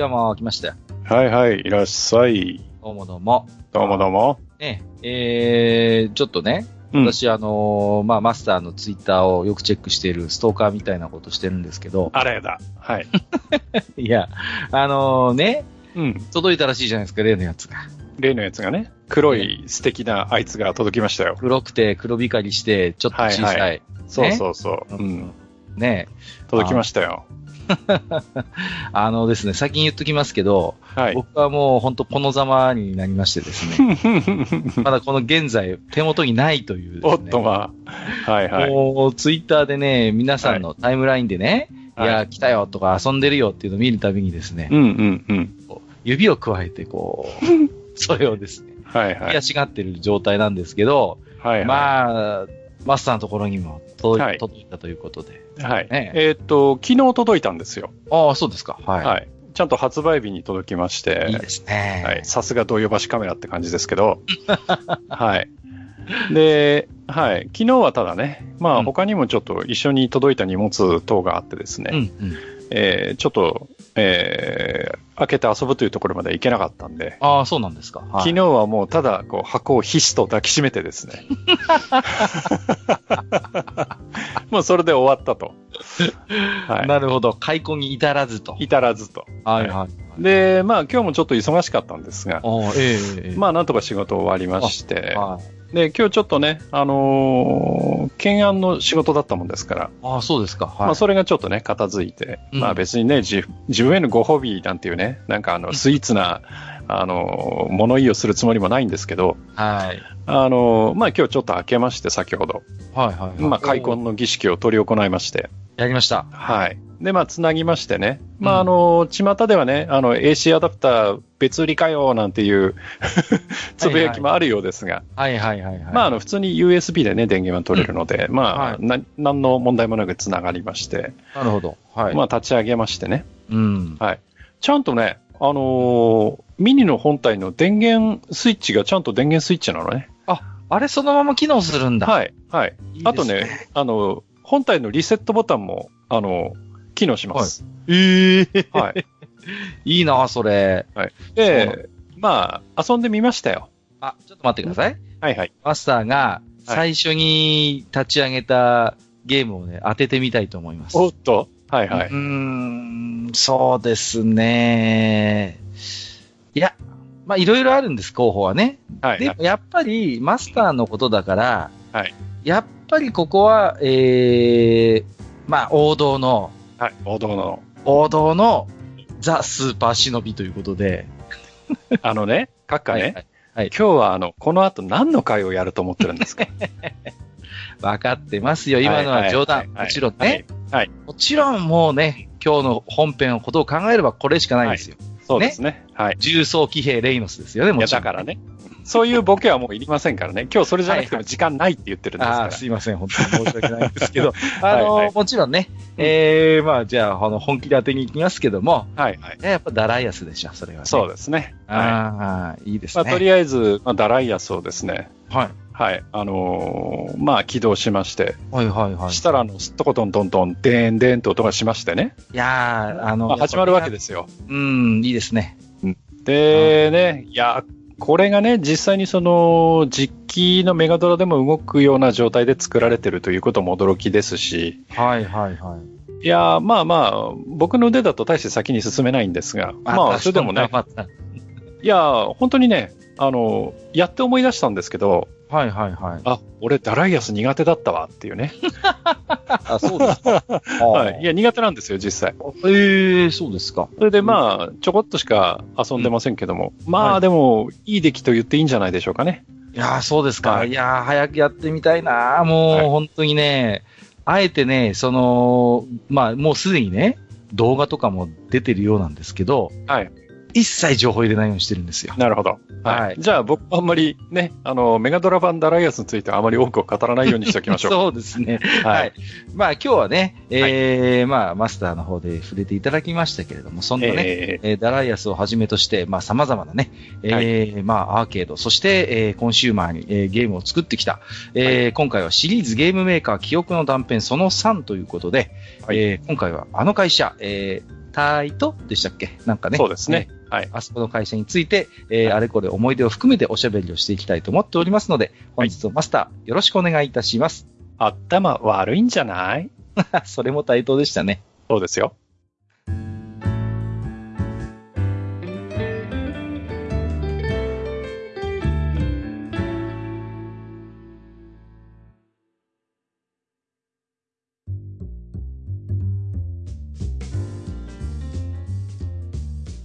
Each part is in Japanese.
今日も来ましたよはいはい、いらっしゃい。どうもどうもどうもどうも。ねえー、ちょっとねうん私、あのーまあ、マスターのツイッターをよくチェックしているストーカーみたいなことしてるんですけど、あれだ。はい。いや、あのーね、うん。届いたらしいじゃないですか、例のやつが。例のやつがね、黒い素敵なあいつが届きましたよ。黒くて黒光りして、ちょっと小さい。はいはそうそうそう。うん。ね届きましたよ。あのですね、先に言っときますけど、はい。僕はもう本当このざまになりましてですね、まだこの現在手元にないというですね、おっとまあ。はいはい。もうツイッターでね、皆さんのタイムラインでね、い、はいや、来たよとか遊んでるよっていうのを見るたびにですね、うんうんうん。指を加えてこう、それをですね、はいはい。悔しがってる状態なんですけど、はいはい。まあ、マスターのところにも届いたということで。はい。ねえーっと、昨日届いたんですよ。ああ、そうですか。はい。はい。ちゃんと発売日に届きましい、て。いですね。はい。さすが同様橋カメラって感じですけど。はい。で、はい。昨日はただね、まうんあ他にもちょっと一緒に届いた荷物等があってですね、うん、うん。えーちょっと、えー開けて遊ぶというところまで行けなかったんで、ああ、そうなんですか。はい、昨日はもうただこう箱をひしと抱きしめてですね。もうそれで終わったと。はなるほど。開墾に至らずと。い。至らずと。はい、はい。で、まあ今日もちょっと忙しかったんですが、ええええまあなんとか仕事終わりまして、はい。で、今日ちょっとね、あのー懸案の仕事だったもんですから、ああ、そうですか。はい。まあそれがちょっとね、片付いて、うんまあ別にね、自自分へのご褒美なんていうね、なんかあの、スイーツな、あのー物言いをするつもりもないんですけど、はい。あのーまあ今日ちょっと開けまして、先ほど、はい、はい。まあ開墾の儀式を執り行いまして、やりました。はい。で、まあ、つなぎましてね。まあ、うんあの、巷ではね、あの、AC アダプター別売りかよ、なんていう つぶやきもあるようですが、はい、はい、はい。はいまあ、あの、普通に USB でね、電源は取れるので、まあ、はいな、なんの問題もなくつながりまして、なるほど。はい。まあ、立ち上げましてね。うん。ちゃんとね、あのーミニの本体の電源スイッチがちゃんと電源スイッチなのね。あれ、そのまま機能するんだ。はい。はい。いいですあとね、あの、本体のリセットボタンも、あの、機能します。ええはい。いいな、それ。そうなで、まあ、遊んでみましたよ。あ、ちょっと待ってください。はいはい。マスターが最初に立ち上げたゲームをね、当ててみたいと思います。おっとはいはいうー。ん、そうですね。いや、まあ、いろいろあるんです、候補はね。はいはい。でも、やっぱり、マスターのことだから、はいやっぱりここは、ええまあ、王道の、はい。王道の。王道の、ザ・スーパー忍びということで。あのね、閣下ね、はいはい今日はあの、この後何の会をやると思ってるんですか？分かってますよ。今のは冗談。もちろんね。はい。はい。もちろんもうね、今日の本編のことを考えればこれしかないですよ。そうですね。はい。重装騎兵レイノスですよね、もちろん。だからね。そういうボケはもういりませんからね。今日それじゃなくても時間ないって言ってるんですから。ああ、すいません。本当に申し訳ないんですけど。あの、はいはいもちろんね、ええまあ、じゃあ、あの、本気で当てに行きますけども、はいはい。ねやっぱダライアスでしょ、それは、ね。そうでですね。はああ、いいでい。まあ、すね。とりあえず、まあ、ダライアスをですね、はい。はい。あのーまあ、起動しまして、はいはいはい。したら、あの、すっとこどんどんどん、でーんでーんと音がしましてね。いやー、あの、まあ、始まるわけですよ。うん、いいですね。でね、いや、これがね、実際にその、実機のメガドラでも動くような状態で作られてるということも驚きですし、はいはいはい。いや、まあまあ、僕の腕だと大して先に進めないんですが、まあ、それでもね、いや、本当にね、あの、やって思い出したんですけど、はいはいはい。あ、俺、ダライアス苦手だったわっていうね。あ、そうですか。はい。いや、苦手なんですよ、実際。ええそうですか。それでまあ、ちょこっとしか遊んでませんけども、まはいあでも、いい出来と言っていいんじゃないでしょうかね。いやーそうですか。はいい、やー早くやってみたいなーもう、はい本当にね、あえてね、その、まあ、もうすでにね、動画とかも出てるようなんですけど、はい。一切情報入れないようにしてるんですよ。なるほど。はい。はいじゃあ僕はあんまりね、あの、メガドラ版ダライアスについてはあまり多くを語らないようにしておきましょう。そうですね。ははいい。まあ今日はね、えーまあマスターの方で触れていただきましたけれども、そんなね、ええーダライアスをはじめとして、まあ様々なね、えーまあアーケード、そして、えーコンシューマーに、えーゲームを作ってきた、えー今回はシリーズゲームメーカー記憶の断片その3ということで、はいえー今回はあの会社、えータイトでしたっけ？なんかーね。そうですね。はい。あそこの会社について、えーあれこれ思い出を含めておしゃべりをしていきたいと思っておりますので、本日のマスター、よろしくお願いいたします。頭悪いんじゃない？それも対等でしたね。そうですよ。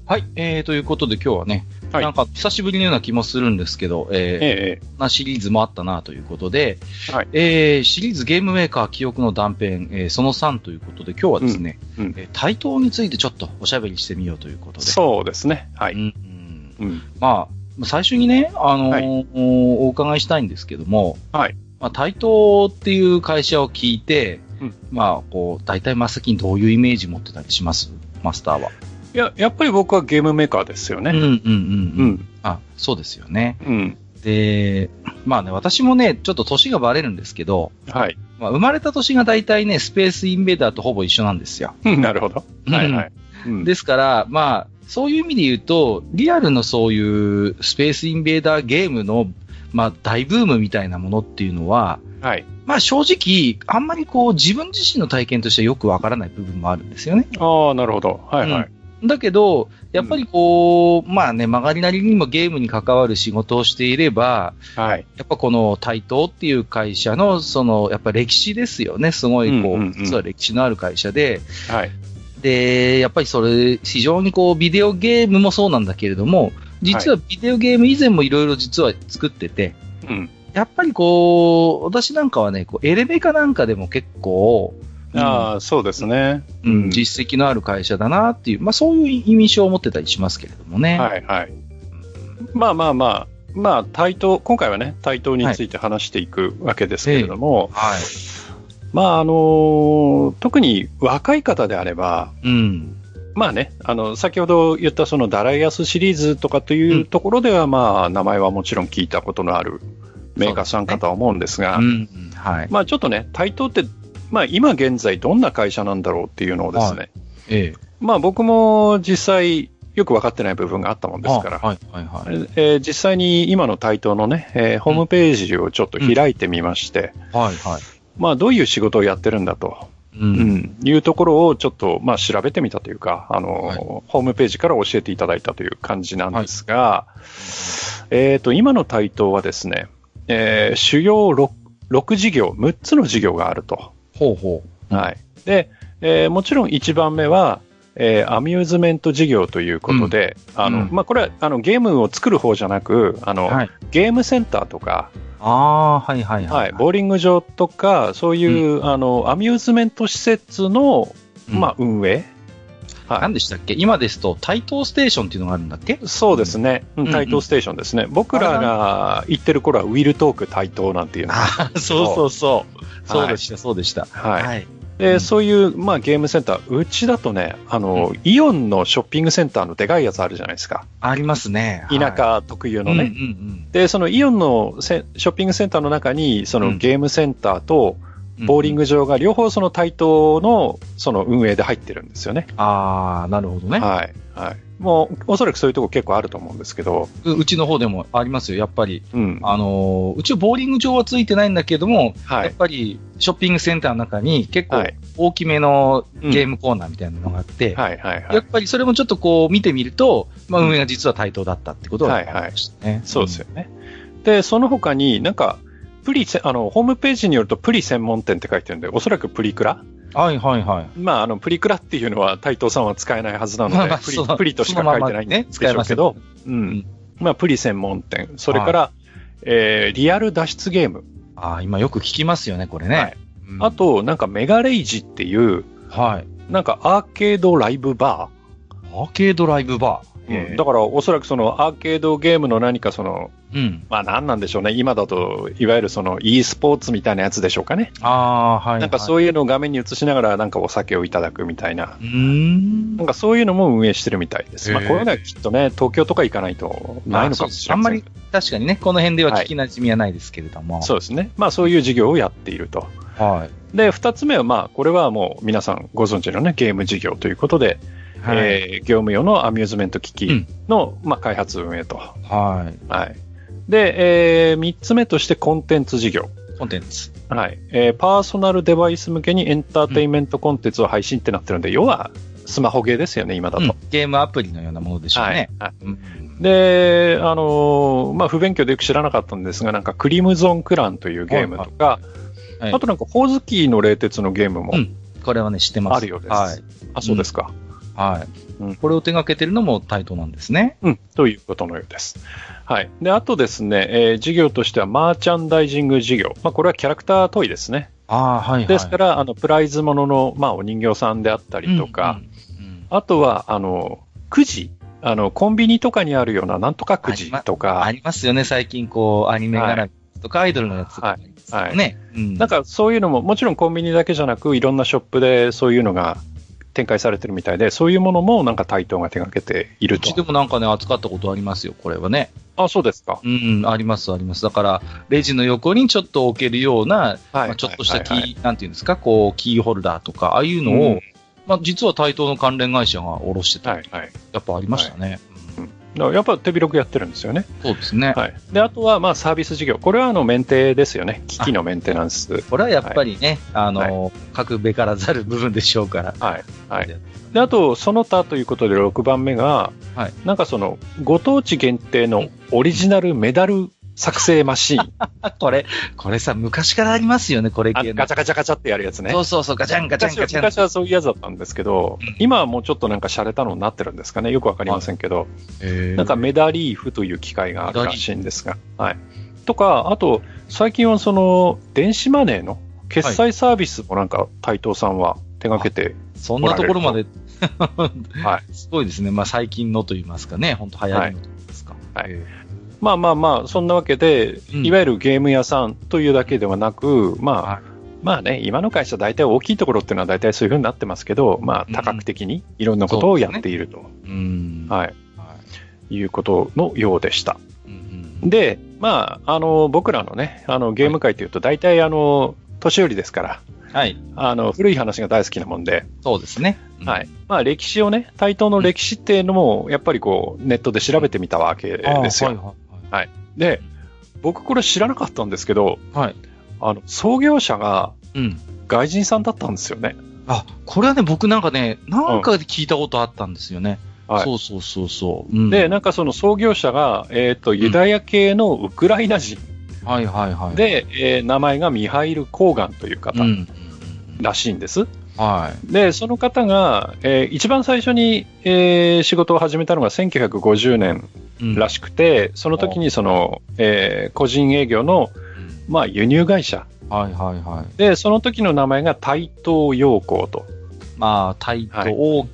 はい、えー、ということで今日はね、はいなんか久しぶりのような気もするんですけど、えーええなシリーズもあったなということで、はいえーシリーズゲームメーカー記憶の断片、えーその3ということで、今日はですね、うんうんえー対等についてちょっとおしゃべりしてみようということで。そうですね。はい。うんうんうん。まあ、最初にね、あのーお伺いしたいんですけども、はい。まあ、対等っていう会社を聞いて、うんまあ、こう、大体真っ先にどういうイメージ持ってたりします？マスターは。いや、やっぱり僕はゲームメーカーですよね。うんうんうん。ううん、ん。あ、そうですよね。うん。で、まあね、私もね、ちょっと年がバレるんですけど、はい。まあ、生まれた年が大体ね、スペースインベーダーとほぼ一緒なんですよ。うんなるほど。はいはい。うんですから、まあ、そういう意味で言うと、リアルのそういうスペースインベーダーゲームの、まあ、大ブームみたいなものっていうのは、はい。まあ正直、あんまりこう自分自身の体験としてはよくわからない部分もあるんですよね。ああ、なるほど。はいはい。だけど、やっぱりこう、まあね、曲がりなりにもゲームに関わる仕事をしていれば、はい。やっぱこの台東っていう会社の、その、やっぱ歴史ですよね。すごいこう、うんうんうん実は歴史のある会社で、はい。で、やっぱりそれ、非常にこう、ビデオゲームもそうなんだけれども、実はビデオゲーム以前もいろいろ実は作ってて、うん。やっぱりこう、私なんかはね、こうエレベカなんかでも結構、ああ、そうですね。うん、実績のある会社だなっていう、まあそういう印象を持ってたりしますけれどもね。はいはい。まあまあまあ、まあ、対等、今回はね、対等について話していくわけですけれども、はい。まあ、あの、特に若い方であれば、うん。まあね、あの、先ほど言ったそのダライアスシリーズとかというところでは、まあ、名前はもちろん聞いたことのあるメーカーさんかとは思うんですが、うん。はい。まあちょっとね、対等って、まあ今現在どんな会社なんだろうっていうのをですね、ええ。まあ僕も実際よく分かってない部分があったもんですから、あはい、はい、はい。えー実際に今の対等のね、えーホームページをちょっと開いてみまして、はい、はい。まあどういう仕事をやってるんだと、う。うんん、いうところをちょっとまあ調べてみたというか、あの、はいホームページから教えていただいたという感じなんですが、えっ、と、今の対等はですね、えー主要 6, 6事業、6つの事業があると。ほうほはい。で、えーもちろん1番目は、えーアミューズメント事業ということで、あの、うんまあ、これは、あの、ゲームを作る方じゃなく、あう。の、はい。ゲームセンターとか、ああ、はい、はい、はい、ボーリング場とか、そういう、あの、アミューズメント施設の、まあ、運営、はい何でしたっけ？今ですと、台東ステーションっていうのがあるんだっけそうですね。うんうん台東ステーションですね。僕らが行ってる頃はウィルトーク台東なんていうのがああ、そうそうそう。はいそうでした、そうでした。はい。い。で、うんそういう、まあ、ゲームセンター、うちだとね、あの、イオンのショッピングセンターのでかいやつあるじゃないですか。ありますね。はい田舎特有のね。うんうんで、そのイオンのせショッピングセンターの中に、そうんのゲームセンターとうん。ボーリング場が両方その対等のその運営で入ってるんですよね。ああ、なるほどね。はい。はい。もう、おそらくそういうとこ結構あると思うんですけど、ううちの方でもありますよ、やっぱり。うん。あのーうちはボーリング場はついてないんだけども、はい。やっぱりショッピングセンターの中に結構はい大きめのゲームコーナーみたいなのがあって、はいはいはい。やっぱりそれもちょっとこう見てみると、まあ運営が実は対等だったってことが分かりましたね。そうですよね。で、その他になんか、プリせ、あの、ホームページによるとプリ専門店って書いてるんで、おそらくプリクラ？うんはいはいはい。まあ、あの、プリクラっていうのは、台東さんは使えないはずなので、プリプリとしか書いてないんでしょうけど、うん。まあ、プリ専門店。それから、えーリアル脱出ゲーム。ああ、今よく聞きますよね、これね。あ、と、なんかメガレイジっていう、はい。なんかアーケードライブバアーケードライブバー。ー。うんだからおそらくそのアーケードゲームの何かその、うん。まあ何なんでしょうね。今だと、いわゆるその e スポーツみたいなやつでしょうかね。ああー、はい。なんかう。そういうのを画面に映しながらなんかお酒をいただくみたいな。うーんな。んかそういうのも運営してるみたいです。まあこういうのはきっとね、東京とか行かないとないのかもしれません。あんまり、確かにね、この辺では聞きなじみはないですけれども。そうですね。まあそういう事業をやっていると。はい。で、二つ目はまあ、これはもう皆さんご存知のね、ゲーム事業ということで、はい。えー業務用のアミューズメント機器の、まあ、開発運営と。はい。はい。で、えー三つ目としてコンテンツ事業。コンテンツ。はい。えーパーソナルデバイス向けにエンターテインメントコンテンツを配信ってなってるんで、要はスマホゲーですよね、今だと。うんゲームアプリのようなものでしょうね。はい。うんで、あのーまあ、不勉強でよく知らなかったんですが、なんかクリムゾンクランというゲームとか、はいあとなんかホーズキーの冷徹のゲームもうんこれはね、知ってます。あるようです。はい。あ、そうですか。はい。うんこれを手掛けてるのもタイトなんですね。うん、ということのようです。はい。で、あとですね、えー事業としてはマーチャンダイジング事業。まあ、これはキャラクタートイですね。ああ、はい、はい。ですから、あの、プライズものの、まあ、お人形さんであったりとか、うん、うんあとは、あの、くじ。あの、コンビニとかにあるようななんとかくじとあか、りますよね、最近、こう、アニメ絡みとか、アイドルのやつとかありますよね。うんなんかそういうのも、もちろんコンビニだけじゃなく、いろんなショップでそういうのが展開されてるみたいで、そういうものもなんか台東が手掛けているうちでと。もなんかね、扱ったことありますよ、これはね。あ、そうですか。うん、あります、あります。だから、レジの横にちょっと置けるような、はいまあ、ちょっとしたキー、はいはいなんていうんですか、こう、キーホルダーとか、ああいうのを、うんまあ、実は対等の関連会社が卸してた、はい、はい。やっぱありましたね。うんだからやっぱ手広くやってるんですよね。そうですね。はい。で、あとは、まあ、サービス事業。これは、あの、メンテですよね。機器のメンテナンス。これはやっぱりね、あの、各べからざる部分でしょうから。はい。はい。で、あと、その他ということで6番目が、はいなんかその、ご当地限定のオリジナルメダル作成マシーン。あ、これ、これさ、昔からありますよね、これガチャガチャガチャってやるやつね。そうそうそう、ガチャンガチャンガチャン。昔はそういうやつだったんですけど、うん今はもうちょっとなんか洒落たのになってるんですかね。よくわかりませんけど、なんかメダリーフという機械があるらしいんですが。はい。とか、あと、最近はその、電子マネーの決済サービスもなんか、台東さんは手掛けて、そんなところまで、はい。すごいですね。まあ最近のと言いますかね、本当流行りのと言いますか。はいへまあまあまあ、そんなわけで、うんいわゆるゲーム屋さんというだけではなく、まあ、はいまあね、今の会社大体大きいところっていうのは大体そういうふうになってますけど、まあうん多角的にいろんなことをやっていると、ーうん。はい、はいいうことのようでした。うんうんで、まあ、あの、僕らのね、あの、ゲーム界というと大体あの、年寄りですから、はい。あの、古い話が大好きなもんで、そうですね。うんはい。まあ、歴史をね、対等の歴史っていうのも、やっぱりこう、ネットで調べてみたわけですよ。はいはいで、僕これ知らなかったんですけど、はい。はい。あの、創業者がうん。外人さんだったんですよね。あ、これはね、僕なんかね、なんかで聞いたことあったんですよね。はいそうそうそうそう。うんで、なんかその創業者が、えっ、と、ユダヤ系のウクライナ人はいはいはい。、で、えー名前がミハイル・コーガンという方らしいんです。はい。で、その方が、えー一番最初に、えー仕事を始めたのが1950年うんらしくて、その時にその、えー個人営業の、まあ、輸入会社。はいはいはい。で、その時の名前が台東洋行と。まあ、タイと、はい大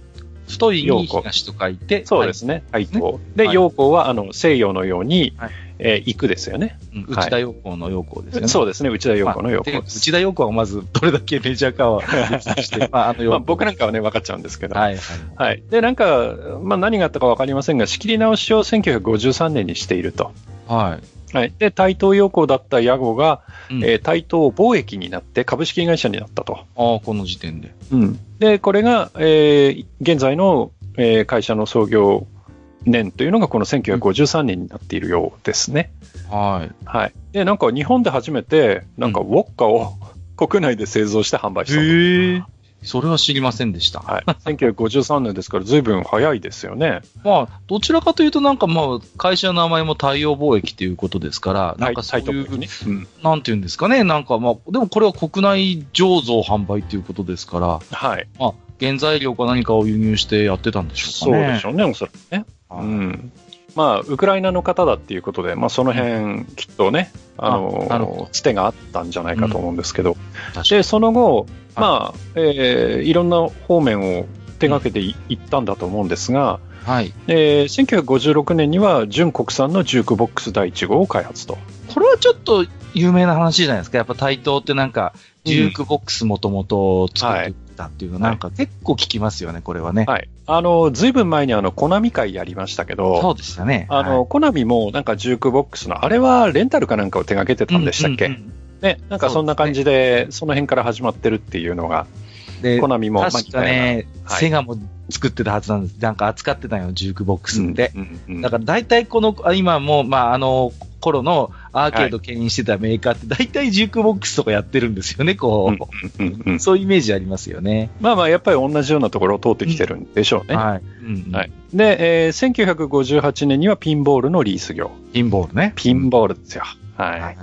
太い陽光に東と書いて、そうですね、台東。で、はい陽光は、あの、西洋のように、はいえー行くですよね。うんはい内田陽光の陽光ですよね。そうですね、内田陽光の陽まあ。内田陽光がまずどれだけメジャーかは まあ、あの陽まあ、光。僕なんかはね、分かっちゃうんですけど。はいはい。はい。で、なんか、まあ、何があったか分かりませんが、仕切り直しを1953年にしていると。はい。はい。で、台東陽光だった屋号が、うんえー台東貿易になって株式会社になったと。ああ、この時点で。うん。で、これが、えー現在の、えー会社の創業年というのがこの1953年になっているようですね。はい。はい。で、なんか日本で初めて、なんかウォッカを 国内で製造して販売したと。へえ。それは知りませんでした。はい。1953年ですから随分早いですよね。まあ、どちらかというとなんかまあ、会社の名前も太陽貿易ということですから、なんかそういう、ね。うん。なんていうんですかね、なんかまあ、でもこれは国内醸造販売ということですから、はい。まあ、原材料か何かを輸入してやってたんでしょうかね。そうでしょうね、おそらくね。はい。うん。まあ、ウクライナの方だっていうことで、まあ、その辺、きっとね、あのつてがあったんじゃないかと思うんですけど、確かで、その後、まあ、えーいろんな方面を手がけてい,、ったんだと思うんですが、はい。えー1956年には純国産のジュークボックス第1号を開発と。これはちょっと有名な話じゃないですか。やっぱ台東ってなんか、ジュークボックスもともと作ってたっていうの、なんか結構聞きますよね、これはね。はい。あの、ずいぶん前にあの、コナミ会やりましたけど、そうでしたね。あの、はいコナミもなんかジュークボックスの、あれはレンタルかなんかを手掛けてたんでしたっけ、うんうんうんね、なんかそんな感じで、その辺から始まってるっていうのが、でコナミも、確かね、はいセガも作ってたはずなんです。なんか扱ってたよ、ジュークボックスって。うんうんうんだから大体この、あ今もう、まあ、あの、頃のアーケード牽引してたメーカーって大体ジュークボックスとかやってるんですよね、こう。うんうんうんそういうイメージありますよね。まあまあ、やっぱり同じようなところを通ってきてるんでしょうね。はい。うんうんはいで、えー1958年にはピンボールのリース業。ピンボールね。ピンボールですよ。はい。はい。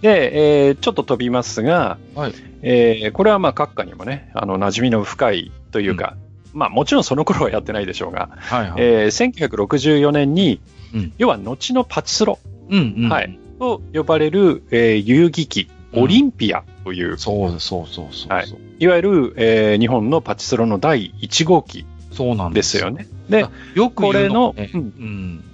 で、えーちょっと飛びますが、はいえーこれはまあ閣下にもね、あの、馴染みの深いというか、まあもちろんその頃はやってないでしょうが、はいはい。えー1964年に、うん要は後のパチスロうんうん。はい。と呼ばれる、えー遊戯機、オリンピアという、そうそうそうそう。はいいわゆる、えー日本のパチスロの第1号機そうなんですよね。であ、よくこれの、ねうんうん。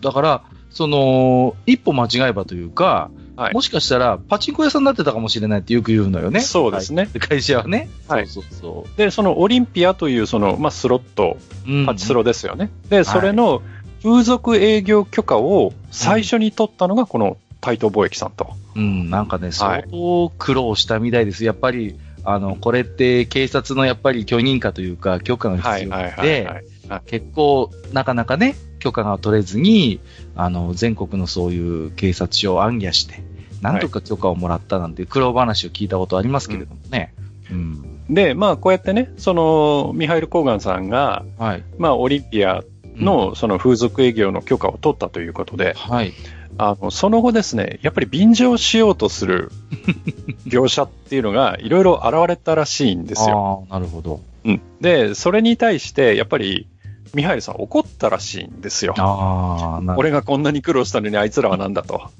だから、その、一歩間違えばというか、はいもしかしたら、パチンコ屋さんになってたかもしれないってよく言うのよね。そうですね。はい会社はね。はいそうそうそで、そのオリンピアというその、まあ、スロット、う。うんパチスロですよね。で、それの風俗営業許可を最初に取ったのがこの台東貿易さんと。うん、なんかね、相当苦労したみたいです。やっぱり、あの、これって警察のやっぱり許認可というか、許可が必要で、はい。結構、なかなかね、許可が取れずに、あの、全国のそういう警察署を暗夜して、なんとか許可をもらったなんて苦労話を聞いたことありますけれどもね。うん。で、まあ、こうやってね、その、ミハイル・コーガンさんが、はい。まあ、オリンピアのその風俗営業の許可を取ったということで、はい。あの、その後ですね、やっぱり便乗しようとする 業者っていうのがいろいろ現れたらしいんですよ。なるほど。うん。で、それに対して、やっぱり、ミハイルさん怒ったらしいんですよ。あ。俺がこんなに苦労したのにあいつらはなんだと。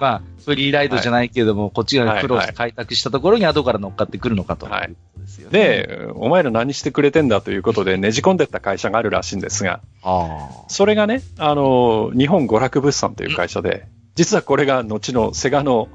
まあ、フリーライドじゃないけれども、こっちが苦労しはいはいて開拓したところに後から乗っかってくるのかと。はいで、お前ら何してくれてんだということでねじ込んでった会社があるらしいんですが、あそれがね、あの、日本娯楽物産という会社で、実はこれが後のセガの、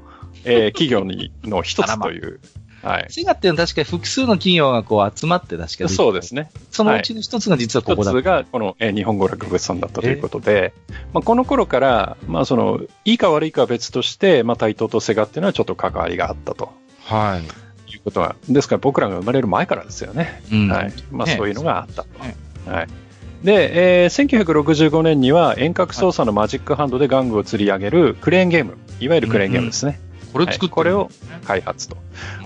えー企業にの一つという。はいあ。。セガっていうのは確かに複数の企業がこう集まって確かそうですね。そのうちの一つが実はこ一こだった。つがこの、えー日本娯楽物産だったということで、まあ、この頃から、まあ、その、いいか悪いかは別として、まあ、台東とセガっていうのはちょっと関わりがあったとはい。いうことは、ですから僕らが生まれる前からですよね。うんはい。まあ、ねそういうのがあったと。ねはい。で、えー1965年には遠隔操作のマジックハンドで玩具を釣り上げるクレーンゲーム、いわゆるクレーンゲームですね。これを作ってる、はいこれを開発と。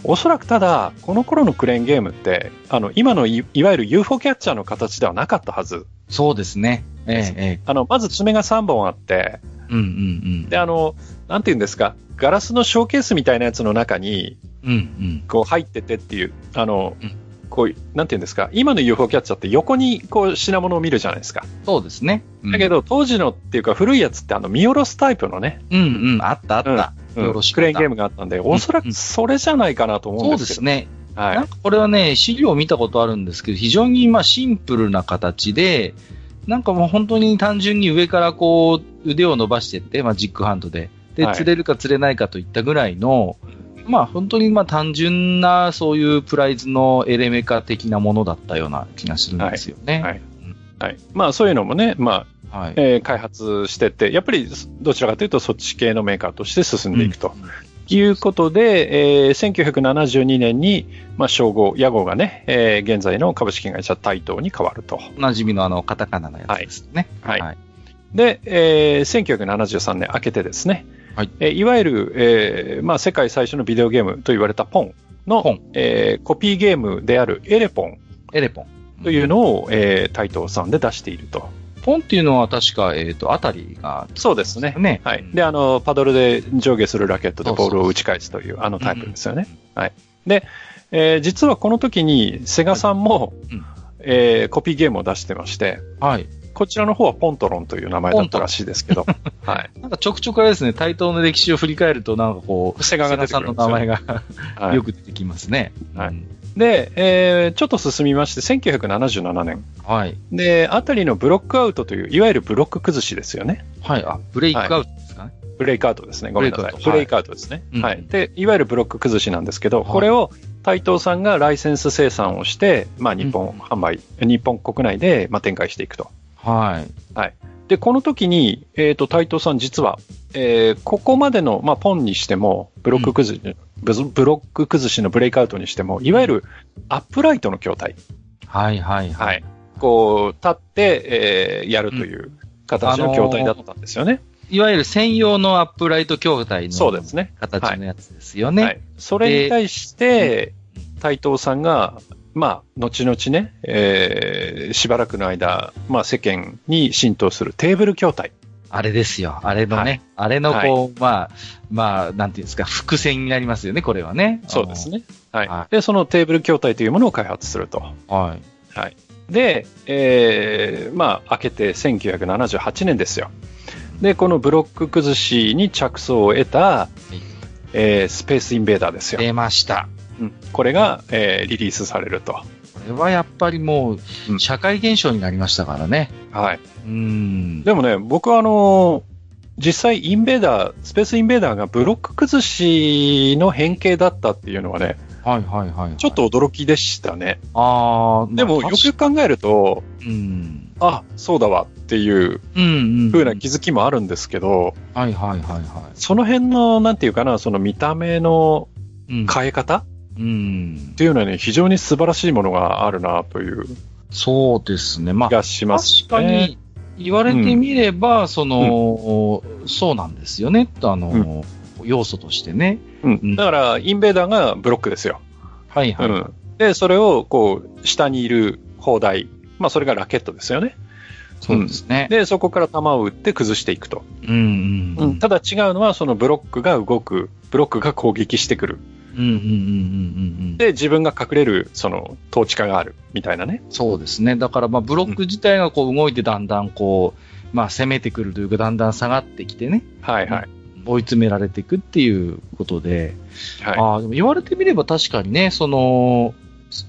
おそらくただ、この頃のクレーンゲームって、あの、今のいいわゆる UFO キャッチャーの形ではなかったはず。そうですね。ええ、ええ。あの、まず爪が3本あって、うんうんで、あの、なんて言うんですか、ガラスのショーケースみたいなやつの中に、うん。うんうん。こう入っててっていう、あの、うんこういう、なんて言うんですか、今の UFO キャッチャーって横にこう品物を見るじゃないですか。そうですね。うんだけ、ど、当時のっていうか古いやつってあの見下ろすタイプのね、うんうん、あったあった。うんよろしくクレーンゲームがあったんで、おそらくそれじゃないかなと思うんそうですけど。ですね。はいなん。かこれはね、資料を見たことあるんですけど、非常にまあシンプルな形で、なんかもう本当に単純に上からこう腕を伸ばしていって、まあジックハンドで。で、はい釣れるか釣れないかといったぐらいの、まあ本当にまあ単純なそういうプライズのエレメカ的なものだったような気がするんですよね。はいはい。まあそういうのもね、まあ、はい。えー開発してって、やっぱりどちらかというとそっち系のメーカーとして進んでいくと。いうことで、えー1972年に、まあ、称号、屋号がね、えー現在の株式会社台東に変わると。おなじみのあの、カタカナのやつですね。はいはい。で、えー1973年明けてですね、はいえーいわゆる、えーまあ、世界最初のビデオゲームと言われたポンのポンえーコピーゲームであるエレポンエレポン。というのを、えー台東さんで出していると。ポンっていうのは確か、えっ、と、あたりが、そうですね。ね。はい。で、あの、パドルで上下するラケットでボールを打ち返すという、あのタイプですよね。はい。で、えー実はこの時に、セガさんも、うんえーコピーゲームを出してまして、はい。こちらの方はポントロンという名前だったらしいですけど。はい。なんかちょくちょくあれですね、対等の歴史を振り返ると、なんかこう、セガさんの名前が、はい よく出てきますね。はいうんで、えーちょっと進みまして、1977年。はい。で、あたりのブロックアウトという、いわゆるブロック崩しですよね。はい。あ、ブレイクアウトですかね。ブレイクアウトですね。ごめんなさい。ブレイクアウトですね。うんはい。で、いわゆるブロック崩しなんですけど、はいこれを台東さんがライセンス生産をして、まあ、日本販売、日本国内で、まあ、展開していくと。はい。で、この時に、えっ、と、台東さん実は、えーここまでの、まあ、ポンにしても、ブロック崩し、ブズブロック崩しのブレイクアウトにしても、いわゆるアップライトの筐体。はいはいは。はいい。こう、立って、えーやるという形の筐体だったんですよね。いわゆる専用のアップライト筐体のそうですね。形のやつですよね。はい。それに対して、台東さんが、まあ、後々ね、えーしばらくの間、まあ、世間に浸透するテーブル筐体。あれですよ。あれのね、はいあれのこう、まあ、まあ、なんていうんですか、伏線になりますよね、これはね。そうですね。はい。はで、そのテーブル筐体というものを開発すると。あの。はい。で、えーまあ、明けて1978年ですよ。で、このブロック崩しに着想を得た、えースペースインベーダーですよ。出ました。うんこれが、えーリリースされると。これはやっぱりもう、うん社会現象になりましたからね。はい。うん。でもね、僕はあのー実際インベーダー、スペースインベーダーがブロック崩しの変形だったっていうのはね、はいはいはい、はい。ちょっと驚きでしたね。ああ、でも、まあよくよく考えると、うん。あ、そうだわっていううんうん。風な気づきもあるんですけど、はいはいはいはその辺の、なんていうかな、その見た目のい。うん。変え方うんっ。ていうのはね、非常に素晴らしいものがあるなというそうですね。まあ気、がします、確かに、言われてみれば、その、そうなんですよね。あの、要素としてね。ううんん。だから、インベーダーがブロックですよ。はいはい。うん。で、それを、こう、下にいる砲台。まあ、それがラケットですよね。そうですね。で、そこから弾を撃って崩していくと。うんうん。ただ違うのは、そのブロックが動く、ブロックが攻撃してくる。で、自分が隠れる、その、統治下がある、みたいなね。そうですね。だから、まあ、ブロック自体がこう動いてだんだんこう、まあ、攻めてくるというか、だんだん下がってきてね、はいはい。追い詰められていくっていうことで、はい。ああ、でも言われてみれば確かにね、その、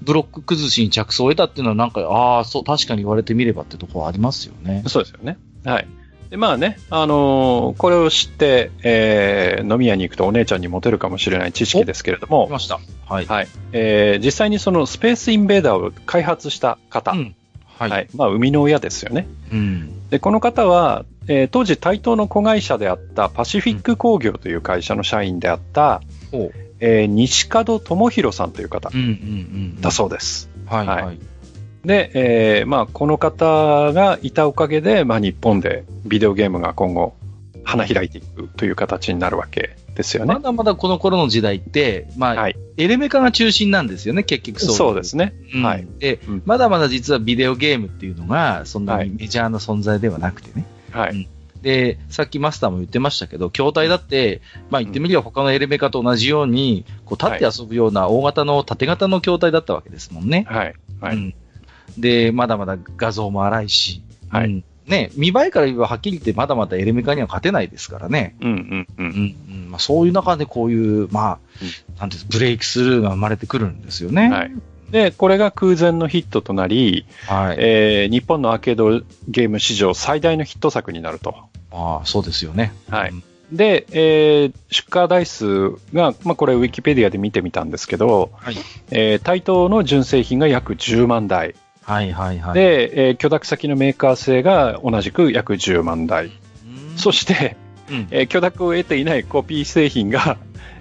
ブロック崩しに着想を得たっていうのはなんか、ああ、そう、確かに言われてみればってところありますよね。そうですよね。はい。で、まあね、あのーこれを知って、えー飲み屋に行くとお姉ちゃんにモテるかもしれない知識ですけれど来も、ました。はい。はい。えー実際にそのスペースインベーダーを開発した方、うん。はい。はい。まあ、生みの親ですよね。うん。で、この方は、えー当時対等の子会社であったパシフィック工業という会社の社員であった、ほう。えー西門智弘さんという方。だそうです。はいはい。はで、えーまあ、この方がいたおかげで、まあ、日本でビデオゲームが今後、花開いていくという形になるわけですよねま。だまだこの頃の時代って、まあ、はい。エレメカが中心なんですよね、結局そう。そうですね。うんはい。で、うんまだまだ実はビデオゲームっていうのが、そんなはいにメジャーな存在ではなくてね。はい。で、さっきマスターも言ってましたけど、筐体だって、まあ言ってみれば他のエレメカと同じように、こう立って遊ぶような大型の縦型の筐体だったわけですもんね。はい。はい。うんで、まだまだ画像も荒いし、はいうんね、見栄えから言えばはっきり言ってまだまだエレメカには勝てないですからね。うんうんう。うんんうんまあ、そういう中でこういう、まあ、うんなんていうんですブレイクスルーが生まれてくるんですよね。はい。で、これが空前のヒットとなり、はい。えー日本のアーケードゲーム史上最大のヒット作になると。ああ、そうですよね。はいうんで、えー出荷台数が、まあ、これウィキペディアで見てみたんですけど、はい。えー対等の純正品が約10万台。はいはいはい。で、えー許諾先のメーカー製が同じく約10万台。うん、そして、うんえー許諾を得ていないコピー製品が、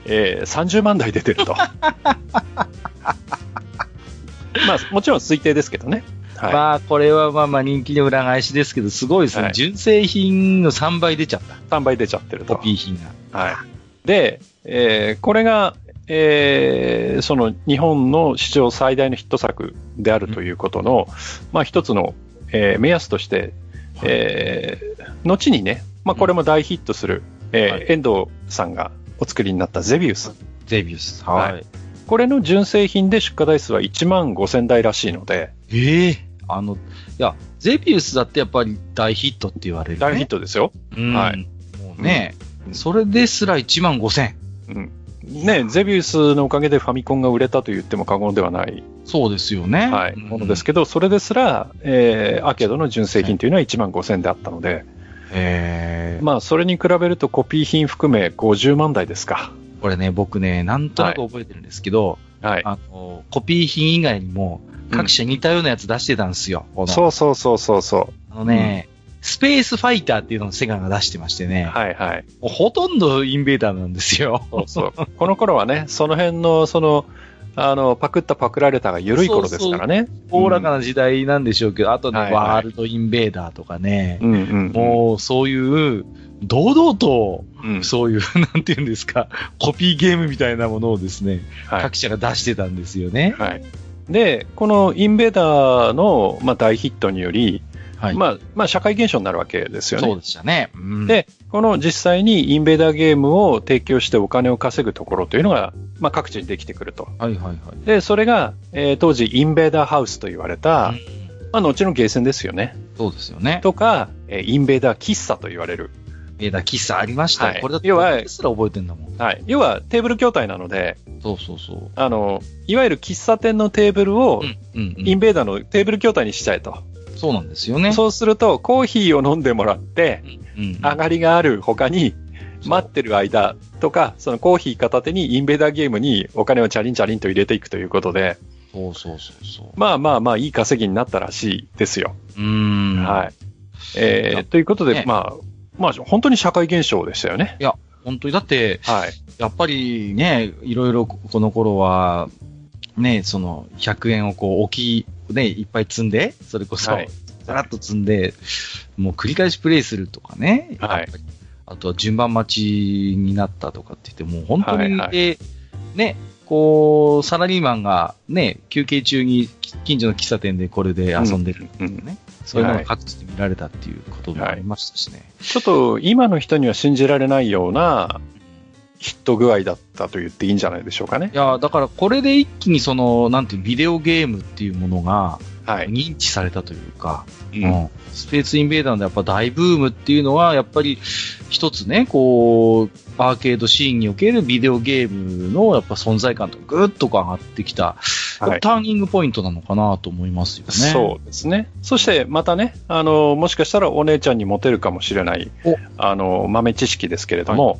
えー30万台出てると。まあ、もちろん推定ですけどね。はい。まあ、これはまあまあ人気の裏返しですけど、すごいですね。はい純正品の3倍出ちゃった。3倍出ちゃってると。コピー品が。はい。で、えーこれが、えーその日本の史上最大のヒット作であるということの、まあ一つの、えー目安として、えー後にね、まあこれも大ヒットする、えーはい遠藤さんがお作りになったゼビウス。ゼビウス。はいはい。これの純正品で出荷台数は1万5000台らしいので、ええあの、いや、ゼビウスだってやっぱり大ヒットって言われる、ね。大ヒットですよ。うん。はいもうね、それですら1万5千。うん。ね、ゼビウスのおかげでファミコンが売れたと言っても過言ではない、そうですよね。はい、うんものですけど、それですら、えー、アーケードの純正品というのは1万5000であったので、へーまあ、それに比べるとコピー品含め50万台ですか。これね、僕ね、なんとなく覚えてるんですけど、はい。あの、コピー品以外にも、各社似たようなやつ出してたんですよ。このそうそうそうそうそあのね、スペースファイターっていうのをセガが出してましてう。ね、はいはい。ほとんどインベーダーなんですよ。そうそう。この頃はね、その辺の、その、あの、パクったパクられたが緩い頃ですからね。おおらかな時代なんでしょうけど、あとね、はいはいワールドインベーダーとかね、うんうん。もうそういう、堂々と、うん、そういう、なんていうんですか、コピーゲームみたいなものをですね、はい各社が出してたんですよね。はい。で、このインベーダーの、まあ、大ヒットにより、はい。まあ、まあ、社会現象になるわけですよね。そうでしたね。うん、で、この実際にインベーダーゲームを提供してお金を稼ぐところというのが、まあ、各地にできてくると。はいはいはい。で、それが、えー当時インベーダーハウスと言われた、うんまあ、後のゲーセンですよね。そうですよね。とか、えーインベーダー喫茶と言われる。インベーダー喫茶ありましたよ。はいこれだって、要は僕すら覚えてんだもん。はい。要はテーブル筐体なので、そうそうそう。あの、いわゆる喫茶店のテーブルをインベーダーのテーブル筐体にしちゃえと。そうなんですよね。そうすると、コーヒーを飲んでもらって、うんうん。上がりがある他に、待ってる間とか、そのコーヒー片手にインベーダーゲームにお金をチャリンチャリンと入れていくということで、そうそうそうそう。まあまあまあいい稼ぎになったらしいですよ。うーん。はい。えー、ということで、ねまあ、まあ本当に社会現象でしたよね。本当に、だって、はい。やっぱりね、いろいろこの頃は、ね、その、100円をこう、大きい、ね、いっぱい積んで、それこそ、はいざらっと積んで、もう繰り返しプレイするとかね。はいあとは順番待ちになったとかって言って、もう本当に、はいはいでね、こう、サラリーマンがね、休憩中に近所の喫茶店でこれで遊んでるっていうね。そういうのが各地で見られたっていうこともありましたしね。ちょっと今の人には信じられないようなヒット具合だったと言っていいんじゃないでしょうかね。いや、だからこれで一気にその、なんていう、ビデオゲームっていうものがはい。認知されたというか、ううんスペースインベーダーのやっぱ大ブームっていうのは、やっぱり一つね、こう、アーケードシーンにおけるビデオゲームのやっぱ存在感とぐっと上がってきた、はいターニングポイントなのかなと思いますよね。そうですね。そしてまたね、あの、もしかしたらお姉ちゃんにモテるかもしれないお、あの、豆知識ですけれども、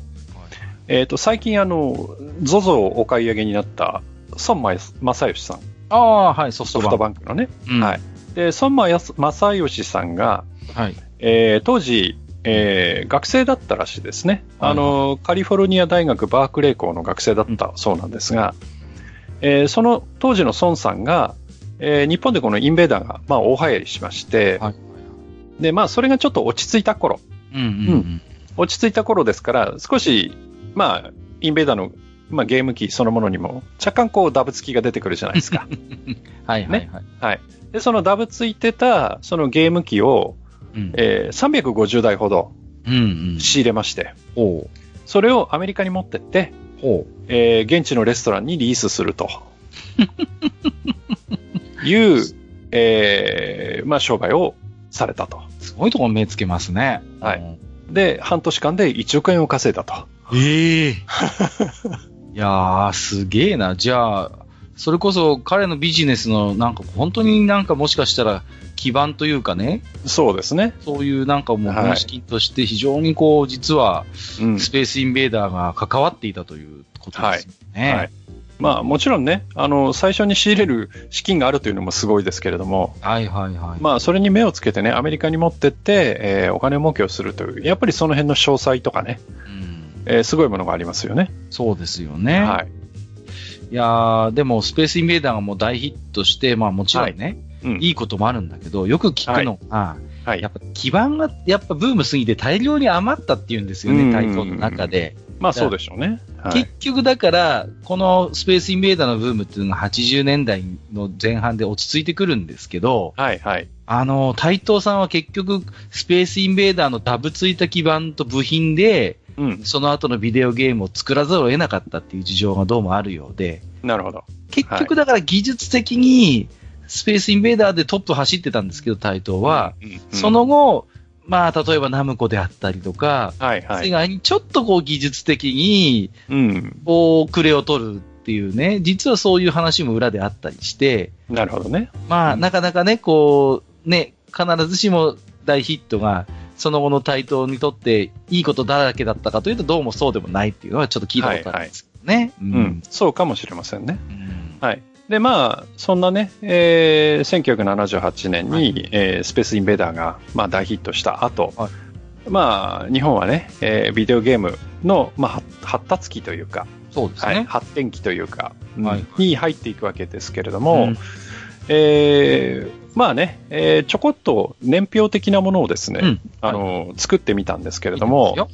えっ、と、最近あの、ZOZO をお買い上げになった孫正義さん、ああ、はい、ソフトトバンク。のね。うんはい。で、孫正義さんが、はい。えー当時、えー学生だったらしいですね。あの、カリフォルニア大学バークレー校の学生だったそうなんですが、えーその当時の孫さんが、えー日本でこのインベーダーが、まあ、大流行りしまして、はい。で、まあ、それがちょっと落ち着いた頃、うんうん落ち着いた頃ですから、少し、まあ、インベーダーの、まあ、ゲーム機そのものにも、若干こう、ダブつきが出てくるじゃないですか。うん。はいはいはい。はい。で、そのダブついてた、そのゲーム機を、うんえー350台ほどうんうん。仕入れまして、ほう。それをアメリカに持ってって、ほえー現地のレストランにリースすると。いう、えーまあ、商売をされたと。う。すごいところ目つけますね。はいうんで、半年間で1億円を稼いだと。ええ いやー、すげえな。じゃあ、それこそ彼のビジネスのなんか本当になんかもしかしたら基盤というかね、そうですね。そういうなんかもうはい本資金として非常にこう、実はうん。スペースインベーダーが関わっていたということですよね。はいまあ、もちろんね、あの、最初に仕入れる資金があるというのもすごいですけれども、はいはいはい。まあ、それに目をつけてね、アメリカに持ってって、えーお金儲けをするという、やっぱりその辺の詳細とかね、うんえーすごいものがありますよね。そうですよね。はい。いやー、でもスペースインベーダーがもう大ヒットして、まあもちろんね、うん。いいこともあるんだけど、よく聞くのが、はいやっぱ基盤がやっぱブームすぎて大量に余ったっていうんですよね、うんタイトルの中で。まあ、そうでしょうね。はい結局だから、このスペースインベーダーのブームっていうのが80年代の前半で落ち着いてくるんですけど、はい、はい。あの、台東さんは結局、スペースインベーダーのダブついた基盤と部品で、うん。その後のビデオゲームを作らざるを得なかったっていう事情がどうもあるようで、なるほど。結局だから技術的に、スペースインベーダーでトップ走ってたんですけど、台頭は。うんうんそ、の後、まあ、例えばナムコであったりとか、はいはい。世界にちょっとこう技術的に、うん。こう、クレを取るっていうね、実はそういう話も裏であったりして、なるほどね。まあ、うんなかなかね、こう、ね、必ずしも大ヒットが、その後の台頭にとっていいことだらけだったかというと、どうもそうでもないっていうのはちょっと聞いたことあるんですけどね。ううんん。そうかもしれませんね。うんはい。で、まあ、そんなね、えー、1978年に、はいえースペースインベーダーが、まあ、大ヒットした後、はいまあ、日本はね、えービデオゲームの、まあ、は発達期というか、はい、そうですね。発展期というか、うんはいに入っていくわけですけれども、うんえーまあね、えーちょこっと年表的なものをですね、うんあの作ってみたんですけれども、いい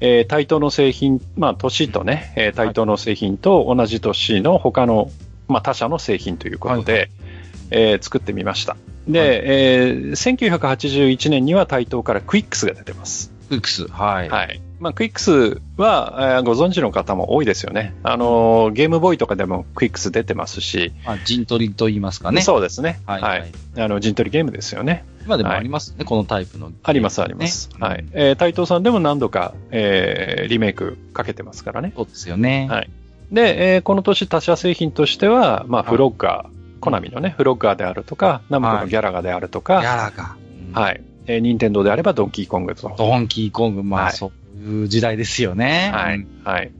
えー対等の製品、まあ、年とね、えー対等の製品と同じ年の他の、まあ、他社の製品ということで、はいはえー作ってみました。で、はいえー1981年にはタイトーからクイックスが出てます。クイックス。はい。はい。まあ、クイックスは、えーご存知の方も多いですよね。あのーゲームボーイとかでもクイックス出てますし、まあ、陣取りと言いますかね。そうですね。はい。ははいい。あの、陣取りゲームですよね。今でもありますね、このタイプの。あります、あります。ねはい。えー、タイトーさんでも何度か、えーリメイクかけてますからね。そうですよね。はいで、えーこの年他社製品としては、まあ、はいフロッガー、コナミのね、フロッガーであるとか、ナムコのギャラガであるとギか、ャラが。うんはい。えー、任天堂であればドンキーコングと。ドンキーコング、まあ、はいそういう時代ですよね。はいうん。はい。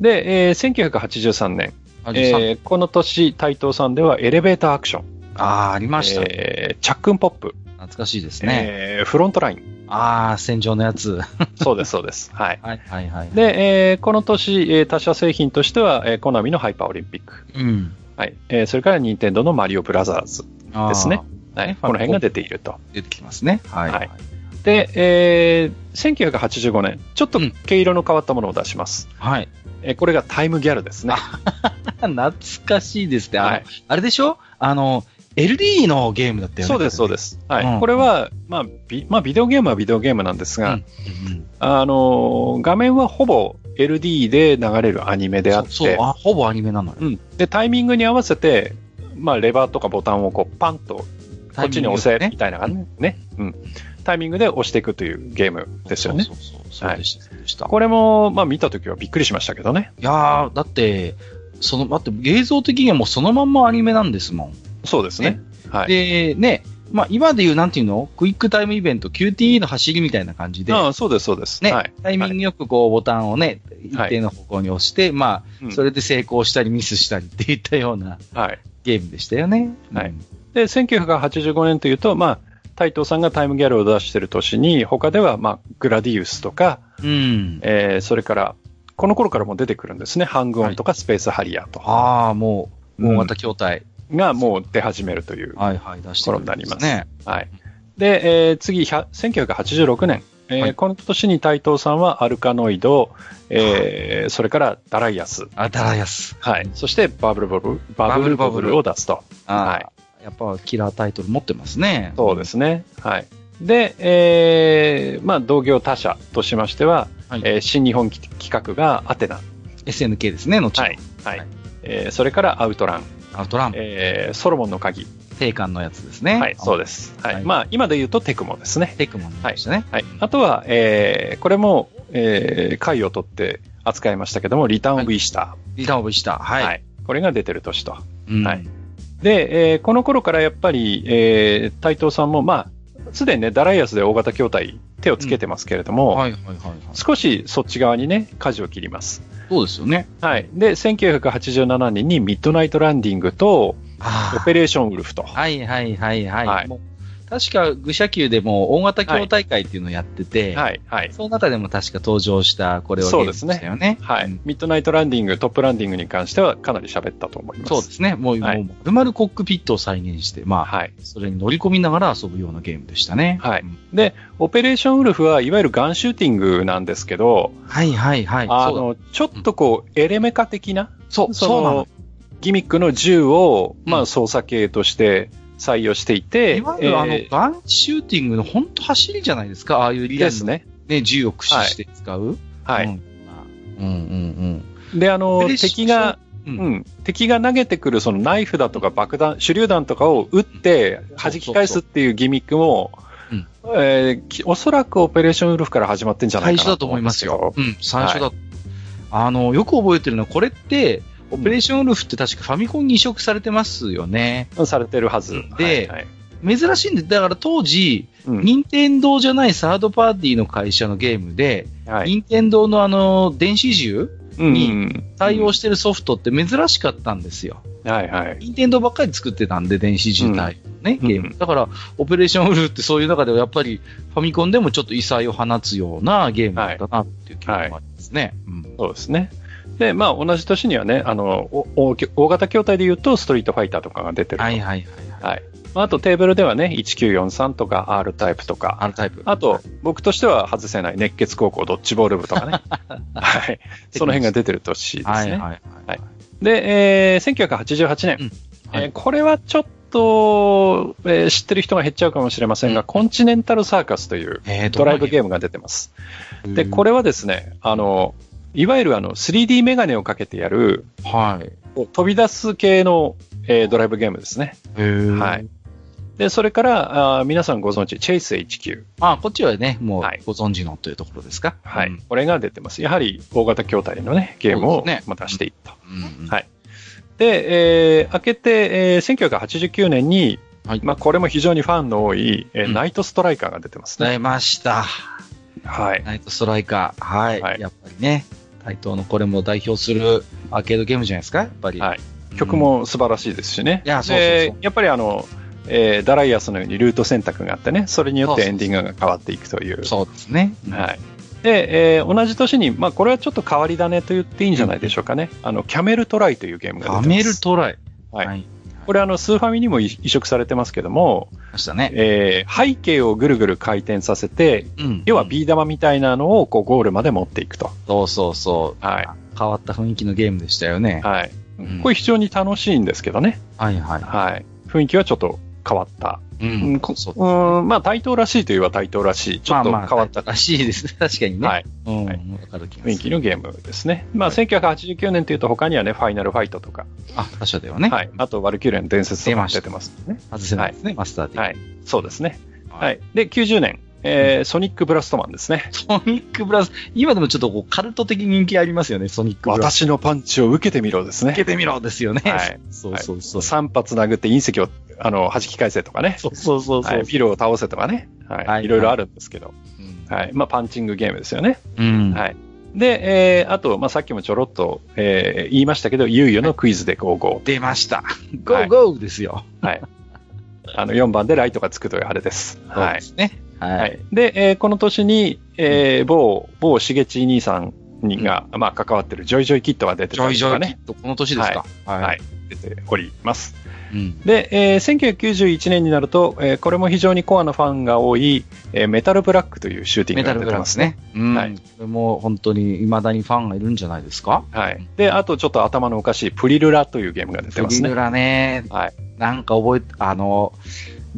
で、えー1983年、えーこの年、台東さんではエレベーターアクション、あー、ありました。えーチャックンポップ、懐かしいですね。えーフロントライン。あー、戦場のやつ。そうです、そうです。はい。はい、はい、はい。、で、えーこの年、えー他社製品としては、えーコナミのハイパーオリンピック。うん。はい。えーそれから、任天堂のマリオブラザーズ。ですね。はい。ねこの辺が出ていると。出てきますね。はい。はいで、えー1985年、ちょっとうん毛色の変わったものを出します。はい。えーこれがタイムギャルですね。懐かしいですね。はいあれでしょ？あの、LD のゲームだったよね。そうです、そうです。はい。うんこれは、まあ、ビまあ、ビデオゲームはビデオゲームなんですが、うんうんあのー画面はほぼ LD で流れるアニメであって、そうあ、ほぼアニメなのよ。うん。で、タイミングに合わせて、まあ、レバーとかボタンをこう、パンと、こっちに押せ、みたいな感じね。うん。タイミングで押していくというゲームですよね。そうそうそう。でした。これも、まあ、見たときはびっくりしましたけどね。いやー、だって、その、だって映像的にはもうそのまんまアニメなんですもん。そうですね。はい。で、ね、まあ今で言うなんていうの？クイックタイムイベント、QTE の走りみたいな感じで、ああそうです、そうです。ね、はい。タイミングよくこうボタンをね、一はい定の方向に押して、まうんあ、それで成功したりミスしたりっていったようなはい。ゲームでしたよね。はいで、1985年というと、まあ、台東さんがタイムギャルを出している年に、他では、まあ、グラディウスとか、うん。えーそれから、この頃からも出てくるんですね。ハングオンとかスペースハリアーと。ああ、もう、うん大型筐体。がもう出始めるという。はいはい、出してくるんですね。はい。で、えー次、100 1986年。えーはいこの年に台東さんはアルカノイド、えーそれからダライアス。あ、ダラヤス。はい。そしてバブルボブル、バブルボブルを出すと。はいやっぱキラータイトル持ってますね。そうですね。はい。で、えーまあ、同業他社としましては、はいえー新日本企画がアテナ。SNK ですね、後の。はい。はい。はいえーそれからアウトラン、アウトラン、えーソロモンの鍵。定款のやつですね。はい、そうでです。はい。はいまあ、今で言うとテクモですね。テクモンでしたね。はい。あとは、えーこれも、えー回を取って扱いましたけども、リターンオブイースタリターンオブした。ー。はい。これが出てる年と。うんはいで、えーこの頃からやっぱり、えー、台東さんも、まあ、すでにね、ダライアスで大型筐体手をつけてますけれども。少しそっち側にね、舵を切ります。そうですよね。はい。で、1987年にミッドナイトランディングと、あオペレーションウルフと。はいはいはいはい。はいもう確か、愚者級でも大型強大会っていうのをやってて、はい、はい。その中でも確か登場した、これはゲームでしたよね。はい、うんミッドナイトランディング、トップランディングに関してはかなり喋ったと思います。そうですね。もう、はいもう、コックピットを再現して、まあ、はい。それに乗り込みながら遊ぶようなゲームでしたね。はいうんで、オペレーションウルフはいわゆるガンシューティングなんですけど、はいはいはい。あの、ちょっとこう、エレメカ的な、そう、そそうなのの。、ギミックの銃を、まあ、うん操作系として採用していて、いわゆるあの、えーガンシューティングの本当走りじゃないですか？ああいうリアルすね。ね、銃を駆使して使う。はい。うんうんうんで、あの敵が、うんう？うんん、敵が投げてくるそのナイフだとか爆弾、手榴弾とかを撃って弾き返すっていうギミックも、うんえーきおそらくオペレーションウルフから始まってんじゃないかな最初だと思いますよ。。うん、最初だ。あの、よく覚えてるのは、これって、オペレーションウルフって確かファミコンに移植されてますよね。うんされてるはず。ではいはい珍しいんで、だから当時、うん任天堂じゃないサードパーティーの会社のゲームで、はい任天堂のあの、電子銃にうん対応してるソフトって珍しかったんですよ。はいはい。任天堂ばっかり作ってたんで、電子銃対応ね、うんゲーム。だから、オペレーションウルフってそういう中ではやっぱり、ファミコンでもちょっと異彩を放つようなゲームだったなっていう気がありますね。うんそうですね。で、まあ同じ年にはね、あの、お大大型筐体で言うとストリートファイターとかが出てると。はいはいはいはい。はい。まああとテーブルではね、1943とか R タイプとか、R タイプ。あと、僕としては外せない熱血高校ドッジボール部とかね。はい。その辺が出てる年ですね。はいはいはい。はいで、えー、1988年。うんはいえーこれはちょっと、えー知ってる人が減っちゃうかもしれませんが、うんコンチネンタルサーカスというえードライブゲームが出てます。で、これ、れはですね、あの、いわゆるあの 3D メガネをかけてやる、はい。飛び出す系の、えードライブゲームですね。ははい。で、それから、あー皆さんご存知、チェイス HQ。まあ、こっちはね、もうはいご存知のというところですか？はい。うんこれが出てます。やはり大型筐体のね、ゲームをそうですねまたしていった。はいで、えー、明けて、えー、1989年に、はいまあ、これも非常にファンの多い、えーうんナイトストライカーが出てますね。出ました。はい。ナイトストライカー。はい。はいやっぱりね、対等のこれも代表するアーケードゲームじゃないですか、やっぱり。はい曲も素晴らしいですしね。いやそうやっぱりあの、えーダライアスのようにルート選択があってね、それによってエンディングが変わっていくという。そうですね。はい。で、えー同じ年に、まあ、これはちょっと変わり種と言っていいんじゃないでしょうかね。あの、キャメルトライというゲームが出てます。カメルトライ。はいい。これあの、スーファミにも移移植されてますけども、ましたね。えー背景をぐるぐる回転させて、うん要はビー玉みたいなのをこうゴールまで持っていくと。そうそうそう。はい。変わった雰囲気のゲームでしたよね。はい。うんこれ非常に楽しいんですけどね。はいはい。はい。雰囲気はちょっと変わった。ううんこそううん、まあ対等らしいといえば対等らしい。ちょっとまあまあ変わったらしいです。確かにね。はい。うん。わはい。雰囲気のゲームですね。まあ1989年というと他にはね、ファイナルファイトとか、あ、他社ではね。はい。あとワルキューレの伝説とか出てますね。外せないですね、マスターで。はい。そうですね。ははい。で、90年、えーソニックブラストマンですね。ソニックブラス、今でもちょっとこうカルト的人気ありますよね、ソニックブラス。私のパンチを受けてみろですね。受けてみろですよね。はいそうそうそう。3発殴って隕石をあの弾き返せとかね。そうそうそうそう。はい、ビルを倒せとかね。はい。はいいろいろあるんですけど。うんはい。まあ、パンチングゲームですよね。うん。はい。で、えー、あと、まあ、さっきもちょろっと、えー言いましたけど、いよいよのクイズでゴーゴ出ました。はいゴーゴーですよ。ー。はい。あの、4番でライトがつくというあれです。そうはい。ですね。ははいい。。で、えーこの年に、えー某、某しげち兄さんにが、まあ、関わってるジョイジョイキットが出てジョイジョイたりとかね、キット、この年ですか。はいはい。出ております。うん。で、えー1991年になると、えーこれも非常にコアなファンが多い、えーメタルブラックというシューティンメタルグが出てまブラスねすね。。うん。はいも本当に未だにファンがいるんじゃないですか。はい。で、あとちょっと頭のおかしいプリルラというゲームが出てますね。プリルラね。はい。なんか覚えて、あの、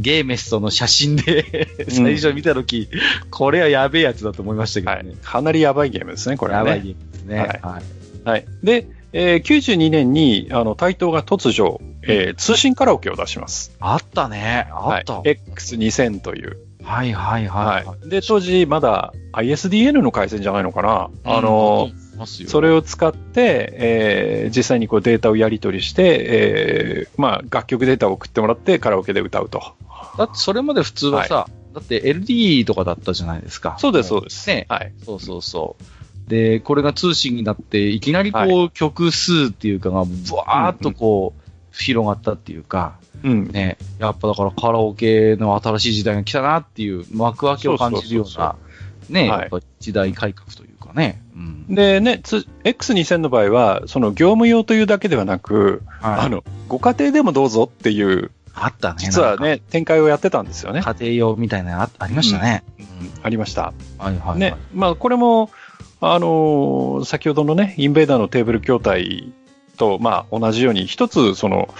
ゲーメストの写真で最初見たとき、これはやべえやつだと思いましたけはいどね。。かなりやばいゲームですね、これはね。やばいゲームですね。はいはい。はい。で、えー92年に、あの、台東が突如、えー通信カラオケを出します。あったね。あった。はい。X2000 という。はいはいはい。はい。で、当時まだ ISDN の回線じゃないのかな。あの、そそれを使って、えー実際にこうデータをやり取りして、えーまあ、楽曲データを送ってもらってカラオケで歌うと。だってそれまで普通はさ、だって LD とかだったじゃないですか。そうです、そうです。ね。はい。そうそうそう。で、これが通信になって、いきなりこう、は曲数っていうかが、ブワーっとこう、広がったっていうか、うん。ね、やっぱだからカラオケの新しい時代が来たなっていう幕開けを感じるような、ね、はいやっぱ時代改革というかね。うん。でね、つ X2000 の場合は、その業務用というだけではなく、はいあの、ご家庭でもどうぞっていう、あったね。実はね、展開をやってたんですよね。家庭用みたいなのあありましたね。ありました。はいはいはい。ね、まあ、これも、あのー先ほどのね、インベーダーのテーブル筐体と、まあ、同じように、一つ、その、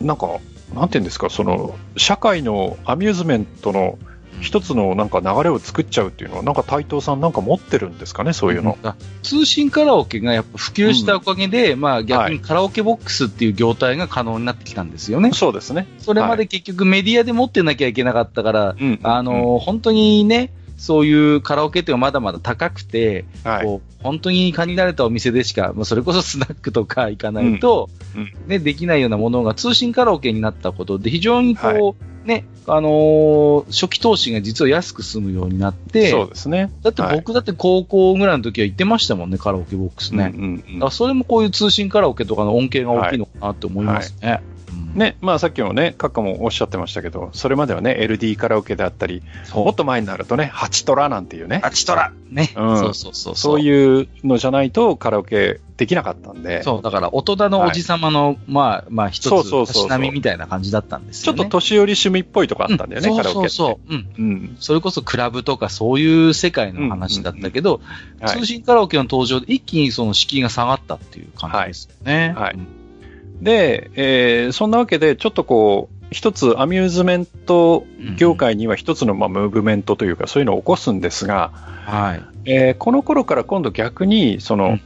なんか、なんていうんですか、その、社会のアミューズメントの一つのなんか流れを作っちゃうっていうのは、なんか台東さんなんか持ってるんですかね、そういうの。あ通信カラオケがやっぱ普及したおかげで、まあ逆にカラオケボックスっていう業態が可能になってきたんですよね。そうですね。それまで結局メディアで持ってなきゃいけなかったから、うんあの、本当にね、そういうカラオケっていうのはまだまだ高くて、はい。こう本当に限られたお店でしか、まあ、それこそスナックとか行かないと、うんうんね、できないようなものが通信カラオケになったことで、非常にこう、ね、あのー初期投資が実は安く済むようになって、そうですね。だって僕だって高校ぐらいの時は行ってましたもんね、カラオケボックスね。うんうんうんそれもこういう通信カラオケとかの恩恵が大きいのかなって思いますね。うんね、まあさっきもね、カッカもおっしゃってましたけど、それまではね、LD カラオケであったり、そうもっと前になるとね、ハチトラなんていうね、あちとらね、うんそうそうそう。そうう。いうのじゃないとカラオケできなかったんで、そう、だから大人のおじさまの、まあ、まあ一つ、そうそうそうそうたしなみみたいな感じだったんですちょよね。っと年寄り趣味っぽいとこあったんだよね、うんカラオケ。そうそうそう。うん。うん。それこそクラブとかそういう世界の話だったけど、はい通信カラオケの登場で一気にその敷居が下がったっていう感じですよね。はいうんで、えーそんなわけで、ちょっとこう、一つアミューズメント業界には一つのまあムーブメントというか、そういうのを起こすんですが、はい。えーこの頃から今度逆に、その、うん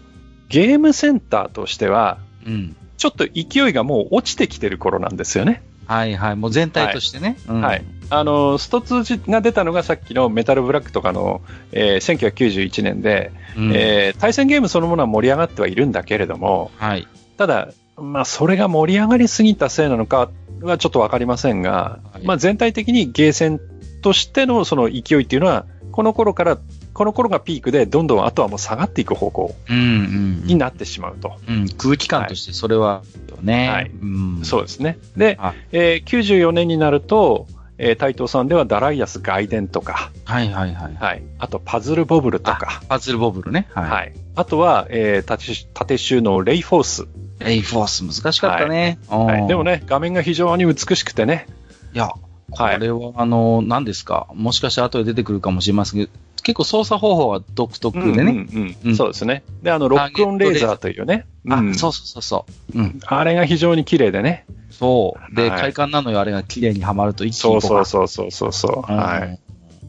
ゲームセンターとしては、うん。ちょっと勢いがもう落ちてきてる頃なんですよね。はいはい。もう全体としてね。うんはい。あの、スト2が出たのがさっきのメタルブラックとかの、えー1991年で、うんえー対戦ゲームそのものは盛り上がってはいるんだけれども、はい。ただ、まあ、それが盛り上がりすぎたせいなのかはちょっとわかりませんが、はいまあ、全体的にゲーセンとしてのその勢いっていうのは、この頃から、この頃がピークで、どんどんあとはもう下がっていく方向うんうん。になってしまうと。うん、空気感としてそれは、ね。はいうん。そうですね。で、はいえー94年になると、えー、台東さんではダライアス外伝とか、はいはいはい。はい。あとパズルボブルとか、パズルボブルね。はい。はい。あとは、えー、縦縦収納レイフォース。エイフォース難しかったね。はい。でもね。ね、画面が非常に美しくてね。いや、こはいれは、あの、何ですか？もしかして後で出てくるかもしれませんけど、結構操作方法は独特でね。うんうんうんうんそうですね。で、あの、ロックオンレーザーというね。うんあ、そうそうそうそう。うん。あれが非常に綺麗でね。そう。で、はい快感なのよ、あれが綺麗にはまると一気そうにこそうそうそうそうそう。うんはい。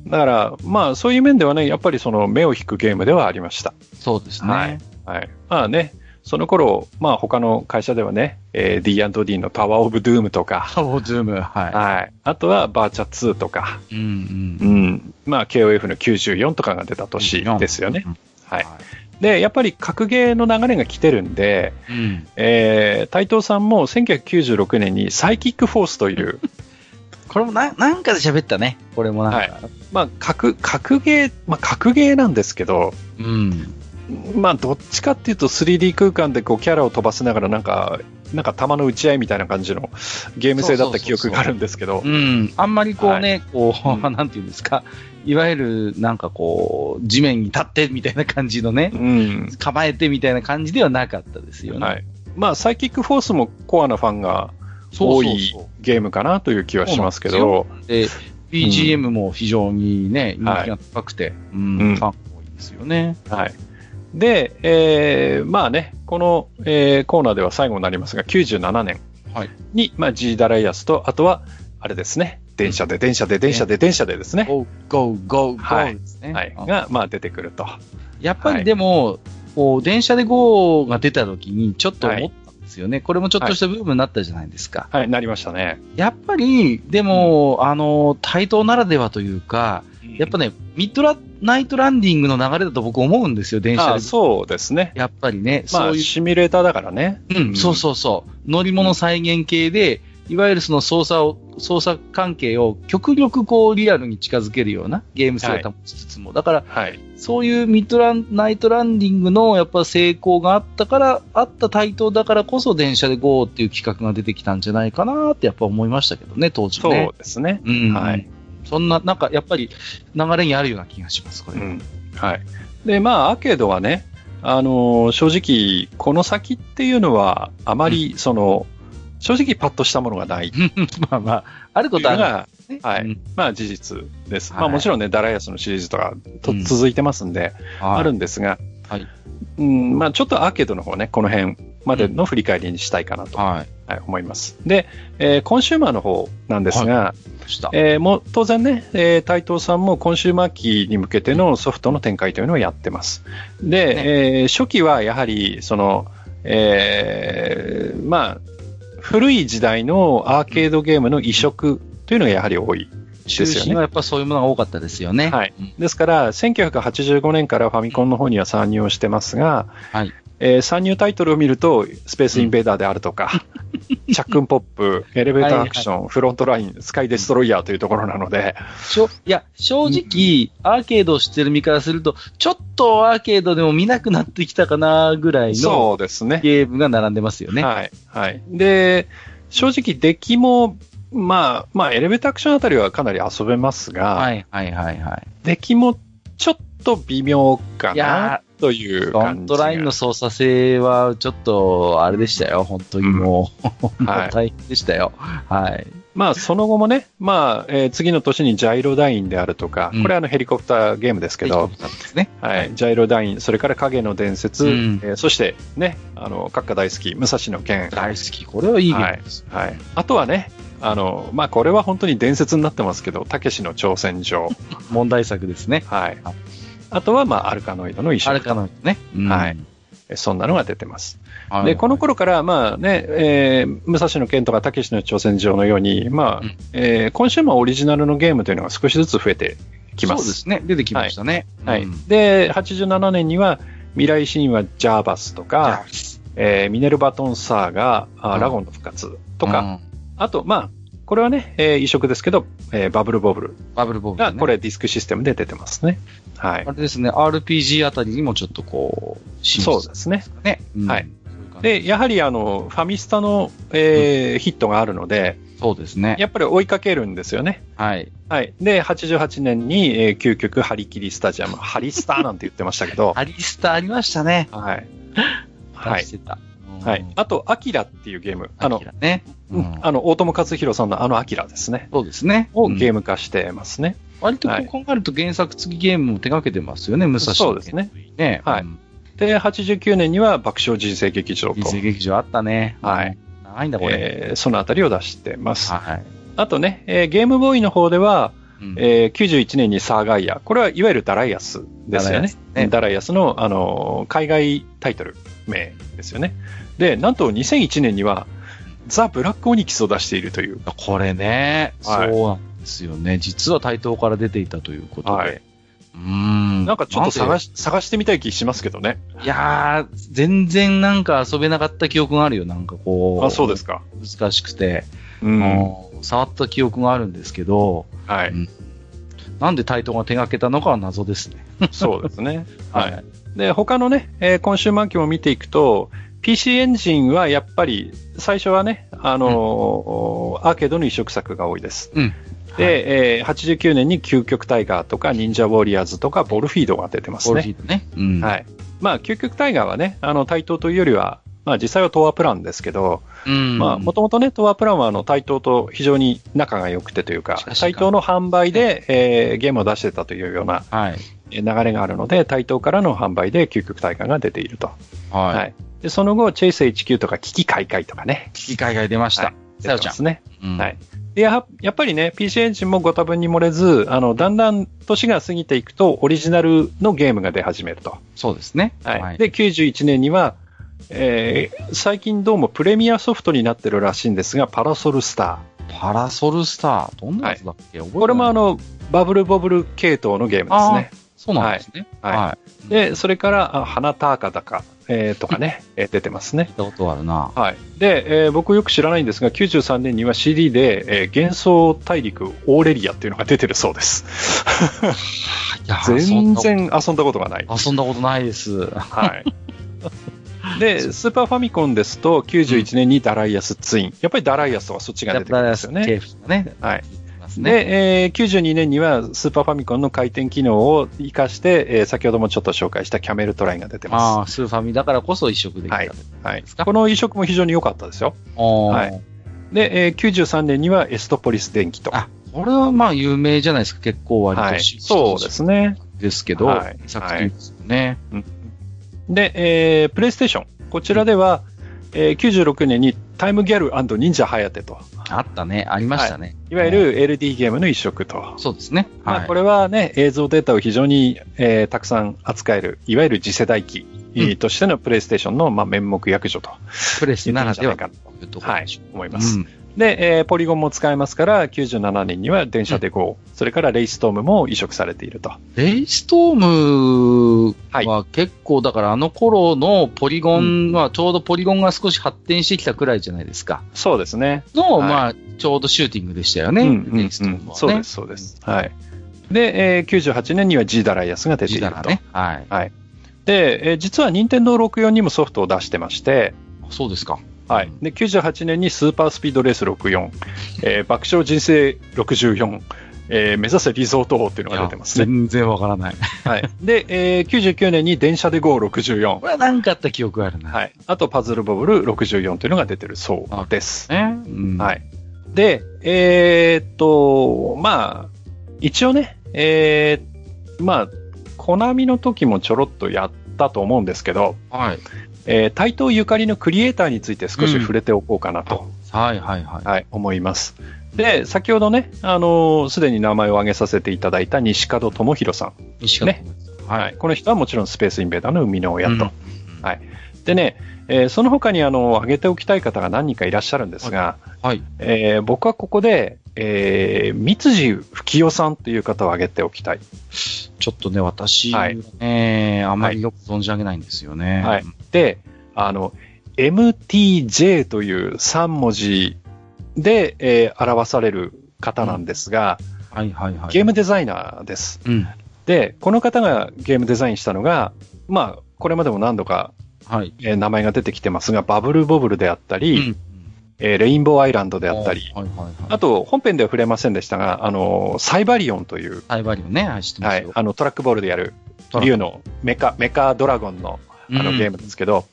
だから、まあ、そういう面ではね、やっぱりその目を引くゲームではありました。そうですね。はいはい。まあね、その頃、まあ他の会社ではね、えー、D&D のタワーオブドゥームとか、ハボズーム、ははい。あとはバーチャ2とか、い。うんうんう。ん。まあ KOF の94とかが出た年ですよね。うん。はい。で、やっぱり格ゲーの流れが来てるんで、うん。えー、台東さんも1996年にサイキックフォースという、これもな、なんかで喋ったね。これもなんか。はいまあ格、格ゲー、まあ格ゲーなんですけど、うん。まあどっちかっていうと 3D 空間でこうキャラを飛ばせながらなんか、なんか弾の打ち合いみたいな感じのゲーム性だった記憶があるんですけどう、ん。あんまりこうね、こう、うん なんていうんですか。いわゆる、なんかこう、地面に立ってみたいな感じのねう、ん。構えてみたいな感じではなかったですよね。はい。まあサイキックフォースもコアなファンが多いゲームかなという気はしますけど、で、BGM も非常にね、人はい気が高くて、うんうんファンが多いですよね。はい。で、えーまあね、この、えーコーナーでは最後になりますが、97年はい。に、まあ、G ダライアスと、あとは、あれですね、電車で、電車で、電車で、電車でですね、go, go, go はい。ですね。はい、あが、まあ、出てくると。やっぱりでも、こう、電車で GO が出た時にちょっと思ったんですよね。これもちょっとした部分になったじゃないですか。はい、なりましたね。やっぱり、でも、あの、対等ならではというか、やっぱね、ミッドラナイトランディングの流れだと僕思うんですよ、電車あで。そうですね。やっぱりね、まあ、そういう、シミュレーターだからね。うん、そうそうそう。乗り物再現系で、いわゆるその操作を、操作関係を極力こうリアルに近づけるようなゲーム性を保ちつつも、だから、はい。そういうミッドランナイトランディングのやっぱ成功があったから、あった対等だからこそ電車で GO っていう企画が出てきたんじゃないかなってやっぱ思いましたけどね、当時そうね。ですね。うん。はい。そんな、なんかやっぱり流れにあるような気がします、これ。うん。はい。で、まあ、アーケードはね、あのー正直、この先っていうのは、あまり、その、正直パッとしたものがないっていまあまあ、あるうことははいうんまあ事実です。はいまあもちろんね、ダライアスのシリーズとかとうん続いてますんで、あるんですが、はいうん、まあちょっとアーケードの方ね、この辺までの振り返りにしたいかなと。はい。はい、思います。で、えーコンシューマーの方なんですが、した？えーもう当然ね、えー、台東さんもコンシューマー機に向けてのソフトの展開というのをやってます。で、えー初期はやはり、その、えーまあ、古い時代のアーケードゲームの移植というのがやはり多いですよね。はやっぱそういうものが多かったですよね。はいうんですから、1985年からファミコンの方には参入をしてますが、はい。えー参入タイトルを見ると、スペースインベーダーであるとか、チャックンポップ、エレベーターアクション、フロントライン、スカイデストロイヤーというところなので、しょいや、正直、アーケードを知ってる身からすると、ちょっとアーケードでも見なくなってきたかなぐらいのそうですね。ゲームが並んでますよね。はい。はい。で、正直出来も、まあ、まあ、エレベーターアクションあたりはかなり遊べますが、はい、はい、はい、はい。出来もちょっと微妙かいやなという感じが。ントラインの操作性は、ちょっと、あれでしたよ。本当にもう、もうはい大変でしたよ。はい。まあ、その後もね、まあ、えー次の年にジャイロダインであるとか、うんこれはあのヘリコプターゲームですけど、ね。はい、ジャイロダイン、それから影の伝説、うんえーそしてね、あの、閣下大好き、武蔵の剣。大好き。これはいいゲームです。はい。あとはね、あの、まあ、これは本当に伝説になってますけど、たけしの挑戦状。問題作ですね。はいはい。あとは、まあ、アルカノイドの衣装。あれかなね。うんはい。えそんなのが出てます。はいで、この頃から、まあね、えー武蔵の剣とかたけしの挑戦状のように、まあ、うんえーコンシューマーオリジナルのゲームというのが少しずつ増えてきます。そうですね。出てきましたね。はい。うんで、87年には、未来神話ジャーバスとか、えーミネルバトンサーガ、あうんラゴンの復活とか、うんあと、まあ、これはね、えー移植ですけど、えーバブルボブルバブルボブル、ね。が、これディスクシステムで出てますね。はいあ。れですね、RPG あたりにもちょっとこう、そうですね。ね。うんはい。で、やはりあの、ファミスタの、えーヒットがあるので、そうですね。やっぱり追いかけるんですよね。はい。はい。で、88年に、えー究極ハリキリスタジアム、ハリスターなんて言ってましたけど、アリスターありましたね。はい。はい出し。てた。はい。あと、アキラっていうゲーム。あの、、ね。うんあの、大友克洋さんのあのアキラですね。そうですね。をうんゲーム化してますね。割とこはいう考えると原作付きゲームも手掛けてますよね、武蔵そうですね。ね。はいうんで、89年には爆笑人生劇場と人、生劇場あったね。はい。長いんだ、これ。えーそのあたりを出してます。はい。あとね、えーゲームボーイの方では、うんえー91年にサーガイア。これはいわゆるダライアスですよね。ねダライアスの、あのー海外タイトル名ですよね。で、なんと2001年には、ザ・ブラック・オニキスを出しているという。これね、はいそうなんですよね。実は台東から出ていたということで。はいうん。なんかちょっと探し、し探してみたい気しますけどね。いやー、全然なんか遊べなかった記憶があるよ。なんかこう。あ、そうですか。難しくて。うん。うん触った記憶があるんですけど、はい。なんで台東が手掛けたのかは謎ですね。そうですね。はいはい。で、他のね、えーコンシューマー機も見ていくと、PC エンジンはやっぱり、最初はね、あのーアーケードの移植作が多いです。うん。で、えー89年に究極タイガーとか、忍者ウォリアーズとか、ボルフィードが出てますボルフね。ィードね。うん。はい。まあ、究極タイガーはね、あの、対等というよりは、まあ、実際は東亜プランですけど、うん。まあ、もともとね、東亜プランは、あの、対等と非常に仲が良くてというか対等の販売で、えーゲームを出してたというようなはい。えー流れがあるので、対等からの販売で究極タイガーが出ていると。はい。はい。で、その後、チェイス HQ とか、危機開会とかね。機械が出ました。はいさよちゃん出てま。すね。うんはい。でややっぱりね、PC エンジンもご多分に漏れず、あの、だんだん年が過ぎていくと、オリジナルのゲームが出始めると。そうですね。はい。で、91年には、えー最近どうもプレミアソフトになってるらしいんですが、パラソルスタパラソルスター。どんなやつだっけ、覚えてなー。いこれもあ、の、バブルボブル系統のゲームですね。そうなんですね。はいはで、それから、あ花ターカだか、えーとかね、えー出てますねい。。聞いたことあるな。はい。で、えー僕よく知らないんですが、93年には CD で、えー幻想大陸オーレリアっていうのが出てるそうです。全。然遊んだことがない。遊んだことないです。はい。で、スーパーファミコンですと、91年にダライアスツイン。やっぱりダライアスとかそっちが出てくるんですよね。ね。はい。ますね。で、えー92年にはスーパーファミコンの回転機能を活かして、えー先ほどもちょっと紹介したキャメルトラインが出てあまあ、スーファミだからこそ移植できた。はいす。はい。この移植も非常に良かったですよ。ははいで、えー93年にはエストポリス電気と。あ、これはまあ有名じゃないですか？結構割と、はい。そうですね。ですけど、はい作品ですよね。で、えープレイステーション。こちらでは、えー96年にタイムギャル忍者ハヤテと。あったね。ありましたね。いわゆる LD ゲームの一色と。そうですね。まあ、これはね、映像データを非常に、えーたくさん扱える、いわゆる次世代機、うんとしてのプレイステーションの、まあ、面目役所とプレスならでは言ってとはい。思います。うんで、えーポリゴンも使えますから、97年には電車で GO、それからレイストームも移植されていると。レイストームは結構、だからあの頃のポリゴンはちょうどポリゴンが少し発展してきたくらいじゃないですか。そうですね。の、はいまあ、ちょうどシューティングでしたよね。うんうんレイストームはね。そうです、そうです。はい。で、えー98年には G ダライアスが出ていると。ね。はい。はい。で、えー実は任天堂64にもソフトを出してまして、そうですか。はい。で、98年にスーパースピードレース64、えー爆笑人生64、えー目指せリゾート王っていうのが出てますね。全然わからない。はい。で、えー99年に電車で GO64 こ。れは何かあった記憶があるな。はい。あと、パズルボブル64というのが出てるそうです。ね。うんはい。で、えーっと、まあ、一応ね、えー、まあ、コナミの時もちょろっとやったと思うんですけど、はい。えー、対等ゆかりのクリエイターについて少し触れておこうかなと、はいはいはい。はい、思います。で、先ほどね、あのーすでに名前を挙げさせていただいた西門智弘さん。西方ねははい。この人はもちろんスペースインベーダーの生みの親と。うんはい。でね、えーその他にあの、挙げておきたい方が何人かいらっしゃるんですが、はい。えー僕はここで、えー、三辻吹代さんという方を挙げておきたい。ちょっとね、私、はいね、あまりよく存じ上げないんですよね。はい。で、あの、MTJ という3文字で、えー表される方なんですが、はいはいはい。ゲームデザイナーです。うん。で、この方がゲームデザインしたのが、まあ、これまでも何度か、はい。えー名前が出てきてますが、バブルボブルであったうり、ん。えーレインボーアイランドであったり、はいはいはい。あと、本編では触れませんでしたが、あの、サイバリオンという、サイバリオね、はい、はいあの、トラックボールでやる、竜のメカ、メカドラゴンのあのうんゲームですけど、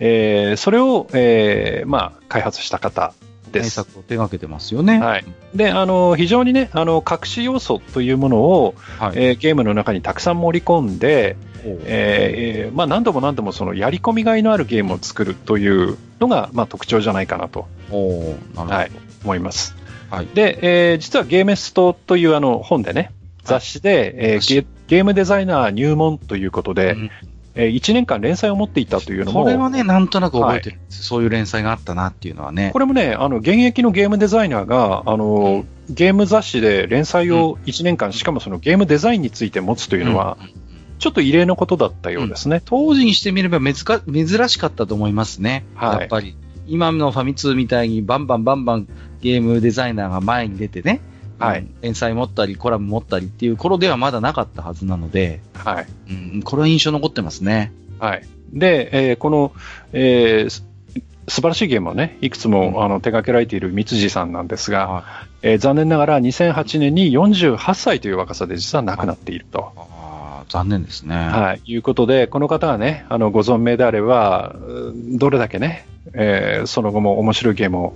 えーそれを、えーまあ、開発した方です。を手掛けてますよね。はい。で、あの、非常にね、あの、隠し要素というものを、はい。えーゲームの中にたくさん盛り込んで、えーえーまあ、何度も何度もそのやり込みがいのあるゲームを作るというのが、まあ、特徴じゃないかなとな。はい思います。はいで、えー実はゲーメストというあの本でね、雑誌で、えー雑誌ゲゲームデザイナー入門ということで、うんえ1年間連載を持っていたというのも、これはね、なんとなく覚えてるんです、そういう連載があったなっていうのはね。これもね、あの、現役のゲームデザイナーが、あの、ゲーム雑誌で連載を1年間、しかもそのゲームデザインについて持つというのは、うんうんうんちょっと異例のことだったようですね。当時にしてみれば珍か珍しかったと思いますね。はいやっぱり。今のファミ通みたいにバンバンバンバンゲームデザイナーが前に出てね、はいうん連載持ったりコラム持ったりっていう頃ではまだなかったはずなので、はい。うん、これは印象残ってますね。はい。で、えーこの、えーす素晴らしいゲームをね、いくつも、うんあの手掛けられている三辻さんなんですが、はえー残念ながら2008年に48歳という若さで実は亡くなっていると。あー残念ですね。はい。いうことで、この方がね、あの、ご存命であれば、うどれだけね、えーその後も面白いゲームを、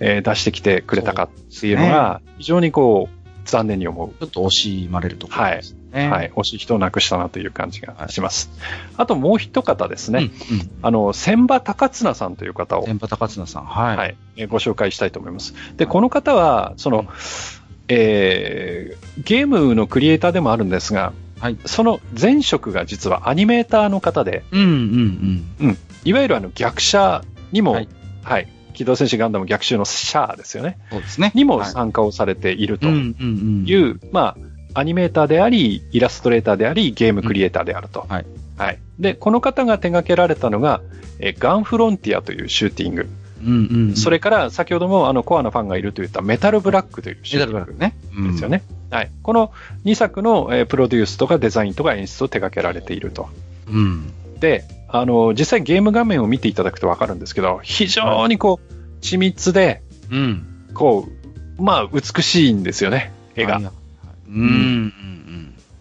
えー出してきてくれたかっていうのが、非常にこう、残念に思う。ちょっと惜しまれるところですね。はい。惜しい人を亡くしたなという感じがします。あともう一方ですね、うん。うん。あの、千葉高綱さんという方を、天パ高綱さん。はい。はい、えーご紹介したいと思います。で、この方は、その、えーゲームのクリエイターでもあるんですが、はいその前職が実はアニメーターの方で、うんうんうん。いわゆるあの逆者にも、ははいい、機動戦士ガンダム逆襲のシャアですよね、そうですね。にもはい参加をされているとうんうんうん。いう、まあ、アニメーターであり、イラストレーターであり、ゲームクリエイターであると。うんはい。はい。で、この方が手掛けられたのが、えーガンフロンティアというシューティング。うんうんうん。それから、先ほどもあのコアなファンがいるといったメタルブラックというシメューティングダルブラックね。ですよね。はい。この2作の、えープロデュースとかデザインとか演出を手掛けられていると。うん。で、あの、実際ゲーム画面を見ていただくとわかるんですけど、非常にこう、緻密で、うん。こう、まあ、美しいんですよね、絵が。はいはいうんうん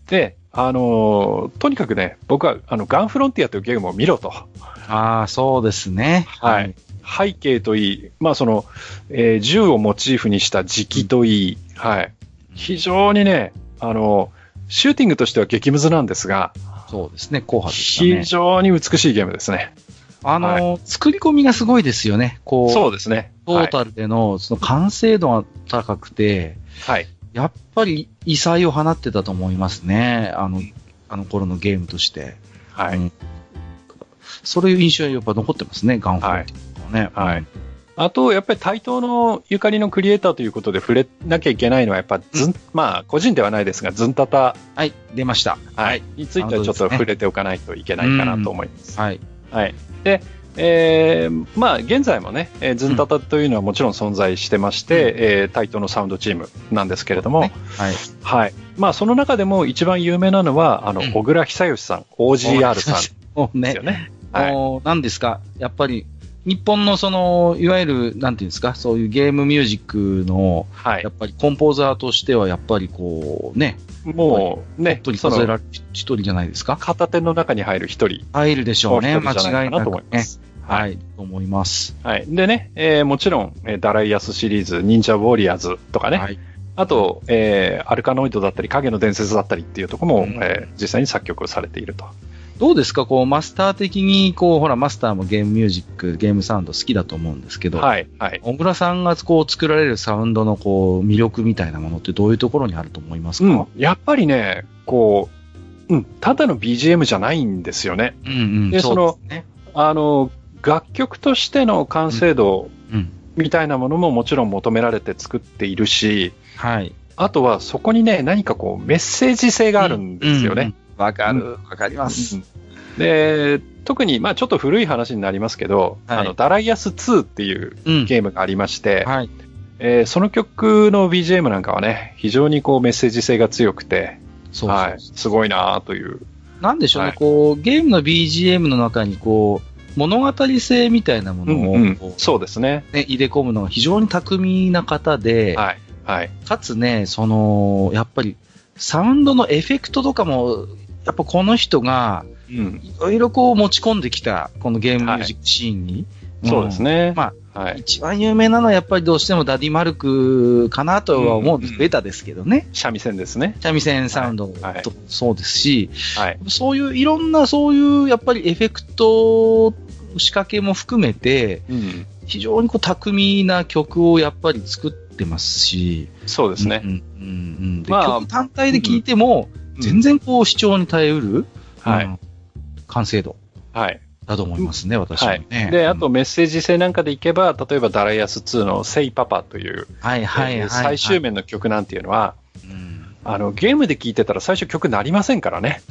で、あのとにかくね、僕は、あの、ガンフロンティアというゲームを見ろと。うん。ああ、そうですね。はい。背景といい、まあその、えー銃をモチーフにした時期といい、はい。非常にね、あの、シューティングとしては激ムズなんですが、そうですね。後派でしたね非。常に美しいゲームですね。あの、作り込みがすごいですよね。こう、そうですね。トータルでの、その完成度が高くて、はい。やっぱり異彩を放ってたと思いますね。あの、あの頃のゲームとして。はい。うんそういう印象はやっぱ残ってますね、ガンフォーっていうのはね。はい。あと、やっぱり対等のゆかりのクリエイターということで触れなきゃいけないのは、やっぱずん、まあ、個人ではないですが、ズンタタ、はい、出ました。はい、についてはちょっと触れておかないといけないかなと思います。はい。はい。で、えーまあ、現在もね、えーズンタタというのはもちろん存在してまして、えー対等のサウンドチームなんですけれども、ねはい。はい。まあ、その中でも一番有名なのは、あのうん、小倉久義さん、OGR さんでもうねすよ、ね。はい。ですか、やっぱり、日本のその、いわゆる、なんていうんですか、そういうゲームミュージックの、はいやっ。ぱりコンポーザーとしては、やっぱりこう、ね、もう、ね本当、に数えられる一人じゃないですか？片手の中に入る一人、入るでしょうね、間違いなと思いまね。す。はい、と思います。はい。でね、えーもちろん、えーダライアスシリーズ、忍者ウォリアーズとかね、はい。あと、えーアルカノイドだったり、影の伝説だったりっていうところも、うんえー実際に作曲をされていると。どうですか？こう、マスター的に、こう、ほら、マスターもゲームミュージック、ゲームサウンド好きだと思うんですけど、はい、はい。小倉さんがこう作られるサウンドのこう魅力みたいなものってどういうところにあると思いますか、うん。やっぱりね、こう、うん、ただの BGM じゃないんですよね。うん、うんでそうですね。あの、楽曲としての完成度うん。みたいなものももちろん求められて作っているし、はい。あとはそこにね、何かこうメッセージ性があるんですよね。うん。うんわかる、わかります。で、特に、まあちょっと古い話になりますけど、はいあの、ダライアス2っていううん。ゲームがありまして、はい。えーその曲の BGM なんかはね、非常にこうメッセージ性が強くて、そうそうはい、すごいなという。なんでしょうね、はいこう、ゲームの BGM の中にこう、物語性みたいなものを、うんうんそうですね。ね、入れ込むのが非常に巧みな方で、はい。はい。かつね、その、やっぱり、サウンドのエフェクトとかも、やっぱこの人が、うん。いろいろこう持ち込んできた、このゲームミュージックシーンに。そうですね。まはい。一番有名なのはやっぱりどうしてもダディマルクかなとは思うベタですけどね。三味線ですね。三味線サウンドとはいはいそうですし、はい。そういういろんなそういうやっぱりエフェクト仕掛けも含めて、うん。非常にこう巧みな曲をやっぱり作ってますし、そうですねう。んうんうんでまあ曲単体で聴いても、うん全然こう主張に耐えうる、はいうん完成度はい。だと思いますね、私ははねい。。で、あとメッセージ性なんかでいけば、例えばダライアス2のセイパパという、はいはいはい、えーはい。最終面の曲なんていうのは、うんあの、ゲームで聴いてたら最初曲なりませんからね。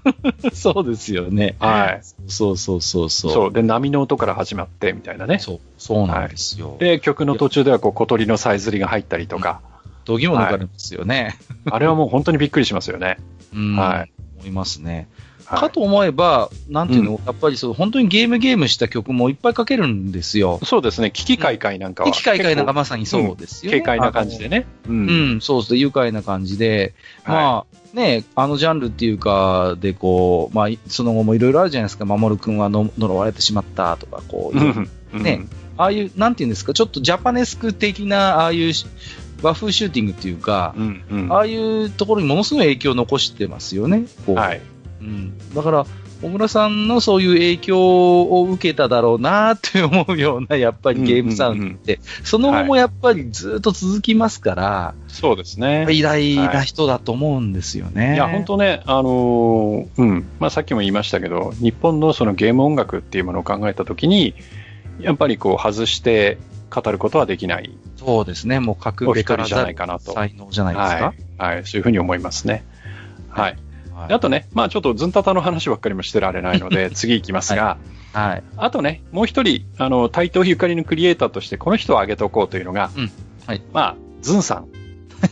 そうですよね。はい。そうそうそうそう。そう。で、波の音から始まって、みたいなね。そう、そうなんですよ。で、曲の途中ではこう小鳥のさえずりが入ったりとか、どぎも抜かれますよね。あれはもう本当にびっくりしますよね。うん。はい思いますね。はいかと思えば、なんていうの、やっぱりそう、本当にゲームゲームした曲もいっぱい書けるんですよ。そうですね。危機開会なんかは。機械界なんか結まさにそうですよね。構軽快な感じでね。う。うんん、そうですね、愉快な感じで、はまあ、ね、あのジャンルっていうか、で、こう、まあ、いその後もいろいろあるじゃないですか、守君はの呪われてしまったとか、こう、うんうんねああいう、なんていうんですか、ちょっとジャパネスク的な、ああいうし和風シューティングっていうか、うんうんああいうところにものすごい影響を残してますよね。はい。うん、だから、小倉さんのそういう影響を受けただろうなって思うような、やっぱりゲームサウンドって、その後もやっぱりずっと続きますから、そうですね。偉大な人だと思うんですよね。いや、本当ね、あのーうん。まあ、さっきも言いましたけど、日本のそのゲーム音楽っていうものを考えたときに、やっぱりこう、外して語ることはできないそうですね。もう格おべからじゃないかなと。才能じゃないですか？はい。はい。そういうふうに思いますね。はい。はいであとね、まあちょっとズンタタの話ばっかりもしてられないので、次行きますが、はい。あとね、もう一人、あの、対等ゆかりのクリエイターとして、この人を挙げておこうというのが、うんはいまあ、ズンさん。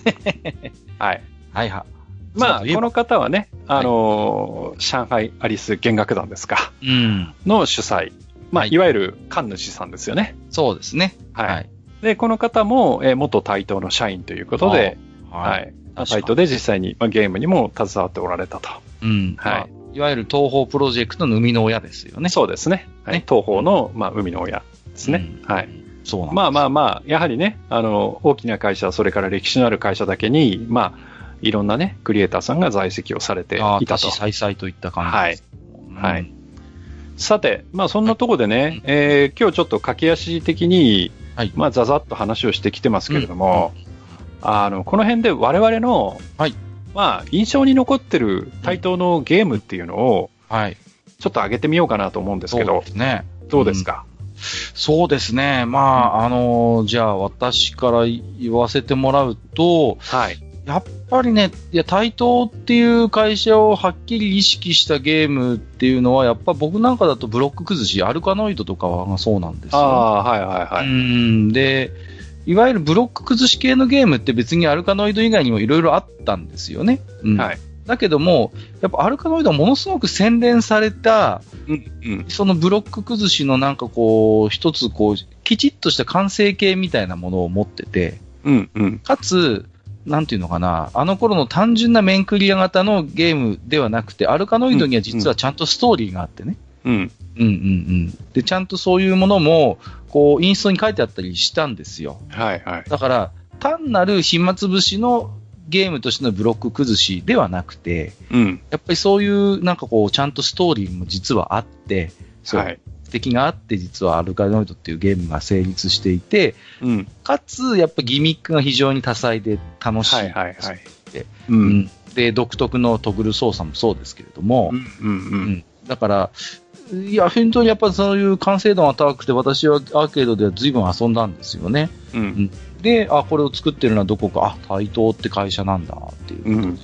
はい。はいは。まあ、この方はね、あのー上海アリス弦楽団ですか、うん。の主催。まあ、はいいわゆる神主さんですよね。そうですね。はい。はい。で、この方も、えー元対等の社員ということで、は。はいい。確かに対等で実際に、まあ、ゲームにも携わっておられたと。うん。はいまあいわゆる東方プロジェクトの生みの親ですよね。そうですね。はいね東方の、まあ、海の親ですね。うんはい。。そうなんですまあまあまあ、やはりね、あの、大きな会社、それから歴史のある会社だけに、まあ、いろんなね、クリエイターさんが在籍をされてああ、いたと私。再々といった感じです。うんはい。さて、まあそんなところでね、えー今日ちょっと駆け足的に、はい。まあざざっと話をしてきてますけれども、あの、この辺で我々の、はいまあ印象に残ってる対等のゲームっていうのを、はい。ちょっと上げてみようかなと思うんですけどそうで、すね。どうですか、そうですね。まあ、あのじゃあ私から言わせてもらうと、はい。やっぱりね、いや、対等っていう会社をはっきり意識したゲームっていうのは、やっぱ僕なんかだとブロック崩し、アルカノイドとかはそうなんですよ。ああー、はいはいはい。うん。で、いわゆるブロック崩し系のゲームって別にアルカノイド以外にもいろいろあったんですよね。うん。はい。だけども、やっぱアルカノイドはものすごく洗練された、うん、うん。そのブロック崩しのなんかこう、一つこう、きちっとした完成形みたいなものを持ってて、うん、うん。かつ、なんていうのかな、あの頃の単純な面クリア型のゲームではなくて、アルカノイドには実はちゃんとストーリーがあってね。うん。うんうんうん。で、ちゃんとそういうものも、こう、インストに書いてあったりしたんですよ。はいはい。だから、単なる暇つぶしのゲームとしてのブロック崩しではなくて、うん。やっぱりそういう、なんかこう、ちゃんとストーリーも実はあって、そう、はい。敵があって、実はアルカノイドっていうゲームが成立していて、うん。かつ、やっぱギミックが非常に多彩で楽しい。はいはいはい。う。うんん。で、独特のトグル操作もそうですけれども、うん。うん。うんだから、いや、本当にやっぱそういう完成度が高くて、私はアーケードでは随分遊んだんですよね。うん。で、あ、これを作ってるのはどこか、あ、台東って会社なんだっていう。うん。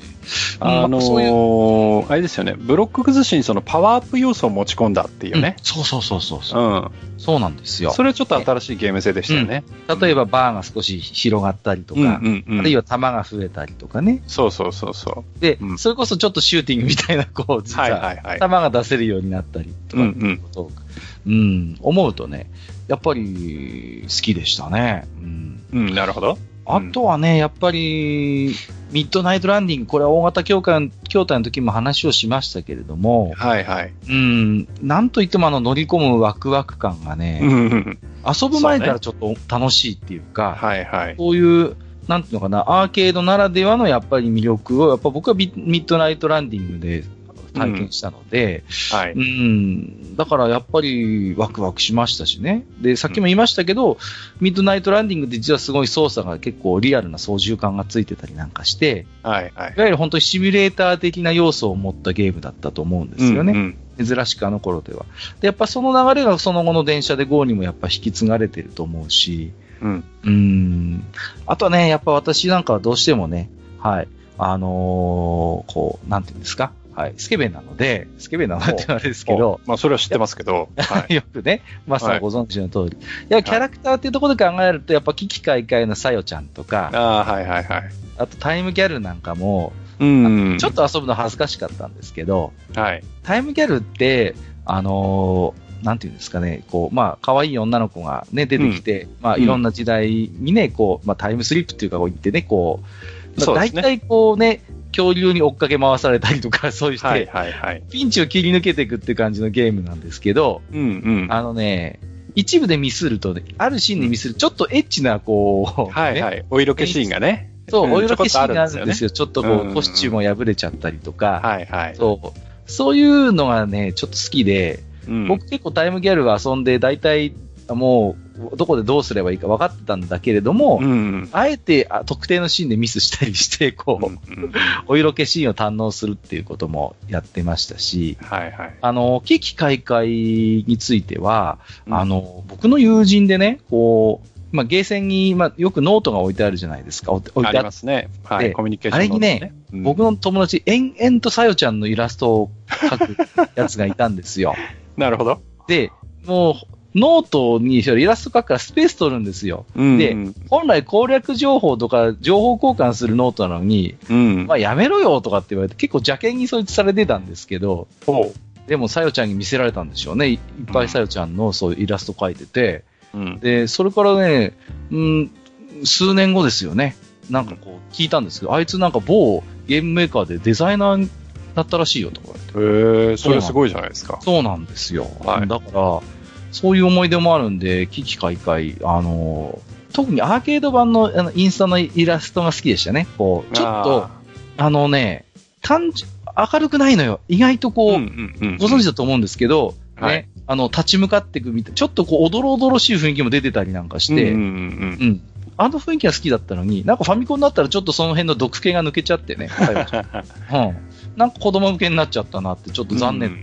あのー、あれですよね。ブロック崩しにそのパワーアップ要素を持ち込んだっていうねうん。そうそうそうそうそうう、ん。そうなんですよ。それはちょっと新しいゲーム性でしたよね。例えばバーが少し広がったりとか、うんうんうんあるいは弾が増えたりとかね。そうそうそうそで、うんそれこそちょっとシューティングみたいな、こう、う。実はいははいはい。弾が出せるようになったりとか、うんうんことをうん、思うとね、やっぱり好きでしたね。うんうん、なるほど。あとはね、やっぱり、ミッドナイトランディング、これは大型協会協会の時も話をしましたけれども、はいはい。うん、なんといってもあの乗り込むワクワク感がうね。遊ぶ前からちょっと楽しいっていうか、はいはい。そういう、なんていうのかな、アーケードならではのやっぱり魅力を、やっぱ僕はミミッドナイトランディングで体験したので、はい。うん、だからやっぱりワクワクしましたしね。で、さっきも言いましたけど、ミッドナイトランディングって実はすごい操作が結構リアルな操縦感がついてたりなんかして、はいはいい。わゆる本当にシミュレーター的な要素を持ったゲームだったと思うんですよね。うん珍しくあの頃では。で、やっぱその流れがその後の電車で GO にもやっぱ引き継がれてると思うし、うん。うーん。あとはね、やっぱ私なんかはどうしてもね、はい。あのーこう、なんていうんですか？はい。スケベなので、スケベなのでってあれですけど、まあ、それは知ってますけど。はい。よくね、マスタはいーご存知の通り。いや、キャラクターっていうところで考えると、やっぱ、危機開会のさよちゃんとか、ああ、はいはいはい。あとタイムギャルなんかも、うん。ちょっと遊ぶの恥ずかしかったんですけど、はい。タイムギャルって、あのーなんていうんですかね、こう、まあ、可愛い女の子がね、出てきて、まあ、うんいろんな時代にね、こう、まあ、タイムスリップっていうか、こう言ってね、こう、まあ、大体こうね、恐竜に追っかけ回されたりとか、そういうして、はいはいはい。ピンチを切り抜けていくって感じのゲームなんですけど、うんうん。あのね、一部でミスるとね、あるシーンでミスる、ちょっとエッチな、こう、ねはいはい。お色気シーンがね。そう、んお色気シーンがあるんですよ。ちょっとこうコスチュームも破れちゃったりとか、はいはい。そう。そういうのがね、ちょっと好きで、うん僕結構タイムギャルは遊んで、大体、もう、どこでどうすればいいか分かってたんだけれども、うん。あえてあ特定のシーンでミスしたりして、こう、うんうんお色気シーンを堪能するっていうこともやってましたし、はいはい。あの、奇々怪界については、うんあの、僕の友人でね、こう、まあ、ゲーセンに、まあ、よくノートが置いてあるじゃないですか。置いてありますね。はでい。コミュニケーションあれにねうん僕の友達、延々とさよちゃんのイラストを描くやつがいたんですよ。なるほど。で、もう、ノートにイラスト描くからスペース取るんですよ。うんで本来攻略情報とか情報交換するノートなのに、うん。まあやめろよとかって言われて結構邪険にそいつされてたんですけど、ほでもさよちゃんに魅せられたんでしょうね。いいっぱいさよちゃんのそういうイラスト描いてて、う。うん。で、それからね、うん、数年後ですよね。なんかこう聞いたんですけど、あいつなんか某ゲームメーカーでデザイナーになったらしいよとか言われて。へえ、それすごいじゃないですか。そうなんですよ。はいだから、そういう思い出もあるんで、危機開会、あの、特にアーケード版のあのインスタのイラストが好きでしたね。こう、ちょっと、あのね、単純、明るくないのよ。意外とこう、うんうんうん、ご存知だと思うんですけど、はいね、あの、立ち向かっていくみたい、ちょっとこう、おどろおどろしい雰囲気も出てたりなんかして、うんうんうん。あの雰囲気が好きだったのに、なんかファミコンになったらちょっとその辺の毒気が抜けちゃってね。うん。なんか子供向けになっちゃったなって、ちょっと残念な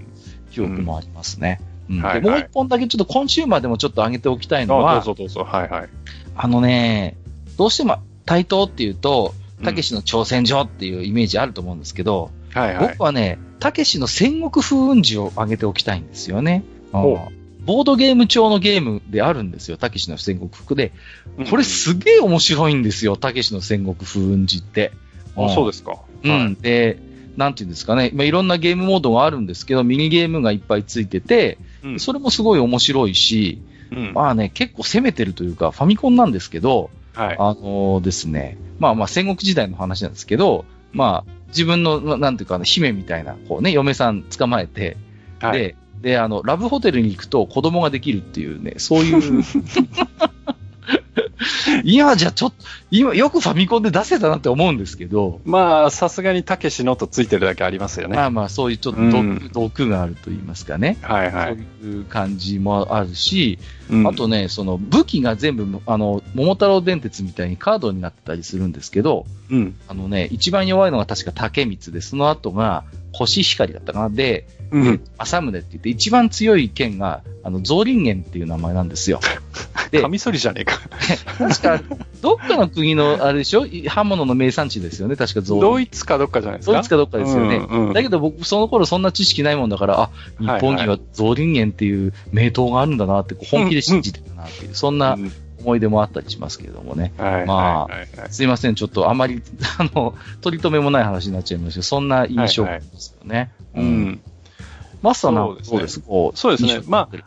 記憶もありますね。うんはいはいでもう一本だけちょっとコンシューマーでもちょっと上げておきたいのあどうは、ぞどうぞ。はいはい。あのね、どうしても対等っていうと、たけしの挑戦状っていうイメージあると思うんですけど、はいはい。僕はね、たけしの戦国風雲児を上げておきたいんですよね。ボードゲーム調のゲームであるんですよ、たけしの戦国風で。うんこれすげえ面白いんですよ、たけしの戦国風雲児って。あそうでですか。す。うん。で、なんていうんですかね、まあ、いろんなゲームモードがあるんですけど、ミニゲームがいっぱいついてて、うんそれもすごい面白いし、うんまあね、結構攻めてるというか、ファミコンなんですけど、はい。あのですね、まあまあ戦国時代の話なんですけど、まあ自分の、ななんていうかな、姫みたいな、こうね、嫁さん捕まえて、はいで、で、あの、ラブホテルに行くと子供ができるっていうね、そういう。今じゃちょっと、今、よくファミコンで出せたなって思うんですけど、まあ、さすがにたけしのとついてるだけありますよね。まあまあ、そういうちょっとうん毒,、毒があると言いますかね。はいはい。そういう感じもあるし、うんあとね、その武器が全部、あの、桃太郎電鉄みたいにカードになったりするんですけど、うん。あのね、一番弱いのが確か竹光で、その後が腰光だったかな。で、うん。浅宗って言って、一番強い剣が、あの、ゾウリンゲンっていう名前なんですよ。でカミソリじゃねえか。確か、どっかの国の、あれでしょ？い刃物の名産地ですよね、確かゾウ。ドイツかどっかじゃないですか？ドイツかどっかですよね。うんうんだけど僕、その頃そんな知識ないもんだから、あ、日本にはゾウリンゲンっていう名刀があるんだなって、本気で信じてたなっていう、そんなうん思い出もあったりしますけれどもね。はいまあはいはいはいすいません、ちょっとあまり、あの、取り留めもない話になっちゃいましたけど、そんな印象ですよね。う。ん。マスターなんそうですねそうです。ね印象に残ってる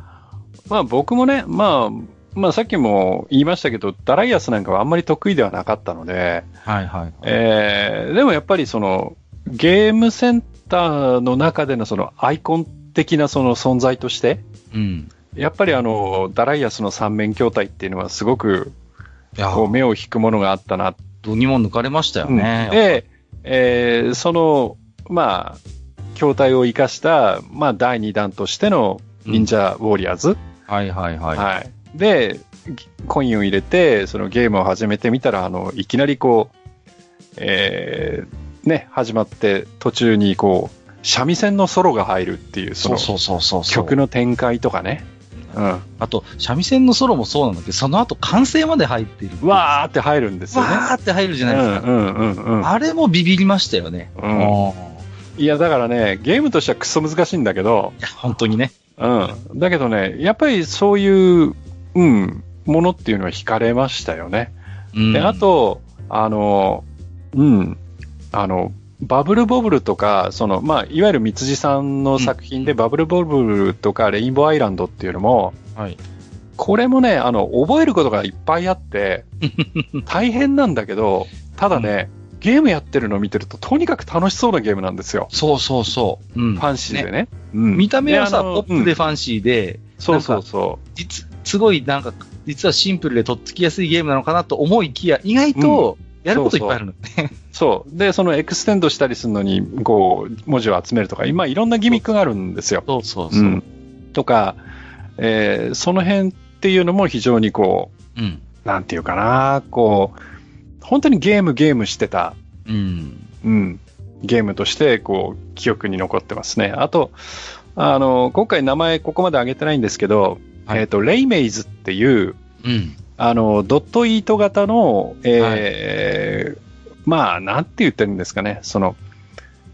まあ僕もね、まあ、まあさっきも言いましたけど、ダライアスなんかはあんまり得意ではなかったので、はいはいはい。えーでもやっぱりその、ゲームセンターの中でのそのアイコン的なその存在として、うん。やっぱりあの、ダライアスの三面筐体っていうのはすごくこう目を引くものがあったな。どにも抜かれましたよね。で、えーその、まあ、筐体を生かした、まあ第2弾としての忍者ウォリアーズ。はいはいはい。はい。で、コインを入れて、そのゲームを始めてみたら、あの、いきなりこう、えーね、始まって、途中にこう、三味線のソロが入るっていう、そのそうそうそうそうそう。曲の展開とかね。うん。あと、三味線のソロもそうなんだけど、その後完成まで入っている。わーって入るんですよね。わーって入るじゃないですか。うんうんうんうん。あれもビビりましたよね。うんいいや、だからね、ゲームとしてはクソ難しいんだけど、や、本当にね。うん。だけどね、やっぱりそういう、うん、ものっていうのは惹かれましたよね。うんで、あ、と、あの、うん、あの、バブルボブルとか、その、まあ、いわゆる三辻さんの作品で、バブルボブルとか、レインボーアイランドっていうのも、はい。これもね、あの、覚えることがいっぱいあって、大変なんだけど、ただね、ゲームやってるのを見てると、とにかく楽しそうなゲームなんですよ。そうそうそう。うんファンシーでね。うん見た目はさ、ポップでうんファンシーで、そうそうそ実、すごいなんか、実はシンプルでとっつきやすいゲームなのかなと思いきや、意外と、やることいっぱいあるのね。う。そう。で、そのエクステンドしたりするのに、こう、文字を集めるとか、今いろんなギミックがあるんですよ。そうそうそう。うん。とか、えーその辺っていうのも非常にこうん。う、なんていうかな、こう、本当にゲームゲームしてた、うん。うん、ゲームとして、こう、記憶に残ってますね。あと、あの、今回名前ここまで挙げてないんですけど、はいえっ、と、レイメイズっていう、うん。あの、ドットイート型の、えーまあ、なんて言ってるんですかね、その、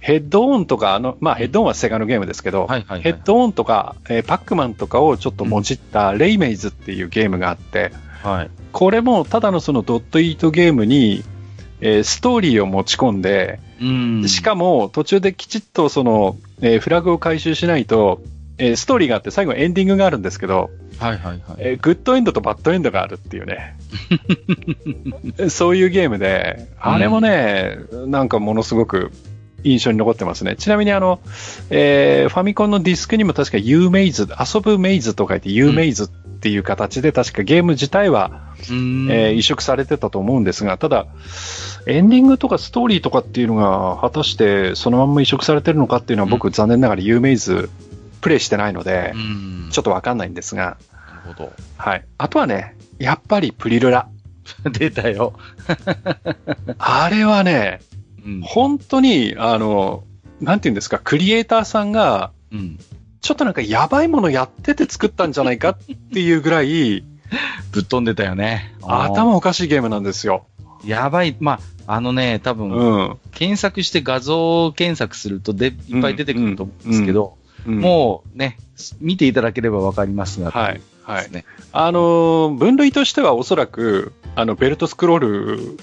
ヘッドオンとか、あの、まあ、ヘッドオンはセガのゲームですけど、はいはいはい。ヘッドオンとか、えーパックマンとかをちょっともじったレイメイズっていうゲームがあって、はい。これもただのそのドットイートゲームに、えーストーリーを持ち込んで、うん。しかも途中できちっとその、えーフラグを回収しないと、えーストーリーがあって最後エンディングがあるんですけど、はいはいはい。えーグッドエンドとバッドエンドがあるっていうね。そういうゲームで、あれもね、なんかものすごく印象に残ってますね。ちなみにあの、えーファミコンのディスクにも確か U メイズ、遊ぶメイズと書いて U メイズっていう形で確かゲーム自体は、うんえー移植されてたと思うんですが、ただ、エンディングとかストーリーとかっていうのが果たしてそのまんま移植されてるのかっていうのは僕残念ながら U メイズプレイしてないので、うん。ちょっとわかんないんですが、ほはい。あとはね、やっぱりプリルラ。ど。出たよ。あれはね、うん。本当に、あの、なんていうんですか、クリエイターさんが、うん。ちょっとなんかやばいものやってて作ったんじゃないかっていうぐらい、ぶっ飛んでたよね。頭おかしいゲームなんですよ。やばい。まあ、あのね、多分、うん。検索して画像検索するとでいっぱい出てくると思うんですけど、うんもうね、見ていただければわかりますが、はい。はい。あのー分類としてはおそらく、あの、ベルトスクロール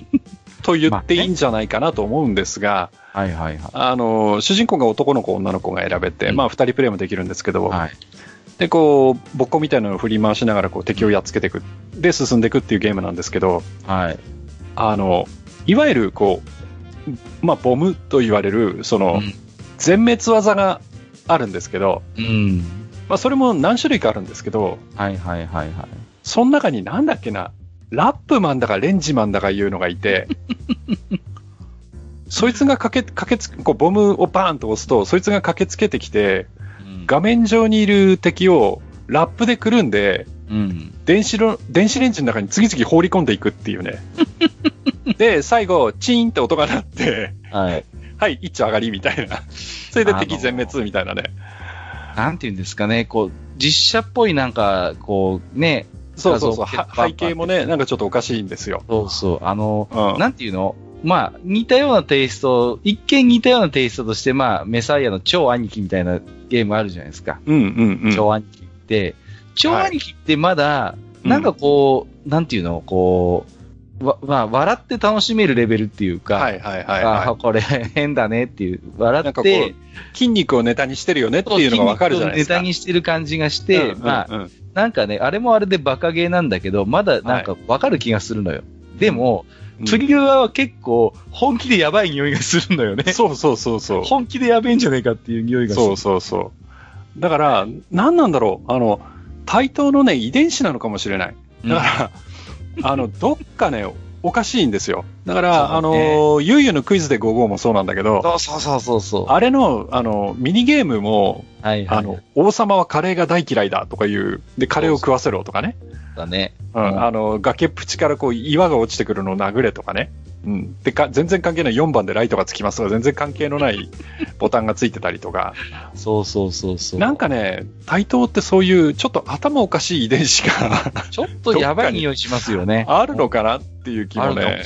と言っていいんじゃないかなと思うんですが、はいはいはあのー主人公が男の子、女の子が選べて、うんまあ、二人プレイもできるんですけど、い。はい。で、こう、ボッコみたいなのを振り回しながら、こう、敵をやっつけていく。で、進んでいくっていうゲームなんですけど、はい。あの、いわゆる、こう、まあ、ボムと言われる、その、全滅技があるんですけど、うん。うん。まあ、それも何種類かあるんですけど、はいはいはいはい。その中になんだっけな、ラップマンだかレンジマンだかいうのがいて、そいつが駆け、駆けつ、こう、ボムをバーンと押すと、そいつが駆けつけてきて、うん画面上にいる敵をラップでくるんで、うん。電子の、電子レンジの中に次々放り込んでいくっていうね。で、最後、チーンって音が鳴って、はい。はい、一丁上がりみたいな。それで敵あのー全滅みたいなね。なんて言うんですかね、こう、実写っぽいなんか、こう、ね、そうそうそう。背景もね、なんかちょっとおかしいんですよ。そうそう、あの、うん。なんていうの？まあ、似たようなテイスト、一見似たようなテイストとして、まあ、メサイアの超兄貴みたいなゲームあるじゃないですか。うんうんうん。超兄貴って、超兄貴ってまだ、うんなんかこう、なんていうの？こう、わ、まあ、笑って楽しめるレベルっていうか、はいはいはい、あはあ、これ変だねっていう、笑って、い。筋肉をネタにしてるよねっていうのがわかるじゃないですか。ネタにしてる感じがして、うんうんまあ、うんなんかね、あれもあれでバカゲーなんだけど、まだなんかわかる気がするのよ。でも、プリルラは結構本気でやばい匂いがするのよね。そうそうそうそう。本気でやべえんじゃないかっていう匂いがする。そうそうそう。だから、何なんだろう。あの、対等のね、遺伝子なのかもしれない。うんだから、あの、どっかね、おかしいんですよ。だから、あねの、ゆうゆうのクイズで55もそうなんだけど、そうそうそうそう。あれの、あの、ミニゲームも、はいはい。あの、王様はカレーが大嫌いだとかいう、で、カレーを食わせろとかね。だね。うん、うんあの、崖っぷちからこう岩が落ちてくるのを殴れとかね。うん。でか、全然関係ない4番でライトがつきますとか、全然関係のない ボタンがついてたりとか。そうそうそうそう。なんかね、対等ってそういうちょっと頭おかしい遺伝子が ちょっとやばい匂いしますよね。あるのかなっていう気あもね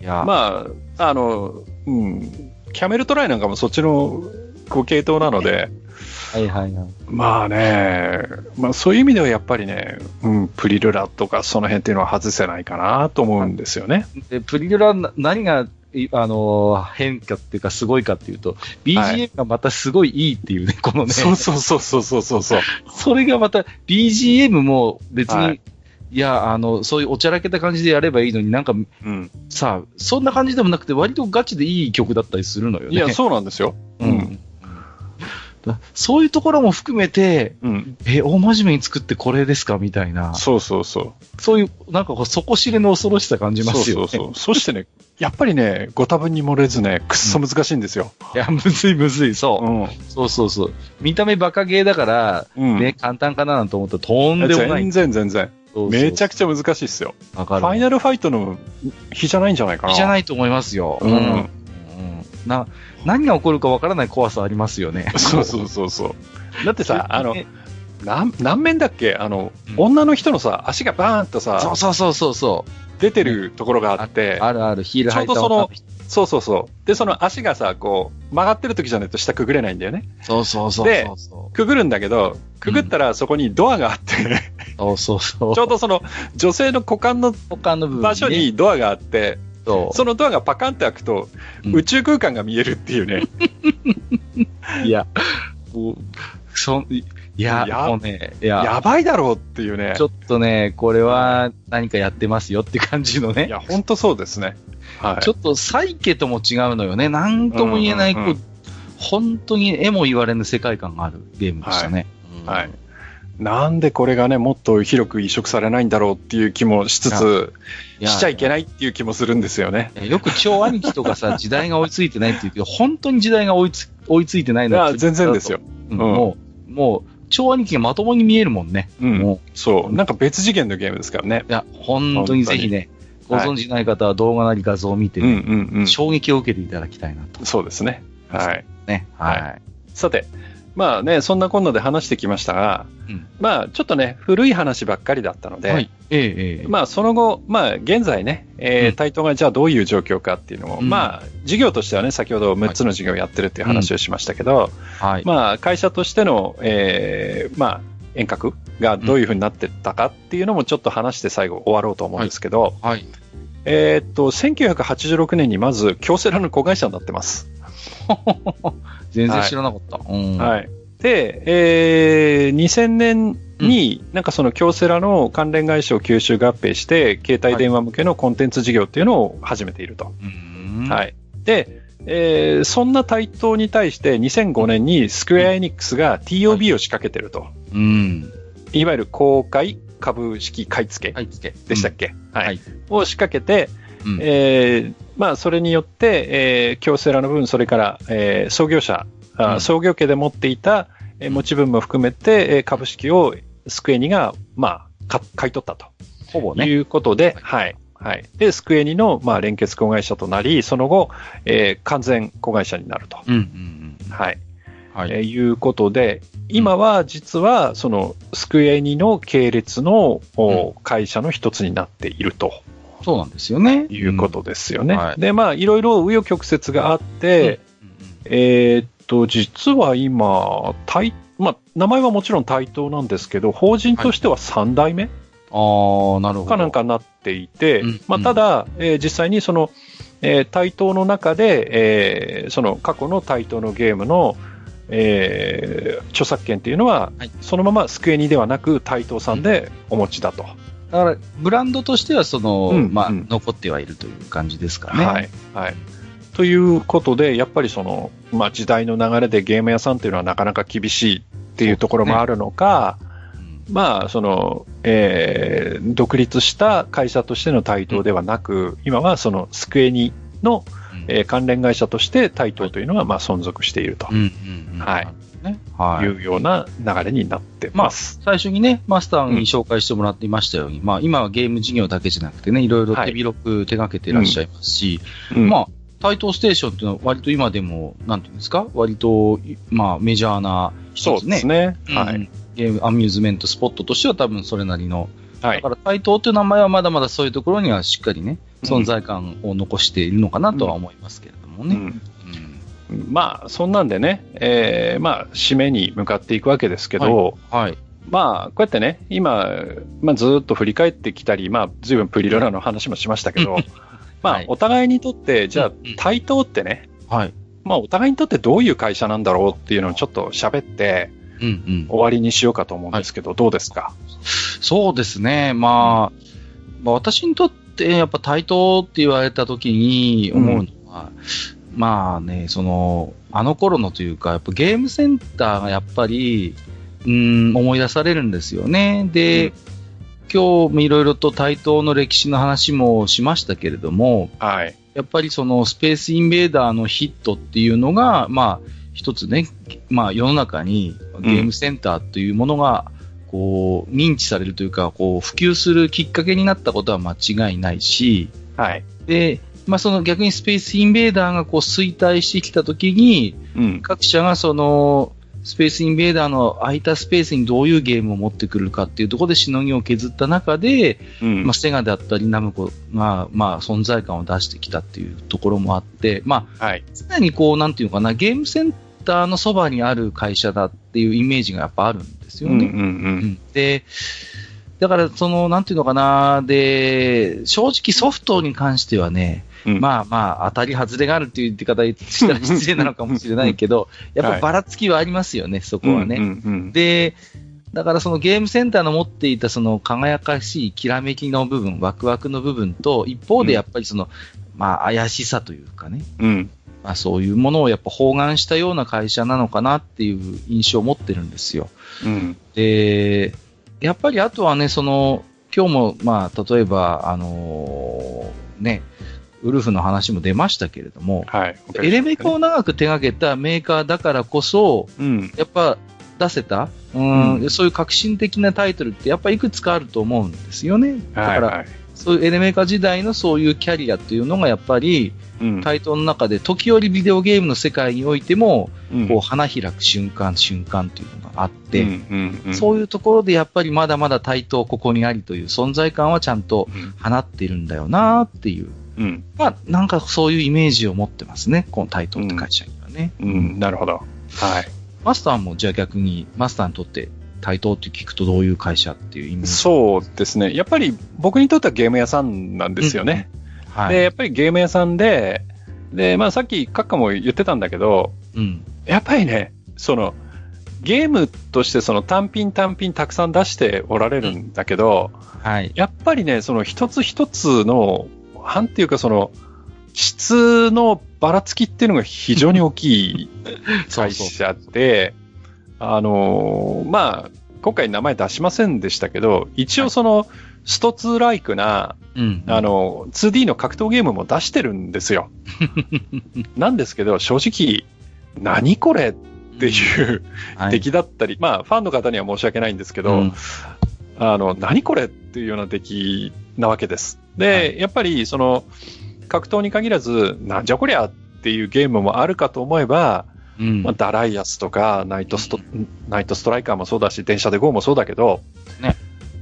い。いや、まあ、あの、うん。キャメルトライなんかもそっちのご系統なので、はいはいはい。まあね、まあそういう意味ではやっぱりね、うん、プリルラとかその辺っていうのは外せないかなと思うんですよね。で、プリルラな何が、いあのー変化っていうかすごいかっていうと、BGM がまたすごいいいっていうね、このね。そうそうそうそうそうそうそう。それがまた BGM も別に、はいい、や、あの、そういうおちゃらけた感じでやればいいのになんかうん。さ、そんな感じでもなくて割とガチでいい曲だったりするのよね。いや、そうなんですよ。ううんそういうところも含めて、うん。え、大真面目に作ってこれですか？みたいな。そうそうそう。そういう、なんか底知れの恐ろしさ感じますよね。そうそうそう。そしてね、やっぱりね、ご多分に漏れずね、くっそ難しいんですよ。いや、むずいむずい、そう。うん。そうそうそう。見た目バカゲーだから、うん。ね、簡単かななんて思ったらとんでもない。全然全然。めちゃくちちゃ難しいっすよ。ファイナルファイトの日じゃないんじゃないかな。。じゃないいと思いますよ。うんうんな、何が起こるかわからない怖さありますよね。そうそうそうそう。だってさ、あの、ねなん何面だっけ？あの、うん女の人のさ、足がバーンとそうさ、そうそうそうそう。出てるところがあって、あるある、ヒール履いたちょうどそのそうそうそう。で、その足がさ、こう、曲がってる時じゃないと下くぐれないんだよね。そうそうそうでくぐるんだけど、くぐったらそこにドアがあって、う。そうそうそう。ちょうどその女性の股間の他の部分、ね、場所にドアがあって、そそのドアがパカンって開くと、うん宇宙空間が見えるっていうね。う。いや、もう、そいいや、やもうね、いや、やばいだろうっていうねち。ょっとね、これは何かやってますよって感じのね。いや、ほんとそうですね。はい。ちょっとサイケとも違うのよね。なんとも言えない、うんうんうん本当に絵も言われぬ世界観があるゲームでしたね。うんはい。なんでこれがね、もっと広く移植されないんだろうっていう気もしつつ、しちゃいけないっていう気もするんですよね。よく超兄貴とかさ、時代が追いついてないって言うけど、本当に時代が追いつ追いついてないのはいや、全然ですよ。うんうんもう、もう、超兄貴がまともに見えるもんね。うんもそう。なんか別次元のゲームですからね。う、いや、本当にぜひね、ごはい存知ない方は動画なり画像を見てうんね、うんうん。衝撃を受けていただきたいなと。そうですね。はい。ね。はい。さて、まあね、そんなこんなで話してきましたが、うんまあちょっとね、古い話ばっかりだったので、はい。ええええ。まあその後、まあ現在ね、えーうん対等がじゃあどういう状況かっていうのを、うんまあ事業としてはね、先ほど6つの事業をやってるっていう話をしましたけど、はい。まあ会社としての、えーまあ遠隔がどういうふうになってったかっていうのもちょっと話して最後終わろうと思うんですけど、はい。えーっと、1986年にまず京セラの子会社になってます。全然知らなかった。うん。はい。で、えー2000年に、なんかその京セラの関連会社を吸収合併して、携帯電話向けのコンテンツ事業っていうのを始めていると。うん。。はいい。で、えーそんな台頭に対して2005年にスクエアエニックスが TOB を仕掛けてると。うん。いわゆる公開株式買い付けはい。でしたっけ、はい、はいを仕掛けて、うん。えーまあ、それによって、えー京セラの分、それから、えー創業者、あうん創業家で持っていた、えー持ち分も含めて、えー株式をスクエニが、まあ、か買い取ったとほぼね。いうことで、はい。はい。で、スクエニの、まあ、連結子会社となり、その後、えー完全子会社になると。うん。うん。うんはい。はい。えーいうことで、今は実は、その、スクエニの系列の、お会社の一つになっていると。そうなんですよね。いうことですよね。うんはいで、まあ、いろいろ紆余曲折があって、えーっと、実は今、対、まあ、名前はもちろん対等なんですけど、法人としては3代目ああ、なるほど。かなんかなっていて、うんまあ、ただ、えー実際にその、えー対等の中で、えーその過去の対等のゲームの、えー著作権っていうのは、はいそのままスクエニではなく対等さんでお持ちだと。だから、ブランドとしては、その、まあ、うんうん残ってはいるという感じですかね。はい。はい。ということで、やっぱりその、まあ、時代の流れでゲーム屋さんっていうのはなかなか厳しいっていうところもあるのか、うんまあ、その、えー独立した会社としての台頭ではなく、今はそのスクエニの、うんえー関連会社として台頭というのが、まあ、存続しているとうんうんうん。はいね。はい。いうような流れになってます。最初にね、マスターに紹介してもらっていましたように、まあ今はゲーム事業だけじゃなくてね、いろいろ手広く手掛けていらっしゃいますし、うんまあ、台東ステーションっていうのは割と今でも、なんていうんですか？割と、まあメジャーなそう一つね。ですね。うんはい。ゲーム、アミューズメントスポットとしては多分それなりの。はいだか。ら台東っていう名前はまだまだそういうところにはしっかりね、うん存在感を残しているのかなとは思いますけれどもね。うんうんまあ、そんなんでね、えーまあ、締めに向かっていくわけですけど、はい。まあ、こうやってね、今、まあ、ずっと振り返ってきたり、まあ、ずいぶんプリロラの話もしましたけど、まはい、あお互いにとって、じゃあうんうん、対等ってね、はい。まあ、お互いにとってどういう会社なんだろうっていうのをちょっと喋ってうんうん。終わりにしようかと思うんですけど、どうですか？そうですね。まあ、まあ、私にとってやっぱ対等って言われた時に思うのは、まあね、その、あの頃のというか、やっぱゲームセンターがやっぱり、うん、思い出されるんですよね。で、うん今日もいろいろと対等の歴史の話もしましたけれども、はい。やっぱりそのスペースインベーダーのヒットっていうのが、まあ、一つね、まあ世の中にゲームセンターというものが、こう、認知されるというか、こう、普及するきっかけになったことは間違いないし、はい。で、まあその逆にスペースインベーダーがこう衰退してきたときに、うん。各社がその、スペースインベーダーの空いたスペースにどういうゲームを持ってくるかっていうところでしのぎを削った中で、うんまあ、セガであったりナムコが、まあ、存在感を出してきたっていうところもあって、まはい。あ、常にこう、なんていうのかな、ゲームセンターのそばにある会社だっていうイメージがやっぱあるんですよね。うんうんう。うんんで、だから、その、なんていうのかな、で、正直ソフトに関してはね、うんまあまあ、当たり外れがあるっていう言って方したら失礼なのかもしれないけど、やっぱばらつきはありますよね、そこはね。うんうんうんで、だからそのゲームセンターの持っていたその輝かしいきらめきの部分、ワクワクの部分と、一方でやっぱりその、まあ怪しさというかね、うん。まあそういうものをやっぱ包含したような会社なのかなっていう印象を持ってるんですよ。うん。で、やっぱりあとはね、その、今日もまあ例えば、あのーね、ウルフの話も出ましたけれども、はい。エレメコを長く手掛けたメーカーだからこそ、うん。やっぱ、出せた、うん、そういう革新的なタイトルってやっぱりいくつかあると思うんですよね。だから、はいはい、そういうエレメーカー時代のそういうキャリアっていうのがやっぱり、うん、タイトルの中で時折ビデオゲームの世界においても、うん、こう花開く瞬間、瞬間っていうのがあって、うんうんうん、そういうところでやっぱりまだまだ対等ここにありという存在感はちゃんと放っているんだよなっていう。うん、まあ、なんかそういうイメージを持ってますね、この対等って会社にはね。うん、なるほど。はい。マスターもじゃあ逆に、マスターにとって対等って聞くとどういう会社っていう意味そうですね。やっぱり僕にとってはゲーム屋さんなんですよね。うん、はい。で、やっぱりゲーム屋さんで、で、まあさっきカッカも言ってたんだけど、うん。やっぱりね、その、ゲームとしてその単品単品たくさん出しておられるんだけど、うん、はい。やっぱりね、その一つ一つの、なんていうかその、質のばらつきっていうのが非常に大きい会社で、あのー、まあ、今回名前出しませんでしたけど、一応その、スト2ライクな、あの、2D の格闘ゲームも出してるんですよ。なんですけど、正直、何これっていう出来だったり、はい、まあ、ファンの方には申し訳ないんですけど、うん、あの、何これっていうような出来なわけです。で、はい、やっぱり、その、格闘に限らず、なんじゃこりゃっていうゲームもあるかと思えば、うん、まあ、ダライアスとかナイトスト、ナイトストライカーもそうだし、電車で GO もそうだけど、ね、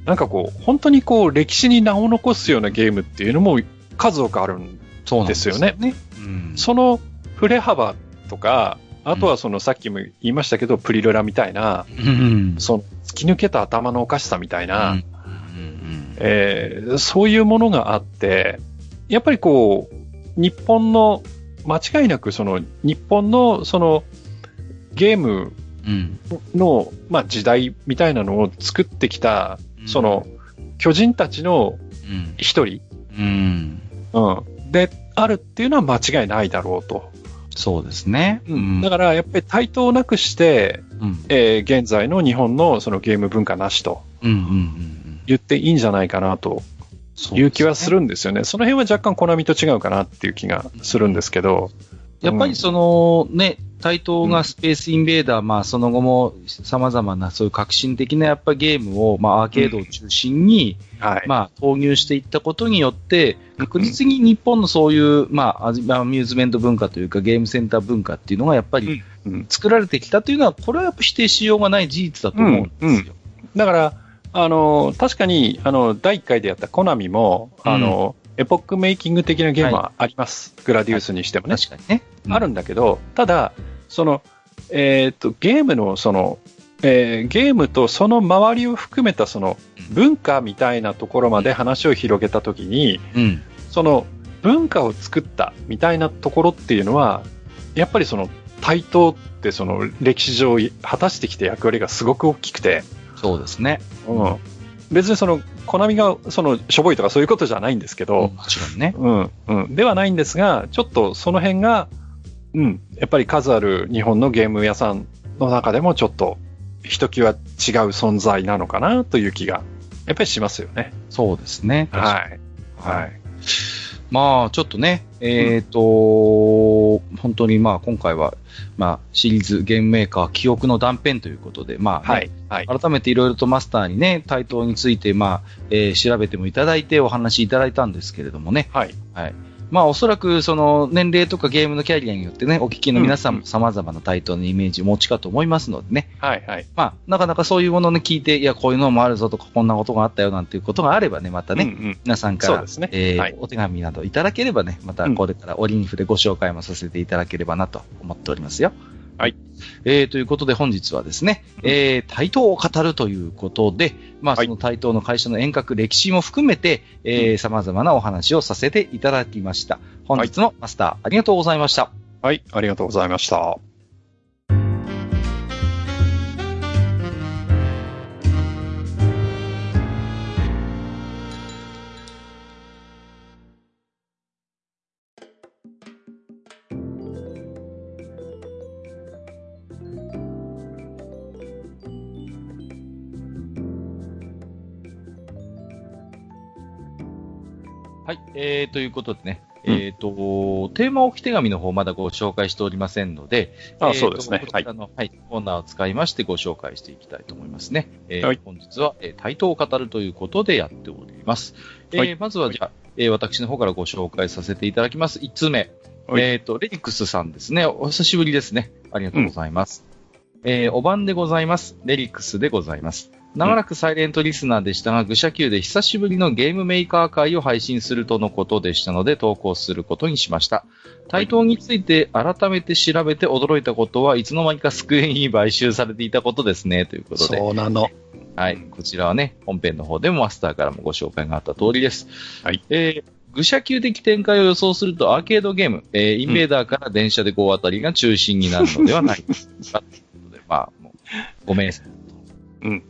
なんかこう、本当にこう、歴史に名を残すようなゲームっていうのも数多くあるんですよね。そね。うん、その振れ幅とか、あとはそのさっきも言いましたけど、プリルラみたいな、うん、その突き抜けた頭のおかしさみたいな、うんえー、そういうものがあって、やっぱりこう、日本の、間違いなくその、日本のその、ゲームの、まあ時代みたいなのを作ってきた、その、巨人たちの一人、うん、うん、で、あるっていうのは間違いないだろうと。そうですね。うん、だからやっぱり対等なくして、うん、えー、現在の日本のそのゲーム文化なしと言っていいんじゃないかなという気はするんですよね。その辺は若干コナミと違うかなっていう気がするんですけど。やっぱりそのね、対等がスペースインベーダー、うん、まあその後も様々なそういう革新的なやっぱゲームを、まあアーケードを中心に、はい、まあ投入していったことによって、確実に日本のそういう、まあアミューズメント文化というかゲームセンター文化っていうのがやっぱり作られてきたというのは、これはやっぱ否定しようがない事実だと思うんですよ。うん。うん、だから、あの、確かに、あの、第1回でやったコナミも、あの、エポックメイキング的なゲームはあります。はい、グラディウスにしてもね。確かにね。うん、あるんだけど、ただ、その、えっ、と、ゲームの、その、えー、ゲームとその周りを含めたその文化みたいなところまで話を広げたときに、うん、その文化を作ったみたいなところっていうのは、やっぱりその対等ってその歴史上果たしてきた役割がすごく大きくて、そうですね。うん。別にその、コナミが、その、しょぼいとかそういうことじゃないんですけど、うん、もちろんね。うん、うん。ではないんですが、ちょっとその辺が、うん、やっぱり数ある日本のゲーム屋さんの中でもちょっと、ひときわ違う存在なのかなという気が、やっぱりしますよね。そうですね。はい。はい。まあ、ちょっとね、えっ、ー、と、うん、本当にまあ今回は、まあシリーズゲームメーカー記憶の断片ということで、まあ、ね、はい、はい、改めていろいろとマスターにね、対等について、まあ、えー、調べてもいただいてお話しいただいたんですけれどもね。はい。はい。まあおそらくその年齢とかゲームのキャリアによってね、お聞きの皆さんも様々な対等のイメージ持ちかと思いますのでね。はいはい。まあなかなかそういうものを、ね、聞いて、いや、こういうのもあるぞとか、こんなことがあったよなんていうことがあればね、またね、うんうん、皆さんから、ね、えーはい、お手紙などいただければね、またこれから折に触れご紹介もさせていただければなと思っておりますよ。はい。えー、ということで本日はですね、えー、対等を語るということで、まあ、その対等の会社の遠隔歴史も含めて、えー、様々なお話をさせていただきました。本日のマスター、ありがとうございました。はい、ありがとうございました。えー、ということでね、うんえっ、と、テーマ置き手紙の方まだご紹介しておりませんので、あそうですねこちらの、はい、コーナーを使いましてご紹介していきたいと思いますね。えーはい本日は、えー、対等を語るということでやっております。えーはいまずはじゃあ、えー私の方からご紹介させていただきます。1つ目。はいえっ、と、レリックスさんですね。お久しぶりですね。ありがとうございます。えーお晩でございます。レリックスでございます。長らくサイレントリスナーでしたが、愚者級で久しぶりのゲームメーカー会を配信するとのことでしたので、投稿することにしました。対等について改めて調べて驚いたことは、いつの間にかスクエニに買収されていたことですね、ということで。そうなの。はい。こちらはね、本編の方でもマスターからもご紹介があった通りです。はい。えー、愚者級的展開を予想するとアーケードゲーム、えー、インベーダーから電車で5あたりが中心になるのではないか。ということで、まあ、もう、ごめんなさい。うん。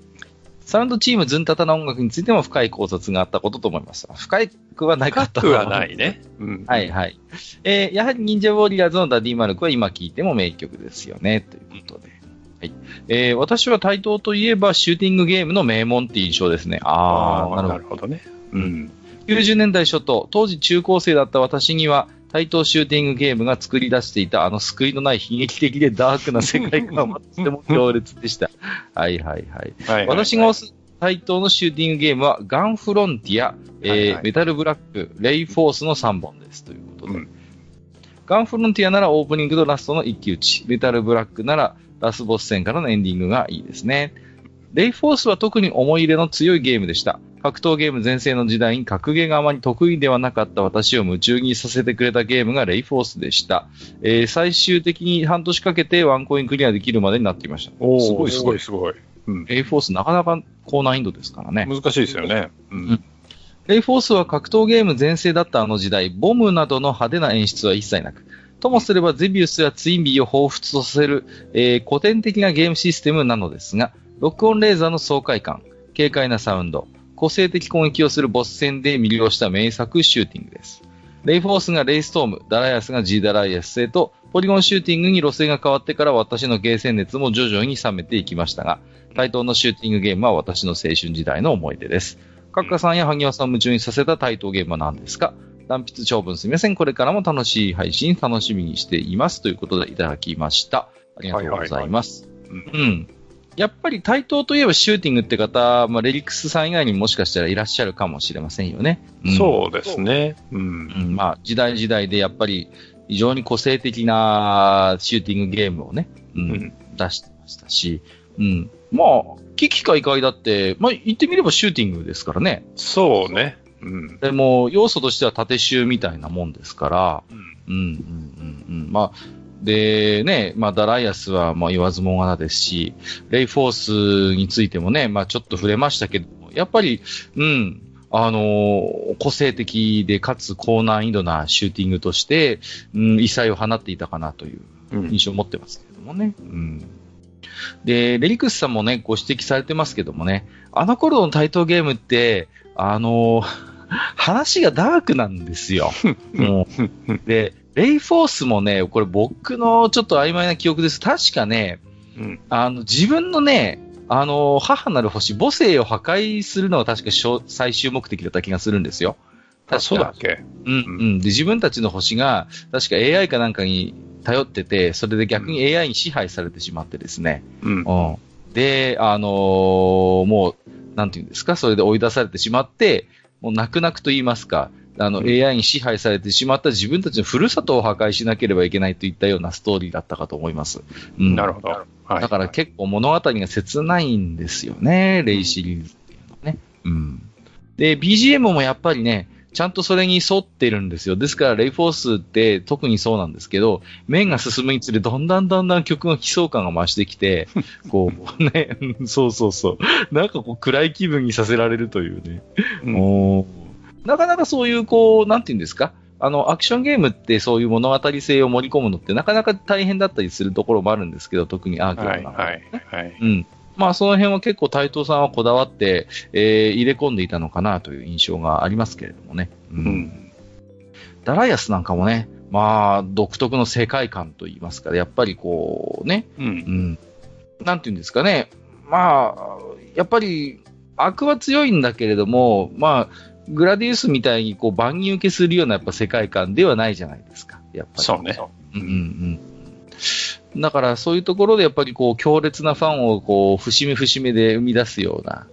サウンドチームズンタタな音楽についても深い考察があったことと思います。深くはなかった深くはないね。うん。はいはい。えーやはり忍者ウォリアーズのダディマルクは今聴いても名曲ですよね、ということで。はい。えー私は対等といえばシューティングゲームの名門って印象ですね。あー、なるほど。なるほどね。うん。90年代初頭、当時中高生だった私には、対等シューティングゲームが作り出していたあの救いのない悲劇的でダークな世界観はとても強烈でした。はいはいはい。はい。私が推す対等のシューティングゲームは、ガンフロンティア、えーはいはいメタルブラック、レイフォースの3本です。ということで。うんガンフロンティアならオープニングとラストの一騎打ち。メタルブラックならラスボス戦からのエンディングがいいですね。レイフォースは特に思い入れの強いゲームでした。格闘ゲーム全盛の時代に格ゲーがあまり得意ではなかった私を夢中にさせてくれたゲームがレイフォースでした。えー最終的に半年かけてワンコインクリアできるまでになっていました。おーすごいすごい。すごい。うん。レイフォースなかなか高難易度ですからね。難しいですよね。うん。レイフォースは格闘ゲーム全盛だったあの時代、ボムなどの派手な演出は一切なく、ともすればゼビウスやツインビーを彷彿とさせる、えー古典的なゲームシステムなのですが、ロックオンレーザーの爽快感、軽快なサウンド、個性的攻撃をするボス戦で魅了した名作シューティングです。レイフォースがレイストーム、ダライアスが G ダライアスへと、ポリゴンシューティングに路線が変わってから私のゲーセン熱も徐々に冷めていきましたが、対等のシューティングゲームは私の青春時代の思い出です。カッカさんや萩尾さんを夢中にさせた対等ゲームは何ですか？断筆長文すみません。これからも楽しい配信楽しみにしています。ということでいただきました。ありがとうございます。はいはいうん。やっぱり対等といえばシューティングって方、まあ、レリックスさん以外にももしかしたらいらっしゃるかもしれませんよね。んそうですね。うん。うん、まあ、時代時代でやっぱり非常に個性的なシューティングゲームをね、うんうん出してましたし、うん。まあ、危機か異界だって、まあ、言ってみればシューティングですからね。そうね。うん。でも、要素としては縦集みたいなもんですから、うんうん、うん、うん、うん。まあ、で、ね、まあ、ダライアスは、まあ、言わずもがなですし、レイフォースについてもね、まあ、ちょっと触れましたけども、やっぱり、うん、あのー個性的で、かつ高難易度なシューティングとして、うん、異彩を放っていたかなといううん印象を持ってますけれどもね。うん。で、レリクスさんもね、ご指摘されてますけどもね、あの頃の対等ゲームって、あのー 話がダークなんですよ。もう。で、レイフォースもね、これ僕のちょっと曖昧な記憶です。確かね、うん。あの、自分のね、あの、母なる星、母星を破壊するのが確か小最終目的だった気がするんですよ。確あ、かそうだっけ？うん、うん。で、自分たちの星が、確か AI かなんかに頼ってて、それで逆に AI に支配されてしまってですね。うん。うん。で、あのーもう、なんていうんですか、それで追い出されてしまって、もう泣く泣くと言いますか、あの、うん AI に支配されてしまった自分たちのふるさとを破壊しなければいけないといったようなストーリーだったかと思います。うん。なるほど。はい。だから結構物語が切ないんですよね、レイシリーズっていうのはね。うん。で、BGM もやっぱりね、ちゃんとそれに沿ってるんですよ。ですから、レイフォースって特にそうなんですけど、面が進むにつれ、だんだんだんだん曲が悲壮感が増してきて、こう、ね、うんそうそうそう。なんかこう、暗い気分にさせられるというね。うんおーなかなかそういう、こう、なんていうんですか？あの、アクションゲームってそういう物語性を盛り込むのってなかなか大変だったりするところもあるんですけど、特にアーケーはい、ドなんかはい、はい。うん。まあ、その辺は結構台東さんはこだわって、えー入れ込んでいたのかなという印象がありますけれどもね。ううん。ダライアスなんかもね、まあ、独特の世界観といいますか、やっぱりこうね、う。うんん。なんていうんですかね。まあ、やっぱり、悪は強いんだけれども、まあ、グラディウスみたいにこう万人受けするようなやっぱ世界観ではないじゃないですか。やっぱり。そうね。うんうんうん。だからそういうところでやっぱりこう強烈なファンをこう節目節目で生み出すような、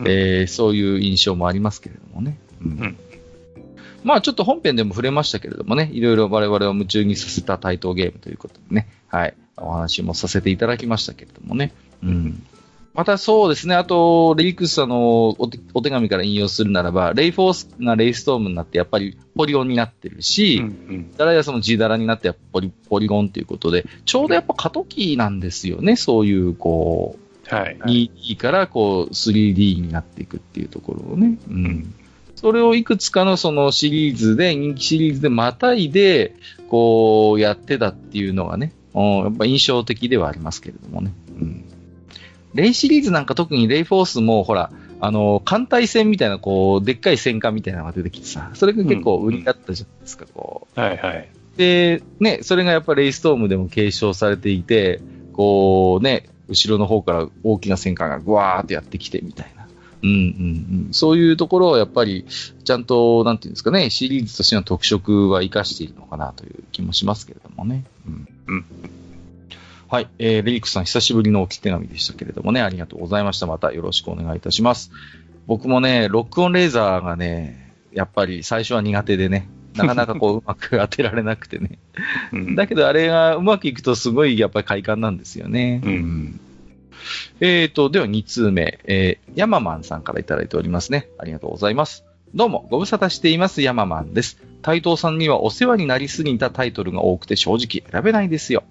うんえーそういう印象もありますけれどもね。うんうんまあちょっと本編でも触れましたけれどもね、いろいろ我々を夢中にさせた対等ゲームということでね、はい、お話もさせていただきましたけれどもね。うん。またそうですね、あと、レイクスさんのお手紙から引用するならば、レイフォースがレイストームになってやっぱりポリゴンになってるし、うんうんダラヤその G ダラになってやっぱポリポリゴンということで、ちょうどやっぱ過渡期なんですよね、そういう、こはい。う、2D からこう 3D になっていくっていうところをね。うん。それをいくつかのそのシリーズで、人気シリーズでまたいで、こうやってたっていうのがね、うんやっぱ印象的ではありますけれどもね。うん。レイシリーズなんか特にレイフォースも、ほら、あの、艦隊戦みたいな、こう、でっかい戦艦みたいなのが出てきてさ、それが結構売りだったじゃないですか、こう。はいはい。で、ね、それがやっぱレイストームでも継承されていて、こうね、後ろの方から大きな戦艦がぐわーってやってきてみたいな。うんうんうん。そういうところをやっぱり、ちゃんと、なんていうんですかね、シリーズとしての特色は活かしているのかなという気もしますけれどもね。うん。うんはい。えー、レイクさん久しぶりのおき手紙でしたけれどもね、ありがとうございました。またよろしくお願いいたします。僕もね、ロックオンレーザーがね、やっぱり最初は苦手でね、なかなかこう うまく当てられなくてね。うんだけどあれがうまくいくとすごいやっぱり快感なんですよね。うんえーと、では2通目、えー、ヤママンさんからいただいておりますね。ありがとうございます。どうも、ご無沙汰しています、ヤママンです。台東さんにはお世話になりすぎたタイトルが多くて正直選べないですよ。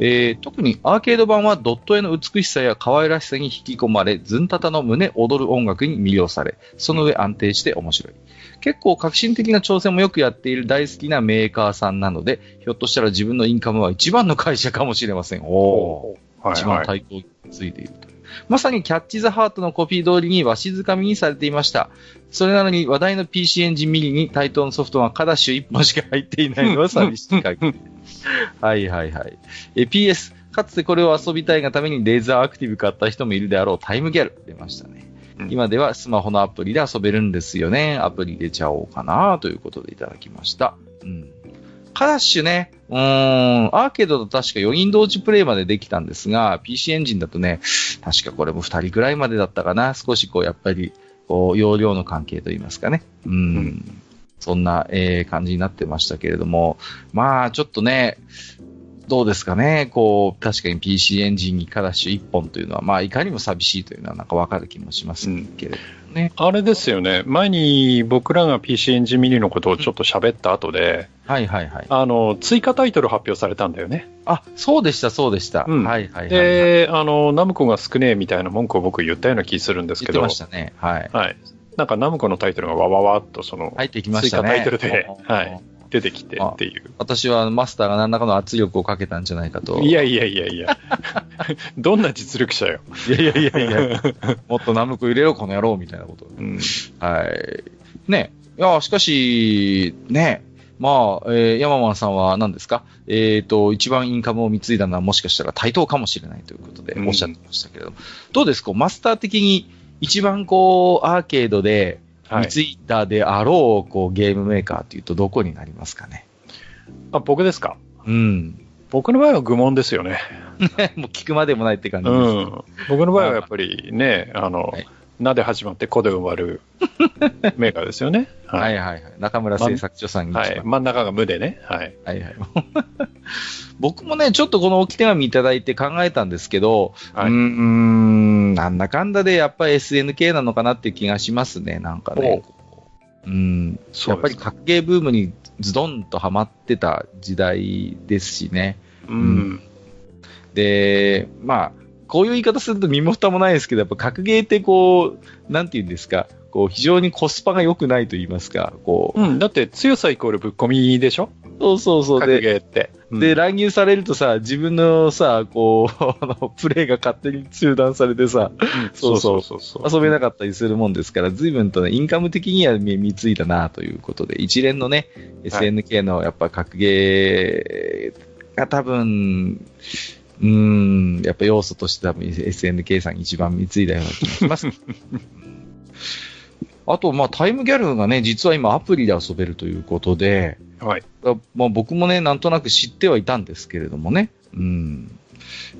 えー特にアーケード版はドット絵の美しさや可愛らしさに引き込まれ、ズンタタの胸躍る音楽に魅了され、その上安定して面白い。結構革新的な挑戦もよくやっている大好きなメーカーさんなので、ひょっとしたら自分のインカムは一番の会社かもしれません。おー。はい一番はい。対等についていると。まさにキャッチ・ザ・ハートのコピー通りにわしづかみにされていました。それなのに話題の PC エンジンミリに対等のソフトがカダッシュ1本しか入っていないのは寂しい限り。はいはいはい。え PS、かつてこれを遊びたいがためにレーザーアクティブ買った人もいるであろうタイムギャル出ましたね。うん今ではスマホのアプリで遊べるんですよね。アプリ入れちゃおうかなということでいただきました。うん。カダッシュね、うーん、アーケードだと確か4人同時プレイまでできたんですが、PC エンジンだとね、確かこれも2人くらいまでだったかな。少しこう、やっぱり、こう、容量の関係といいますかね。うん。うんそんな、えー感じになってましたけれども、まあ、ちょっとね、どうですかね、こう、確かに PC エンジンにカダッシュ1本というのは、まあ、いかにも寂しいというのはなんかわかる気もしますけれどもね。あれですよね。前に僕らが PC エンジンミニのことをちょっと喋った後で、はいはいはい。あの、追加タイトル発表されたんだよね。あ、そうでした、そうでした。うんはいはいはい、はい。で、あの、ナムコが少ねえみたいな文句を僕言ったような気するんですけど言ってま、したね。はい。はい。なんかナムコのタイトルがわわわっとその、入ってきましたね。追加タイトルでおはい出てきてっていう。私はマスターが何らかの圧力をかけたんじゃないかと。いやいやいやいや。どんな実力者よ。いやいやいやいや、もっとナムコ入れろ、この野郎、みたいなこと。うん。はい。ね。いや、しかし、ね。まあ、えー、ヤママンさんは何ですか？えっ、と、一番インカムを貢いだのはもしかしたら対等かもしれないということでうんおっしゃってましたけれども、どうですか？マスター的に一番こう、アーケードではい。貢いだであろう、こう、ゲームメーカーっていうとどこになりますかね？あ、僕ですか？うん。僕の場合は愚問ですよね。もう聞くまでもないって感じうです。ん。僕の場合はやっぱりね、あの、はいなで始まってこで終わるメーカーですよね。はいはいはい。中村製作所さんにはい。真ん中が無でね。はい。はいはい。僕もね、ちょっとこの置き手紙いただいて考えたんですけど、はいうーん、なんだかんだでやっぱり SNK なのかなっていう気がしますね、なんかね。うん、やっぱり格ゲーブームにズドンとハマってた時代ですしね。うん。で、まあ、こういう言い方すると身も蓋もないですけど、やっぱ格ゲーってこう、なんて言うんですか、こう非常にコスパが良くないと言いますか、こう、うん。だって強さイコールぶっ込みでしょ？そうそうそう。格で、ゲーって。で、乱入されるとさ、自分のさ、こう、あの、プレイが勝手に中断されてさ、そうそうそうそう遊べなかったりするもんですから、随分とね、インカム的には見貢いだなということで、一連のね、SNK のやっぱ格ゲーが多分、うーん、やっぱ要素として多分 SNK さんに一番貢いだような気がします。あと、まあ、タイムギャルがね、実は今アプリで遊べるということで、はい。あまあ、僕もね、なんとなく知ってはいたんですけれどもね。うん。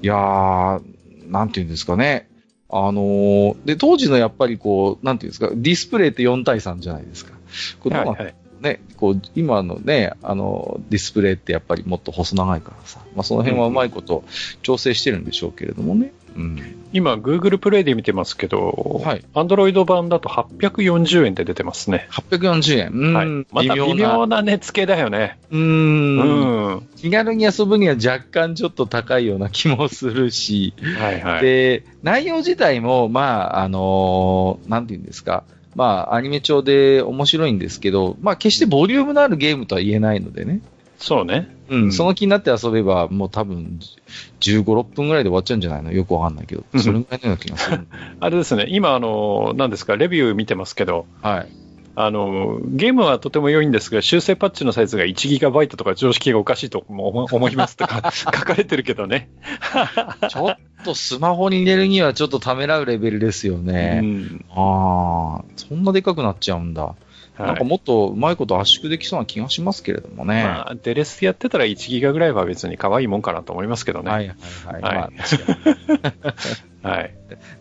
いやー、なんていうんですかね。あのーで、当時のやっぱりこう、なんていうんですか、ディスプレイって4対3じゃないですか。こはいはい。ね、こう、今のね、あの、ディスプレイってやっぱりもっと細長いからさ、まあその辺はうまいこと調整してるんでしょうけれどもね。うん。今、Google プレイで見てますけど、はい Android 版だと840円で出てますね。840円。うん。はい。また微妙な値付けだよね。う。うんん。気軽に遊ぶには若干ちょっと高いような気もするし、はいはい。で、内容自体も、まあ、あのーなんていうんですか、まあ、アニメ調で面白いんですけど、まあ、決してボリュームのあるゲームとは言えないのでね。そうね。うん、うんその気になって遊べば、もう多分、15、6分ぐらいで終わっちゃうんじゃないの？よくわかんないけど。うんそれぐらいのような気がする。あれですね、今、あの、何ですか、レビュー見てますけど、はい。あの、ゲームはとても良いんですが、修正パッチのサイズが 1GB とか常識がおかしいとも思 思いますとか 書かれてるけどね。ちょっとスマホに入れるにはちょっとためらうレベルですようね。んああ、そんなでかくなっちゃうんだ。なんはいかもっとうまいこと圧縮できそうな気がしますけれどもね。まあ、デレスやってたら1ギガぐらいは別に可愛いもんかなと思いますけどね。はいはいはい。はい。はい。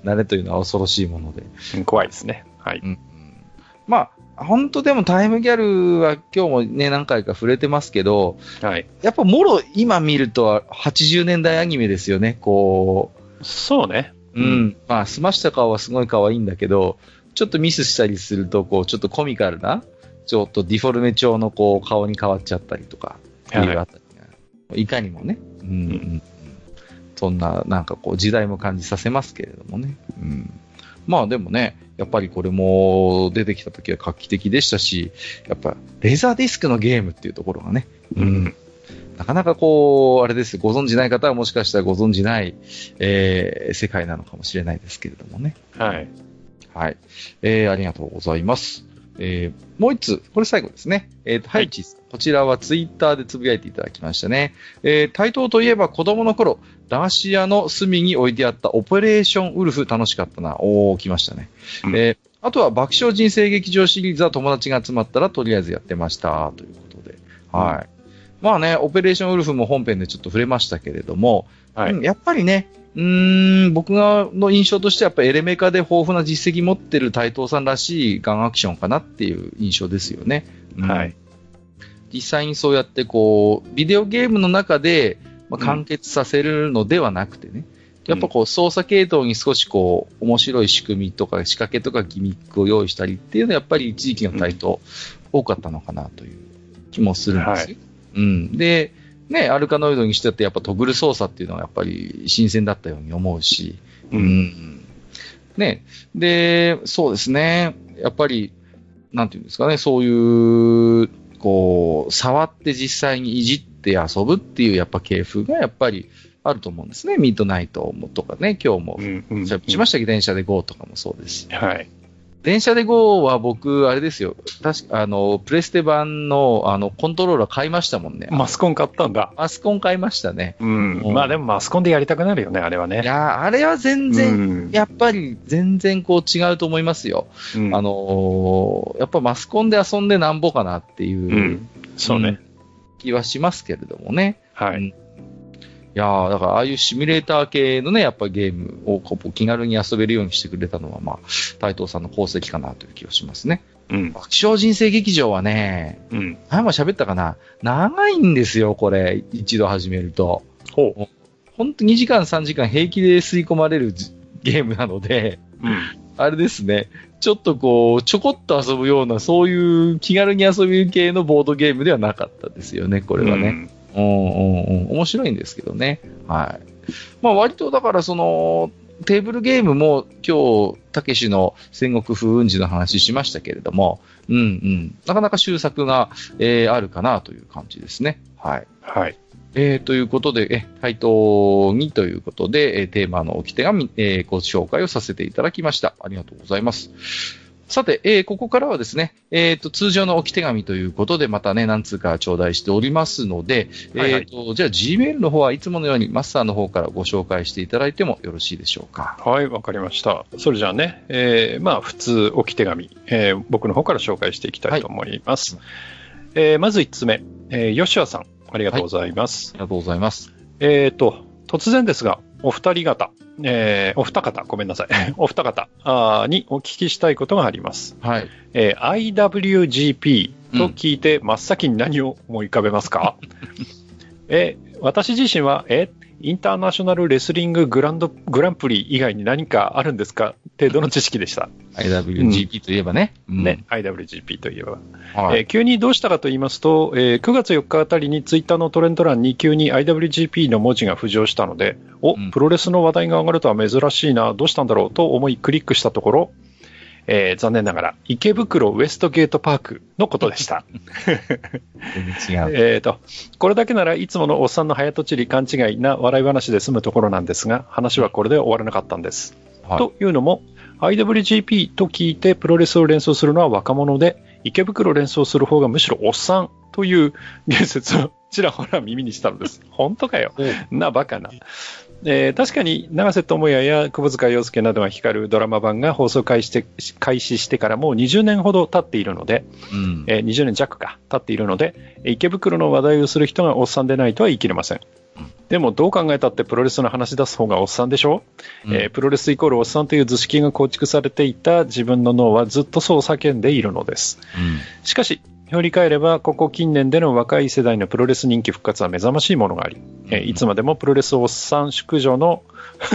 慣れというのは恐ろしいもので。うん怖いですね。はい。うんうんまあ、本当でもタイムギャルは今日もね、何回か触れてますけど、はい。やっぱもろ今見ると80年代アニメですよね、こそうね。う。うん。まあ、澄ました顔はすごい可愛いんだけど、ちょっとミスしたりすると、こう、ちょっとコミカルな、ちょっとディフォルメ調のこう、顔に変わっちゃったりとか、っていうあたりが、いかにもね、うん、うんうんそんな、なんかこう、時代も感じさせますけれどもね。うん。まあでもね、やっぱりこれも出てきた時は画期的でしたし、やっぱレーザーディスクのゲームっていうところがね、うん。なかなかこう、あれです、ご存知ない方はもしかしたらご存知ない、えー世界なのかもしれないですけれどもね。はい。はい。えー、ありがとうございます。えー、もう一つ、これ最後ですね。えーと、ハイチス。こちらはツイッターでつぶやいていただきましたね。えー、対等といえば子供の頃、駄菓子屋の隅に置いてあったオペレーションウルフ楽しかったな。おー、来ましたね。うんえー、あとは爆笑人生劇場シリーズは友達が集まったらとりあえずやってました。ということで。はい。まあね、オペレーションウルフも本編でちょっと触れましたけれども、はい。うんやっぱりね、うーん、僕がの印象としてはやっぱエレメカで豊富な実績持ってる台東さんらしいガンアクションかなっていう印象ですよね。うんはい。実際にそうやってこう、ビデオゲームの中で、まあ、うん完結させるのではなくてね、やっぱこう操作系統に少しこう、面白い仕組みとか仕掛けとかギミックを用意したりっていうのはやっぱり一時期の台東多かったのかなという気もするんですよ。うん。で、ね、アルカノイドにしてってやっぱトグル操作っていうのはやっぱり新鮮だったように思うし、う。うんん。ね。で、そうですね。やっぱり、なんていうんですかね、そういう、こう、触って実際にいじって遊ぶっていうやっぱ系譜がやっぱりあると思うんですね。ミートナイトもとかね、今日もう。ん。うん。しましたけど、電車で GO とかもそうですし。はい。電車で GO は僕、あれですよ。確か、あの、プレステ版の、あの、コントローラー買いましたもんね。マスコン買ったんだ。マスコン買いましたね。うん。うんまあでもマスコンでやりたくなるよね、あれはいね。やー、あれは全然、うんやっぱり全然こう違うと思いますよ。うんあのーやっぱマスコンで遊んでなんぼかなっていううんそうね。気はしますけれどもね。はい。いやーだからああいうシミュレーター系のね、やっぱゲームをこう気軽に遊べるようにしてくれたのは、まあ、台東さんの功績かなという気がしますね。うん。爆笑人生劇場はね、うん。前も喋ったかな長いんですよ、これ。一度始めると。ほう。ほんと2時間3時間平気で吸い込まれるじゲームなので、うん。あれですね。ちょっとこう、ちょこっと遊ぶような、そういう気軽に遊べる系のボードゲームではなかったですよね、これはね。うん、うん、うん。面白いんですけどね。はい。まあ割とだからその、テーブルゲームも今日、たけしの戦国風雲児の話しましたけれども、うんうん。なかなか終作が、えーあるかなという感じですね。はい。うん。はい。えーということで、え、回答にということで、えーテーマの掟がみ、えーご紹介をさせていただきました。ありがとうございます。さて、えーここからはですね、えっ、と、通常の置き手紙ということで、またね、何通か頂戴しておりますので、はいはいえっ、と、じゃあ Gmail の方はいつものようにマスターの方からご紹介していただいてもよろしいでしょうか？はい、わかりました。それじゃあね、えーまあ、普通置き手紙、えー僕の方から紹介していきたいと思います。えーまず1つ目、えー吉和さん、ありがとうございます。ありがとうございます。えっ、と、突然ですが、お二人方、えーお二方、ごめんなさい。お二方にお聞きしたいことがあります。はい。えー IWGP と聞いて真っ先に何を思い浮かべますか、えー私自身は、えインターナショナルレスリンググランドグランプリ以外に何かあるんですか？程度の知識でした？IWGP といえばね。うんね、IWGP といえば。はい。えー急にどうしたかと言いますと、えー9月4日あたりにツイッターのトレンド欄に急に IWGP の文字が浮上したので、お、うんプロレスの話題が上がるとは珍しいな、どうしたんだろうと思いクリックしたところ、えー残念ながら池袋ウエストゲートパークのことでした。違う。えーと、これだけならいつものおっさんの早とちり勘違いな笑い話で済むところなんですが、話はこれで終わらなかったんです。はいというのも、IWGP と聞いてプロレスを連想するのは若者で、池袋を連想する方がむしろおっさんという言説をちらほら耳にしたのです。本当かよ。な、バカな。えー確かに、長瀬智也や窪塚洋介などが光るドラマ版が放送開始して開始してからもう20年ほど経っているので、うん。えー20年弱か経っているので、えー池袋の話題をする人がおっさんでないとは言い切れません。でもどう考えたってプロレスの話し出す方がおっさんでしょ、うんえープロレスイコールおっさんという図式が構築されていた自分の脳はずっとそう叫んでいるのです。うんしかし、振り返れば、ここ近年での若い世代のプロレス人気復活は目覚ましいものがあり、えーいつまでもプロレスおっさん淑女の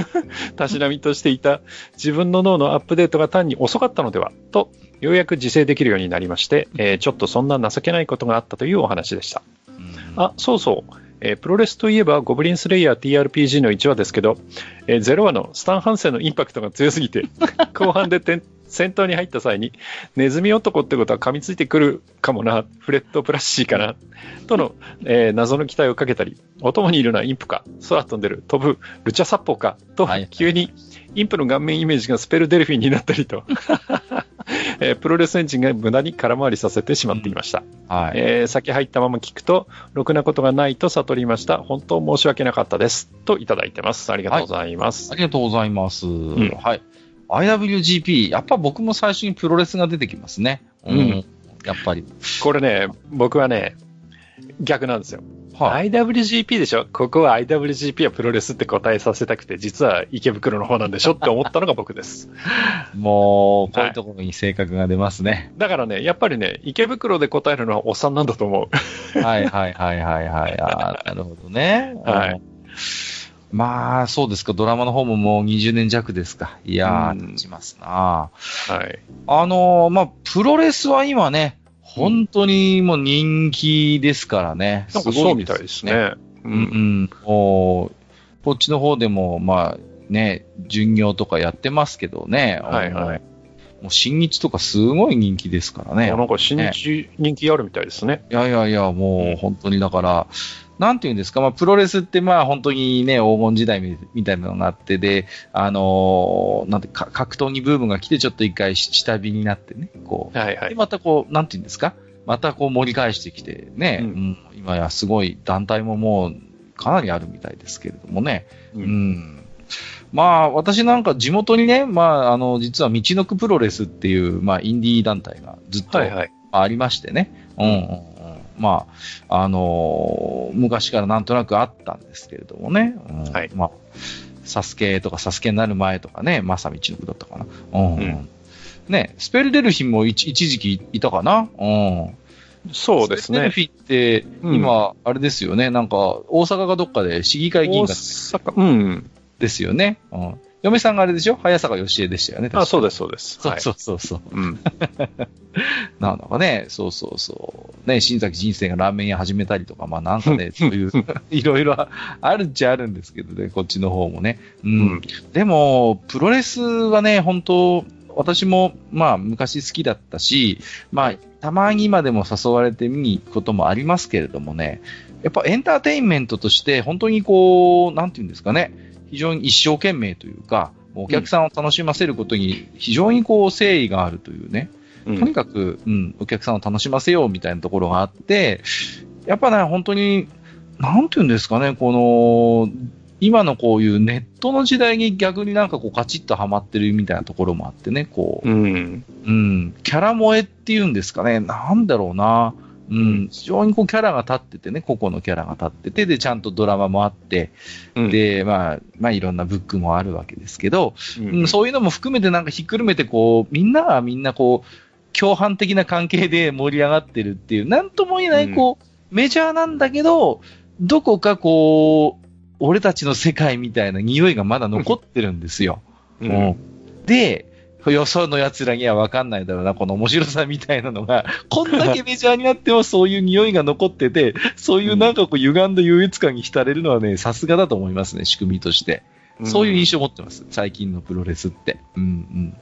たしなみとしていた自分の脳のアップデートが単に遅かったのでは、と、ようやく自制できるようになりまして、えーちょっとそんな情けないことがあったというお話でした。うんあ、そうそう。えープロレスといえば、ゴブリンスレイヤー TRPG の1話ですけど、えー0話のスタン・ハンセンのインパクトが強すぎて、後半で点戦闘に入った際に、ネズミ男ってことは噛みついてくるかもな、フレット・プラッシーかな、との、えー謎の期待をかけたり、お供にいるのはインプか、空飛んでる、飛ぶ、ルチャサッポーか、とはい、急にインプの顔面イメージがスペルデルフィンになったりと、えープロレスエンジンが無駄に空回りさせてしまっていました。はい。えー先入ったまま聞くと、ろくなことがないと悟りました。本当申し訳なかったです。といただいてます。ありがとうございます。ありがとうございます。んはい。IWGP、やっぱ僕も最初にプロレスが出てきますね。うんやっぱり。これね、僕はね、逆なんですよ。はい。IWGP でしょ？ここは IWGP はプロレスって答えさせたくて、実は池袋の方なんでしょ？って思ったのが僕です。もう、こういうところに性格が出ますね。だからね、やっぱりね、池袋で答えるのはおっさんなんだと思う。はいはいはいはいはい。あーなるほどね。はいうん。まあ、そうですか。ドラマの方ももう20年弱ですか。いやうんー、経ちますなはい。あのーまあ、プロレスは今ね、本当にもう人気ですからね。なんかそうみたいです。ね。ううんうん。もう、こっちの方でも、まあ、ね、巡業とかやってますけどね。はいはいもう新日とかすごい人気ですからね。なんか新日人気あるみたいですね。いやいやいや、もう本当にだから、なんていうんですか、まあ、プロレスってまあ本当にね、黄金時代みみたいなのがあって、で、あのーなんてか、格闘技ブームが来てちょっと一回下火になってね、こう、で、はいはい。またこう、なんていうんですか？またこう盛り返してきてね、ううんん今やすごい団体ももうかなりあるみたいですけれどもね。ううんん。まあ、私なんか地元にね、まあ、あの、実は道のくプロレスっていう、まあ、インディー団体がずっとはいはい。ありましてね。うんうんうん。まあ、あのー昔からなんとなくあったんですけれどもね。うんはいまあ、サスケとかサスケになる前とかね、まさみちのくだったかな。うん、うんうんね、スペルデルフィンも一一時期いたかな。うん。そうですね。スペルデルフィンって、うん今、あれですよね。なんか、大阪がどっかで市議会議員大が阪、うん。ですよね。うん。嫁さんがあれでしょ？早坂義恵でしたよね。あ、そうでです、そうです。そうそうそうそう。うん。なんだかね、そうそうそう。ね、新崎人生がラーメン屋始めたりとか、まあなんかね、そういう、いろいろあるっちゃあるんですけどね、こっちの方もね。うん。うんでも、プロレスはね、本当私も、まあ、昔好きだったし、まあ、たまに今でも誘われて見に行くこともありますけれどもね、やっぱエンターテインメントとして、本当にこう、なんていうんですかね、非常に一生懸命というか、お客さんを楽しませることに非常にこう誠意があるというね。とにかく、うん、お客さんを楽しませようみたいなところがあって、やっぱね、本当に、なんていうんですかね、この、今のこういうネットの時代に逆になんかこうカチッとハマってるみたいなところもあってね、こう、うん、うん、キャラ萌えっていうんですかね、なんだろうな、うん、非常にこうキャラが立っててね、個々のキャラが立ってて、で、ちゃんとドラマもあって、うん、で、まあ、まあいろんなブックもあるわけですけど、うん、そういうのも含めてなんかひっくるめてこう、みんながみんなこう、共犯的な関係で盛り上がってるっていう、なんとも言えないこう、メジャーなんだけど、どこかこう、俺たちの世界みたいな匂いがまだ残ってるんですよ。うん、で、よその奴らには分かんないだろうな、この面白さみたいなのが、こんだけメジャーになってもそういう匂いが残ってて、そういうなんかこう歪んだ優越感に浸れるのはね、さすがだと思いますね、仕組みとして。そういう印象を持ってます、最近のプロレスって。うんうん。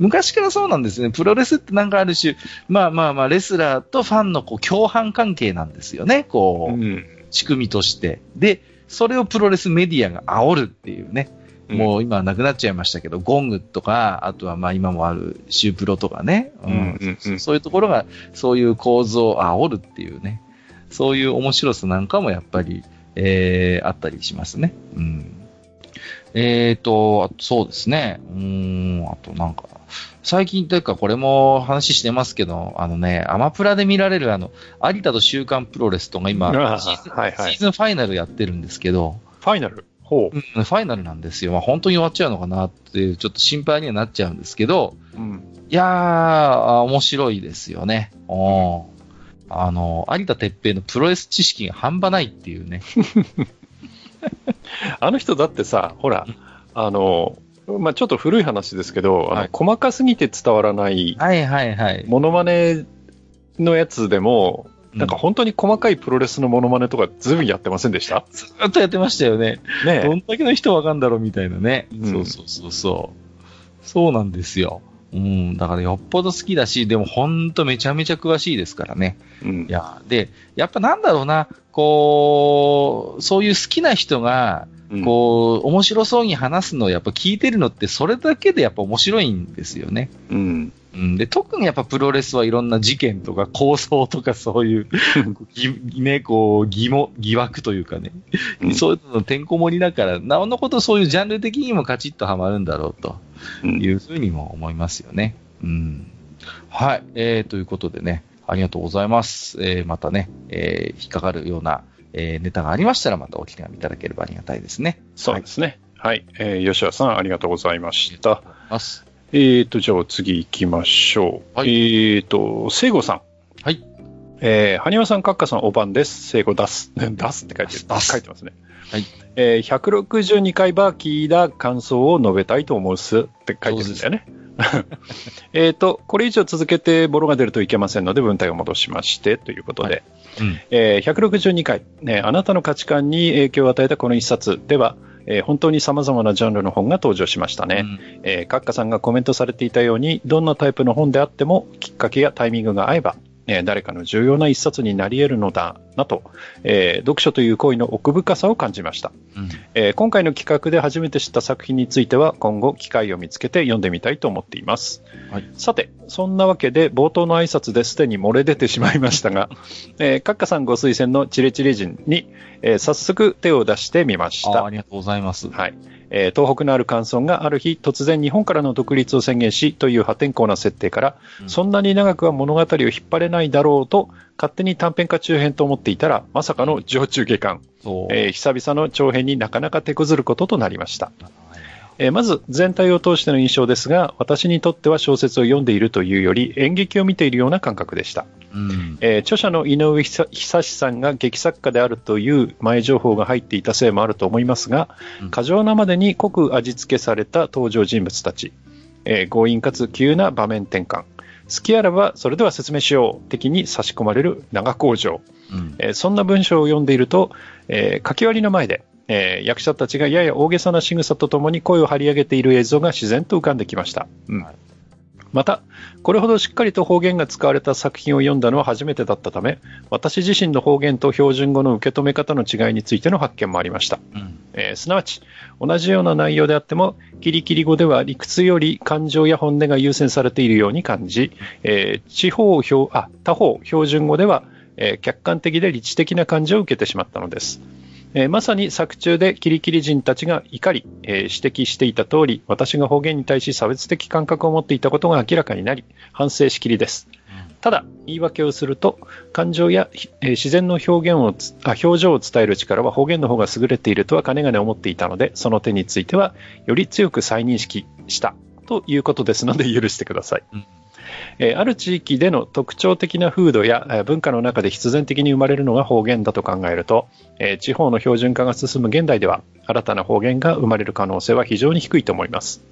昔からそうなんですね。プロレスってなんかある種、まあまあまあ、レスラーとファンのこう共犯関係なんですよね、こう、うん、仕組みとして。で、それをプロレスメディアが煽るっていうね。もう今はなくなっちゃいましたけど、ゴングとか、あとはまあ今もあるシュープロとかね、うん、うん、そういうところが、そういう構図を煽るっていうね、そういう面白さなんかもやっぱり、えー、あったりしますね。うん。えーと、そうですね。うん、あとなんか、最近というかこれも話してますけど、あのね、アマプラで見られるあの、有田と週刊プロレスとか今、シーズン、はいはい、シーズンファイナルやってるんですけど、ファイナル？ほう、うん。ファイナルなんですよ。まあ、本当に終わっちゃうのかなっていう、ちょっと心配にはなっちゃうんですけど、うん、いやー、面白いですよね。うん、あの、有田哲平のプロレス知識が半端ないっていうね。あの人だってさ、ほら、あの、まあ、ちょっと古い話ですけど、はい、細かすぎて伝わらない、はいはいはい。モノマネのやつでも、なんか本当に細かいプロレスのモノマネとかずいぶんやってませんでした？ずっとやってましたよね。ねどんだけの人わかんだろうみたいなね、うん。そうそうそうそう。そうなんですよ。うん、だからよっぽど好きだし、でも本当めちゃめちゃ詳しいですからね。うん、いや、で、やっぱなんだろうな、こう、そういう好きな人が、こう、面白そうに話すのをやっぱ聞いてるのって、それだけでやっぱ面白いんですよね。うん。うん、で、特にやっぱプロレスはいろんな事件とか構想とかそういう ね、こう、疑問、疑惑というかね、うん、そういうのてんこ盛りだから、なおのことそういうジャンル的にもカチッとはまるんだろうというふうにも思いますよね。うん。はい。えー、ということでね、ありがとうございます。えー、またね、えー、引っかかるような、えー、ネタがありましたら、またお手紙いただければありがたいですね。そうですね。はい。はい、えー、吉原さん、ありがとうございました。えっ、ー、と、じゃあ次行きましょう。はい、えっ、ー、と、聖子さん。はい。えー、埴輪さん、カッカさん、おばんです。聖子出す。出すって書いてる。書いてますね。はい。えー、162回ば聞いた感想を述べたいと思うすって書いてるんだよね。えっと、これ以上続けてボロが出るといけませんので、文体を戻しまして、ということで。はいうん、えー、162回、ね、あなたの価値観に影響を与えたこの一冊では、えー、本当に様々なジャンルの本が登場しましたね。うん、えー、カッカさんがコメントされていたように、どんなタイプの本であっても、きっかけやタイミングが合えば、え誰かの重要な一冊になり得るのだなと、えー、読書という行為の奥深さを感じました、うん、えー、今回の企画で初めて知った作品については今後機会を見つけて読んでみたいと思っています、はい、さてそんなわけで冒頭の挨拶ですでに漏れ出てしまいましたが、えー、カッカさんご推薦のチレチレ人に、えー、早速手を出してみました。ありがとうございます、はいえー、東北のある関村がある日突然日本からの独立を宣言しという破天荒な設定から、うん、そんなに長くは物語を引っ張れないだろうと勝手に短編化中編と思っていたらまさかの上中下巻、えー、久々の長編になかなか手こずることとなりました。えー、まず全体を通しての印象ですが私にとっては小説を読んでいるというより演劇を見ているような感覚でした、うん。えー、著者の井上久志さんが劇作家であるという前情報が入っていたせいもあると思いますが、うん、過剰なまでに濃く味付けされた登場人物たち、えー、強引かつ急な場面転換好きあらばそれでは説明しよう的に差し込まれる長工場、うん、えー、そんな文章を読んでいると、えー、書き割りの前でえー、役者たちがやや大げさな仕草とともに声を張り上げている映像が自然と浮かんできました。うんまた、これほどしっかりと方言が使われた作品を読んだのは初めてだったため、私自身の方言と標準語の受け止め方の違いについての発見もありました。うん。えーすなわち、同じような内容であっても、キリキリ語では理屈より感情や本音が優先されているように感じ、えー地方標あ他方標準語では、えー客観的で理知的な感じを受けてしまったのです。えーまさに作中でキリキリ人たちが怒り、えー指摘していた通り、私が方言に対し差別的感覚を持っていたことが明らかになり、反省しきりです。ただ、言い訳をすると、感情や、えー自然の表現をつあ表情を伝える力は方言の方が優れているとはかねがね思っていたので、その点については、より強く再認識したということですので許してください。うんえある地域での特徴的な風土や文化の中で必然的に生まれるのが方言だと考えると、え地方の標準化が進む現代では新たな方言が生まれる可能性は非常に低いと思います。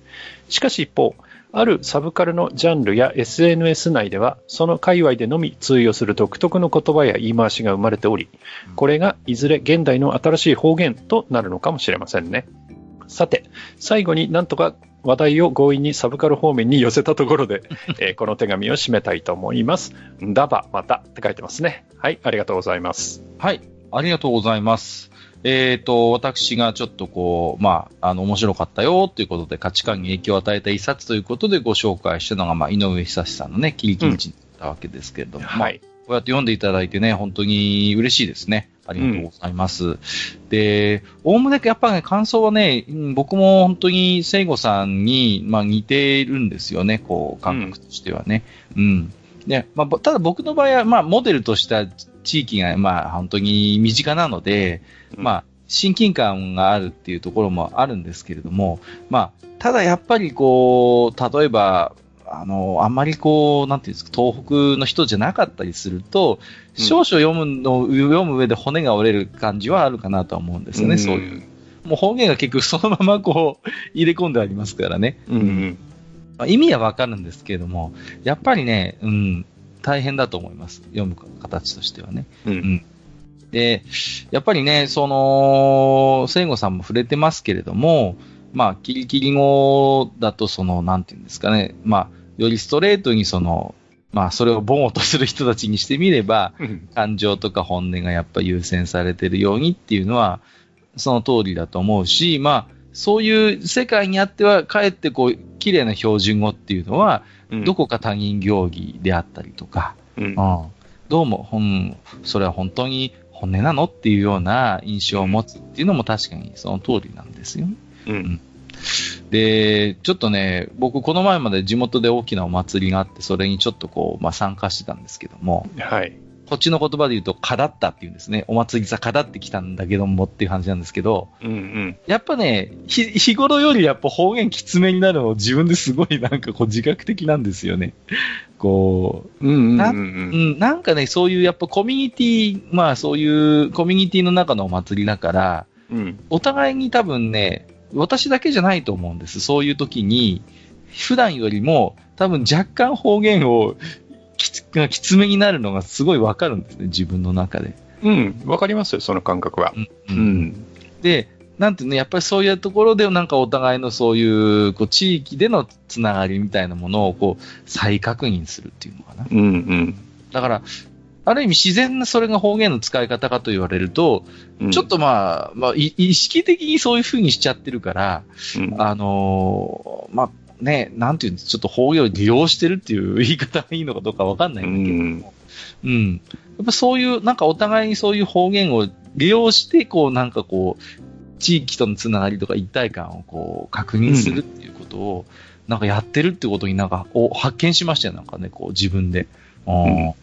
しかし一方、あるサブカルのジャンルや SNS 内では、その界隈でのみ通用する独特の言葉や言い回しが生まれており、これがいずれ現代の新しい方言となるのかもしれませんね。さて、最後になんとか話題を強引にサブカル方面に寄せたところで、えーこの手紙を締めたいと思います。んだば、またって書いてますね。はい、ありがとうございます。はい。ありがとうございます。えっ、と、私がちょっとこう、まあ、あの、面白かったよということで価値観に影響を与えた一冊ということでご紹介したのが、まあ、井上久志さんのね、キリキリ人だったわけですけれども、まあはい。こうやって読んでいただいてね、本当に嬉しいですね。ありがとうございます。で、おおむねやっぱね、感想はね、うん僕も本当に聖子さんに、まあ、似てるんですよね、こう、感覚としてはね。うん。で、まあ、ぼただ僕の場合は、まあ、モデルとした地域が、まあ、本当に身近なので、うんまあ、親近感があるっていうところもあるんですけれども、まあ、ただやっぱりこう、例えば、あの、あんまりこう、なんていうんですか、東北の人じゃなかったりすると、うん少々読むの、読む上で骨が折れる感じはあるかなとは思うんですよね、そういう。もう方言が結局そのままこう、入れ込んでありますからね。うん。うん。まあ、意味はわかるんですけれども、やっぱりね、うん、大変だと思います。読む形としてはね。うん。うんで、やっぱりね、その、聖子さんも触れてますけれども、まあ、キリキリ語だと、その、なんていうんですかね、まあ、よりストレートにその、まあ、それをボンをとする人たちにしてみれば、うん。感情とか本音がやっぱ優先されてるようにっていうのは、その通りだと思うし、まあ、そういう世界にあっては、かえってこう、綺麗な標準語っていうのは、うんどこか他人行儀であったりとか、うんうん、どうも、ほん、それは本当に本音なのっていうような印象を持つっていうのも確かにその通りなんですよね。うん。で、ちょっとね、僕この前まで地元で大きなお祭りがあって、それにちょっとこう、まあ参加してたんですけども、はい。こっちの言葉で言うと、かだったっていうんですね。お祭りさ、かだってきたんだけどもっていう感じなんですけど、うん。うん。やっぱね、ひ日頃よりやっぱ方言きつめになるのを自分ですごいなんかこう自覚的なんですよね。こう、うん。なうん。うん、なんかね、そういうやっぱコミュニティ、まあそういうコミュニティの中のお祭りだから、うん。お互いに多分ね、私だけじゃないと思うんです。そういう時に、普段よりも多分若干方言をきつがきつめになるのがすごいわかるんですね、自分の中で。うん。わかりますよ、その感覚は。ううんん。で、なんていうの、やっぱりそういうところでなんかお互いのそういうこう地域でのつながりみたいなものをこう再確認するっていうのかな。うん。うん。だから、ある意味自然なそれが方言の使い方かと言われると、うん。ちょっ、とまあ、まあ、い意識的にそういう風にしちゃってるから、うん。あのーまあね、なんていうんですちょっと方言を利用してるっていう言い方がいいのかどうかわかんないんだけども、うん。やっぱそういう、なんかお互いにそういう方言を利用して、こうなんかこう、地域とのつながりとか一体感をこう確認するっていうことを、なんかやってるってことになんかこう発見しましたよ、なんかね、こう自分で。うん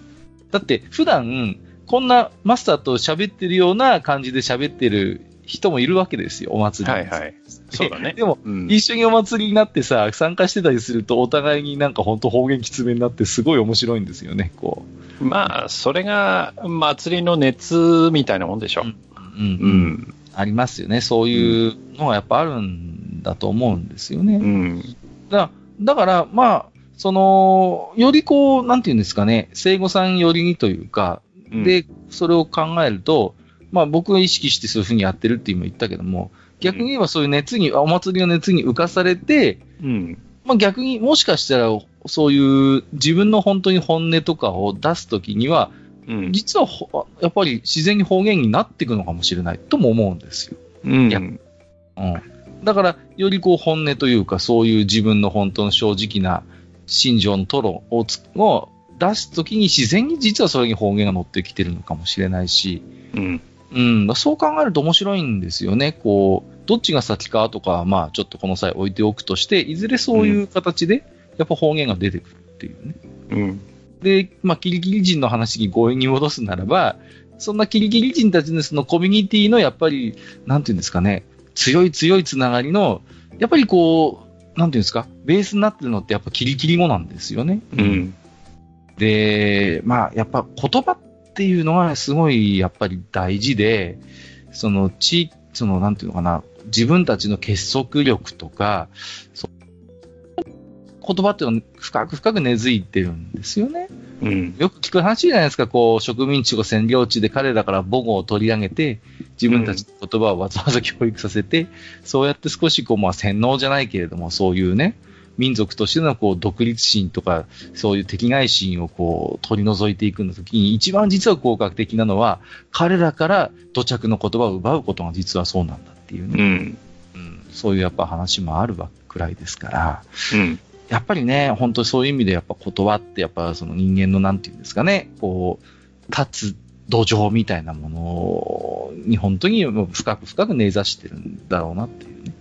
だって普段、こんなマスターと喋ってるような感じで喋ってる人もいるわけですよ、お祭りに。はいはい。そうだね。でも、うん一緒にお祭りになってさ、参加してたりすると、お互いになんか本当方言きつめになって、すごい面白いんですよね、こまあ、それが祭りの熱みたいなもんでしょ。う。うん、ううん、ん。ありますよね。そういうのがやっぱあるんだと思うんですよね。うん。だだから、まあ、その、よりこう、なんていうんですかね、生後さん寄りにというか、うん、で、それを考えると、まあ僕が意識してそういうふうにやってるって今言ったけども、逆に言えばそういう熱に、あお祭りの熱に浮かされて、うん。まあ逆にもしかしたら、そういう自分の本当に本音とかを出すときには、うん。実はほやっぱり自然に方言になっていくのかもしれないとも思うんですよ。うん。うん。だから、よりこう本音というか、そういう自分の本当の正直な心情のトロをつを出すときに自然に実はそれに方言が乗ってきてるのかもしれないし、うん。うん、そう考えると面白いんですよね。こう、どっちが先かとかは、まあちょっとこの際置いておくとして、いずれそういう形で、やっぱ方言が出てくるっていうね。うん。で、まあ、キリキリ人の話に強引に戻すならば、そんなキリキリ人たちのそのコミュニティのやっぱり、なんていうんですかね、強い強いつながりの、やっぱりこう、なんていうんですか、ベースになってるのってやっぱキリキリ語なんですよね。うん。で、まあ、やっぱ言葉っていうのはすごいやっぱり大事で、その地、そのなんていうのかな、自分たちの結束力とか、そ言葉っていうのは深く深く根付いてるんですよね。うん。よく聞く話じゃないですか、こう、植民地とか占領地で彼らから母語を取り上げて、自分たちの言葉をわざわざ教育させて、そうやって少しこう、まあ、洗脳じゃないけれども、そういうね、民族としてのこう、独立心とか、そういう敵外心をこう、取り除いていくの時に、一番実は効果的なのは、彼らから土着の言葉を奪うことが実はそうなんだっていうね、うん。うんそういうやっぱ話もあるわくらいですから、うん。やっぱりね、本当にそういう意味でやっぱ言葉ってやっぱその人間のなんていうんですかね、こう、立つ土壌みたいなものに本当に深く深く根ざしてるんだろうなっていうね、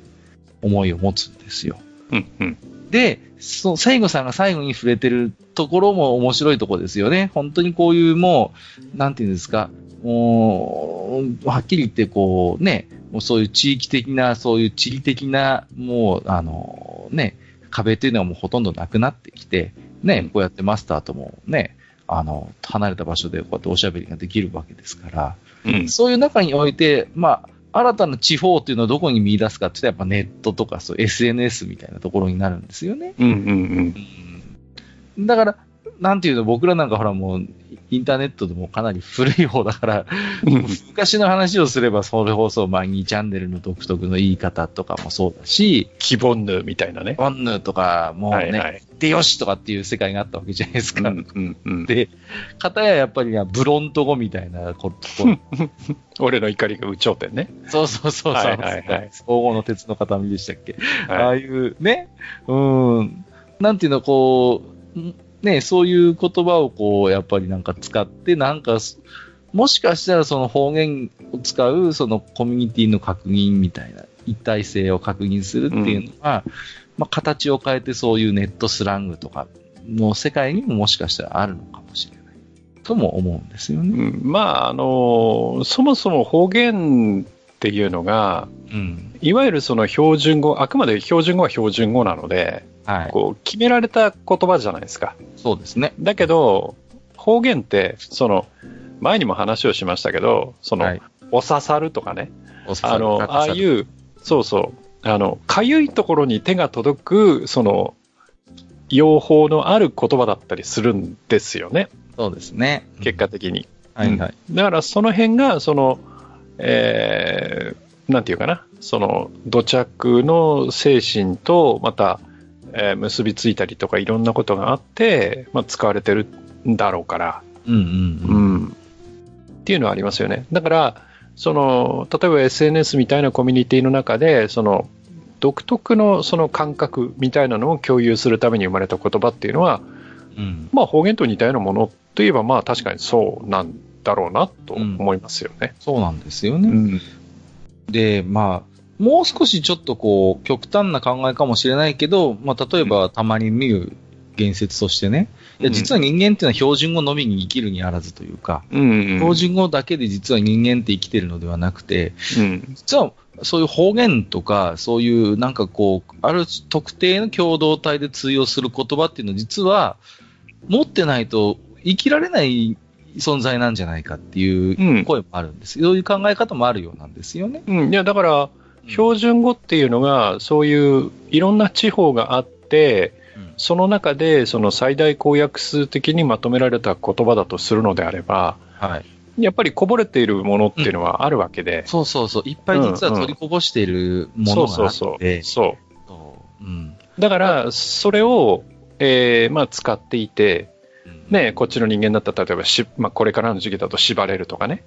思いを持つんですよ。うん。うん。で、その、西郷さんが最後に触れてるところも面白いところですよね。本当にこういうもう、なんていうんですか、もう、はっきり言ってこうね、もうそういう地域的な、そういう地理的な、もう、あの、ね、壁っていうのはもうほとんどなくなってきて、ね、こうやってマスターともね、あの、離れた場所でこうやっておしゃべりができるわけですから、うん。そういう中において、まあ、新たな地方っていうのをどこに見出すかって言ったらやっぱネットとかそう SNS みたいなところになるんですよね。うん。うん。うんだから、なんていうの、僕らなんかほらもう、インターネットでもかなり古い方だから、うん。昔の話をすれば、それ放送、まあ、2チャンネルの独特の言い方とかもそうだし、キボンヌみたいなね。ワンヌとか、もうね、はいはい。でよしとかっていう世界があったわけじゃないですか。うん。うん。うん。で、片ややっぱりなブロント語みたいなこと、俺の怒りが有頂天ね。そうそうそうそう、はいはいはい黄金の鉄の形見でしたっけ？ああはい。いうね、うん、なんていうの、こう、んね、そういう言葉をこう、やっぱりなんか使って、なんかす、もしかしたらその方言を使うそのコミュニティの確認みたいな、一体性を確認するっていうのは、まあ形を変えてそういうネットスラングとかの世界にももしかしたらあるのかもしれない。とも思うんですよね。うんまあ、あの、そもそも方言っていうのが、うん。いわゆるその標準語、あくまで標準語は標準語なので、はい。こう、決められた言葉じゃないですか。そうですね。だけど、方言って、その、前にも話をしましたけど、その、はい。お刺さるとかね、おあの、ああい。う、そうそう、あの、かゆいところに手が届く、その、用法のある言葉だったりするんですよね、そうですね。結果的に。はいはい。だからその辺が、その、えー、なんていうかな、その、土着の精神と、また、えー結びついたりとかいろんなことがあって、まあ、使われてるんだろうから、うんうんうん。うん。っていうのはありますよね。だから、その、例えば SNS みたいなコミュニティの中で、その、独特のその感覚みたいなのを共有するために生まれた言葉っていうのは、うん。まあ方言と似たようなものといえばまあ確かにそうなんだろうなと思いますよね。そうなんですよね。うん。で、まあ、もう少しちょっとこう、極端な考えかもしれないけど、まあ、例えばたまに見る言説としてね、いや実は人間っていうのは標準語のみに生きるにあらずというか、うん。標準語だけで実は人間って生きてるのではなくて、うん。実はそういう方言とか、そういうなんかこう、ある特定の共同体で通用する言葉っていうのは実は、持ってないと生きられない存在なんじゃないかっていううん声もあるんです。そういう考え方もあるようなんですよね。うん。いや、だから、標準語っていうのが、そういういろんな地方があって、うん。その中でその最大公約数的にまとめられた言葉だとするのであれば、はい。やっぱりこぼれているものっていうのはあるわけで、そうそうそう。いっぱい実は取りこぼしているものがあって、そうだから、それを、えーまあ、使っていて、うんね、こっちの人間だったら、例えばし、まあ、これからの時期だと縛れるとかね、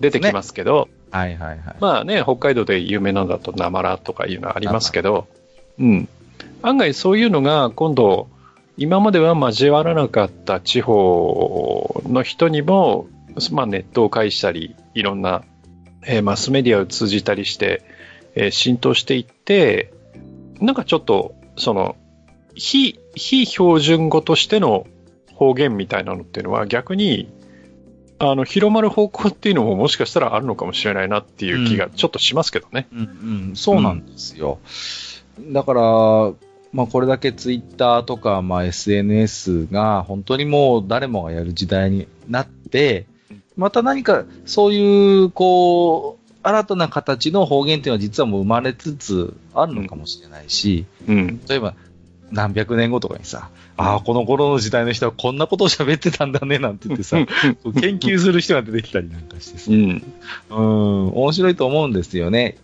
出てきますすけど、ね。はいはいはい。まあね、北海道で有名なのだと、なまらとかいうのはありますけど、うん。案外そういうのが今度、今までは交わらなかった地方の人にも、まあ、ネットを介したり、いろんな、えーマスメディアを通じたりして、えー浸透していって、なんかちょっと、その、非、非標準語としての方言みたいなのっていうのは逆に、あの、広まる方向っていうのももしかしたらあるのかもしれないなっていう気がちょっとしますけどね。うんうん、そうなんですよ。だから、まあこれだけツイッターとか、まあ SNS が本当にもう誰もがやる時代になって、また何かそういう、こう、新たな形の方言っていうのは実はもう生まれつつあるのかもしれないし、うん。例えば何百年後とかにさ、ああ、この頃の時代の人はこんなことを喋ってたんだねなんて言ってさ、研究する人が出てきたりなんかしてさ。う、ん。うん、面白いと思うんですよね。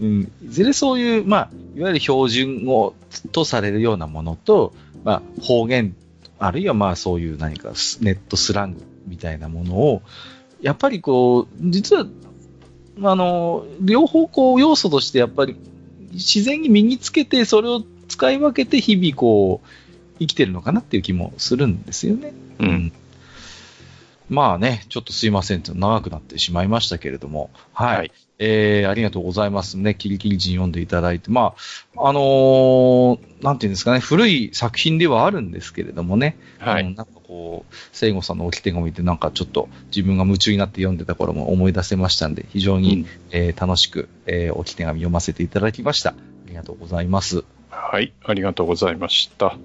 うん、いずれそういう、まあ、いわゆる標準語とされるようなものと、まあ、方言、あるいはまあそういう何かスネットスラングみたいなものを、やっぱりこう、実は、あの、両方こう要素としてやっぱり自然に身につけて、それを使い分けて日々こう、生きてるのかなっていう気もするんですよね。うん。まあね、ちょっとすいません、長くなってしまいましたけれども、はい。はいえー、ありがとうございますね。キリキリ人読んでいただいて。まあ、あのーなんていうんですかね、古い作品ではあるんですけれどもね。はい。あのなんかこう、聖子さんの置き手紙ってなんかちょっと自分が夢中になって読んでた頃も思い出せましたんで、非常に、うんえー楽しく、えー置き手紙読ませていただきました。ありがとうございます。はい。ありがとうございました。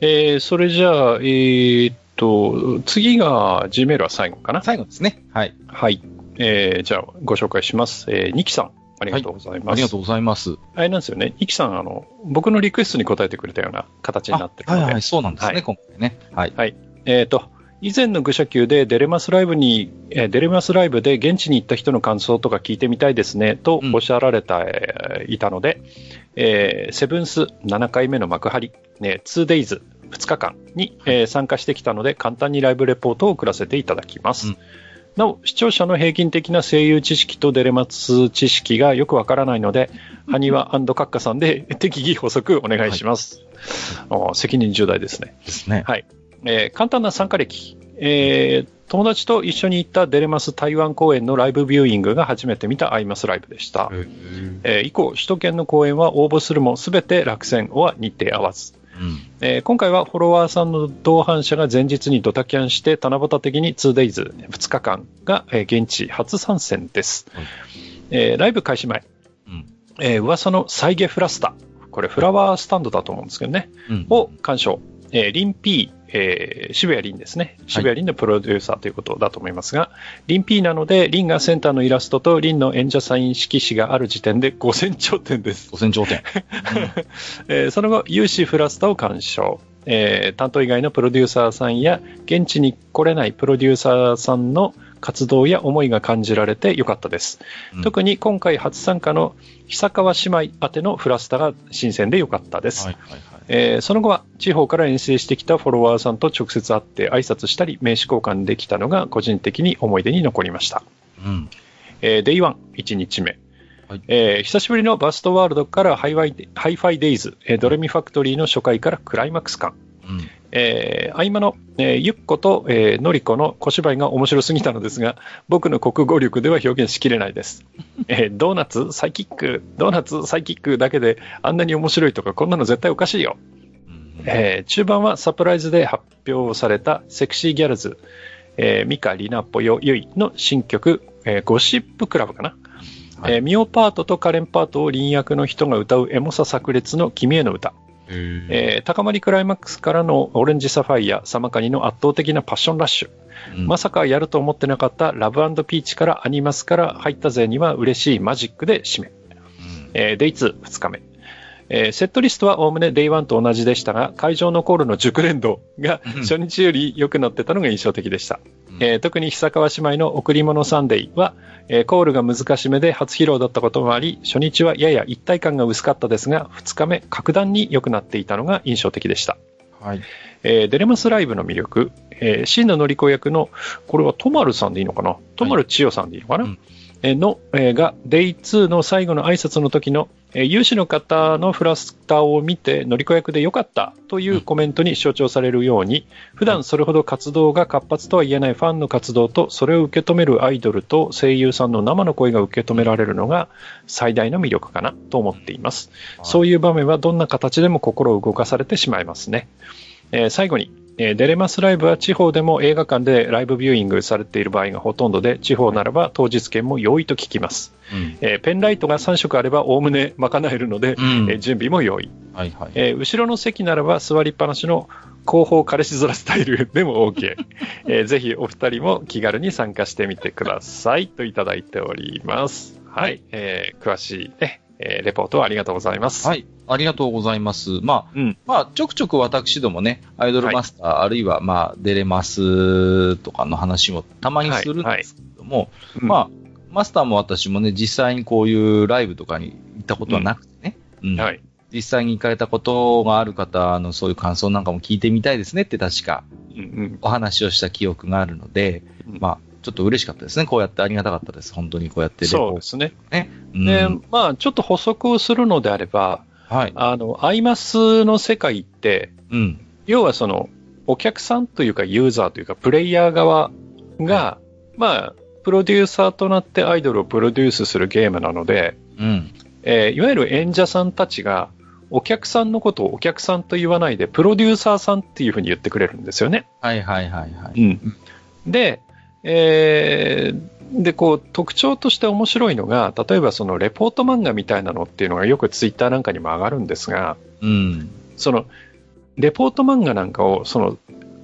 えー、それじゃあ、えーっと、次が Gmail は最後かな？最後ですね。はい。はい。えー、じゃあ、ご紹介します。えー、ニキさん。ありがとうございます。ありがとうございます。あれなんですよね。ニキさん、あの、僕のリクエストに答えてくれたような形になってるので。はいはい、そうなんですね、はい今回ね。はい。えっ、と、以前の愚者級でデレマスライブに、えーデレマスライブで現地に行った人の感想とか聞いてみたいですね、とうんおっしゃられた、えーいたので、えーセブンス7回目の幕張、ね、2days、2日間に、えー参加してきたので、簡単にライブレポートを送らせていただきます。うんなお、視聴者の平均的な声優知識とデレマス知識がよくわからないので、ハニワ閣下さんで 適宜補足お願いします。あー責任重大ですね。ですね。はい。えー簡単な参加歴。えー友達と一緒に行ったデレマス台湾公演のライブビューイングが初めて見たアイマスライブでした。えー以降、首都圏の公演は応募するも全て落選か日程合わず。うん。えー今回はフォロワーさんの同伴者が前日にドタキャンして棚ぼた的に 2days、2日間が、えー現地初参戦です。はいえーライブ開始前、うん。えー噂のサイゲフラスタ。これフラワースタンドだと思うんですけどね。うん。を鑑賞。えーリン P、えー渋谷リンですね。渋谷リンのプロデューサーということだと思いますが、リン P なので、リンがセンターのイラストとリンの演者サイン色紙がある時点で5000頂点です。五千頂点。えーその後、有志フラスタを鑑賞。えー担当以外のプロデューサーさんや、現地に来れないプロデューサーさんの活動や思いが感じられてよかったです。うん特に今回初参加の久川姉妹宛てのフラスタが新鮮でよかったです。はいはいはい。えーその後は地方から遠征してきたフォロワーさんと直接会って挨拶したり名刺交換できたのが個人的に思い出に残りました。うん。えー、デイワン1日目。はいえー久しぶりのバストワールドからハイワイハイファイデイズ、えードレミファクトリーの初回からクライマックス感。うん。えー合間の、えーゆっこと、えーのりこの小芝居が面白すぎたのですが、僕の国語力では表現しきれないです。えードーナツ、サイキック、ドーナツ、サイキックだけであんなに面白いとか、こんなの絶対おかしいよ。うんえー中盤はサプライズで発表されたセクシーギャルズ、えーミカ、リナ、ポヨ、ユイの新曲、えーゴシップクラブかな。はいえーミオパートとカレンパートを輪役の人が歌うエモさ炸裂の君への歌。えー高まりクライマックスからのオレンジサファイア、サマカニの圧倒的なパッションラッシュ。うんまさかやると思ってなかったラブピーチからアニマスから入った勢には嬉しいマジックで締め。うんえーデイ2、2日目。えーセットリストはおおむねデイ1と同じでしたが、会場のコールの熟練度がうん初日より良くなってたのが印象的でした。うん。えー特に久川姉妹の贈り物サンデーは、えーコールが難しめで初披露だったこともあり、初日はやや一体感が薄かったですが、2日目、格段に良くなっていたのが印象的でした。はい。えーデレマスライブの魅力、えー、真ののり子役の、これはトマルさんでいいのかな？トマル千代さんでいいのかな、うん。えーの、えーが、Day2 の最後の挨拶の時の、えー有志の方のフラスターを見て、のり子役で良かったというコメントに象徴されるように、普段それほど活動が活発とは言えないファンの活動と、それを受け止めるアイドルと声優さんの生の声が受け止められるのが最大の魅力かなと思っています。そういう場面はどんな形でも心を動かされてしまいますね。えー最後に、えーデレマスライブは地方でも映画館でライブビューイングされている場合がほとんどで、地方ならば当日券も良いと聞きます。うん。えーペンライトが3色あればおおむね賄えるので、うんえー準備も良い。はいはい。えー後ろの席ならば座りっぱなしの後方彼氏面スタイルでも OK。えーぜひお二人も気軽に参加してみてくださいといただいております。はい。えー詳しいね、えーレポートありがとうございます。はい。ありがとうございます。まあ、うん。まあ、ちょくちょく私どもね、アイドルマスター、あるいは、まあ、出れますとかの話もたまにするんですけども、うんまあ、マスターも私もね、実際にこういうライブとかに行ったことはなくてね、うんはい。実際に行かれたことがある方のそういう感想なんかも聞いてみたいですねって確か。お話をした記憶があるので、うんまあ、ちょっと嬉しかったですね。こうやってありがたかったです。本当にこうやってそうですね。ね。うんで、まあ、ちょっと補足をするのであれば、はい。あの、アイマスの世界って、うん。要はその、お客さんというかユーザーというかプレイヤー側が、まあ、プロデューサーとなってアイドルをプロデュースするゲームなので、うん。えーいわゆる演者さんたちが、お客さんのことをお客さんと言わないで、プロデューサーさんっていうふうに言ってくれるんですよね。はいはいはいはい。うん。で、えーで、こう、特徴として面白いのが、例えばそのレポート漫画みたいなのっていうのがよくツイッターなんかにも上がるんですが、うん。その、レポート漫画なんかを、その、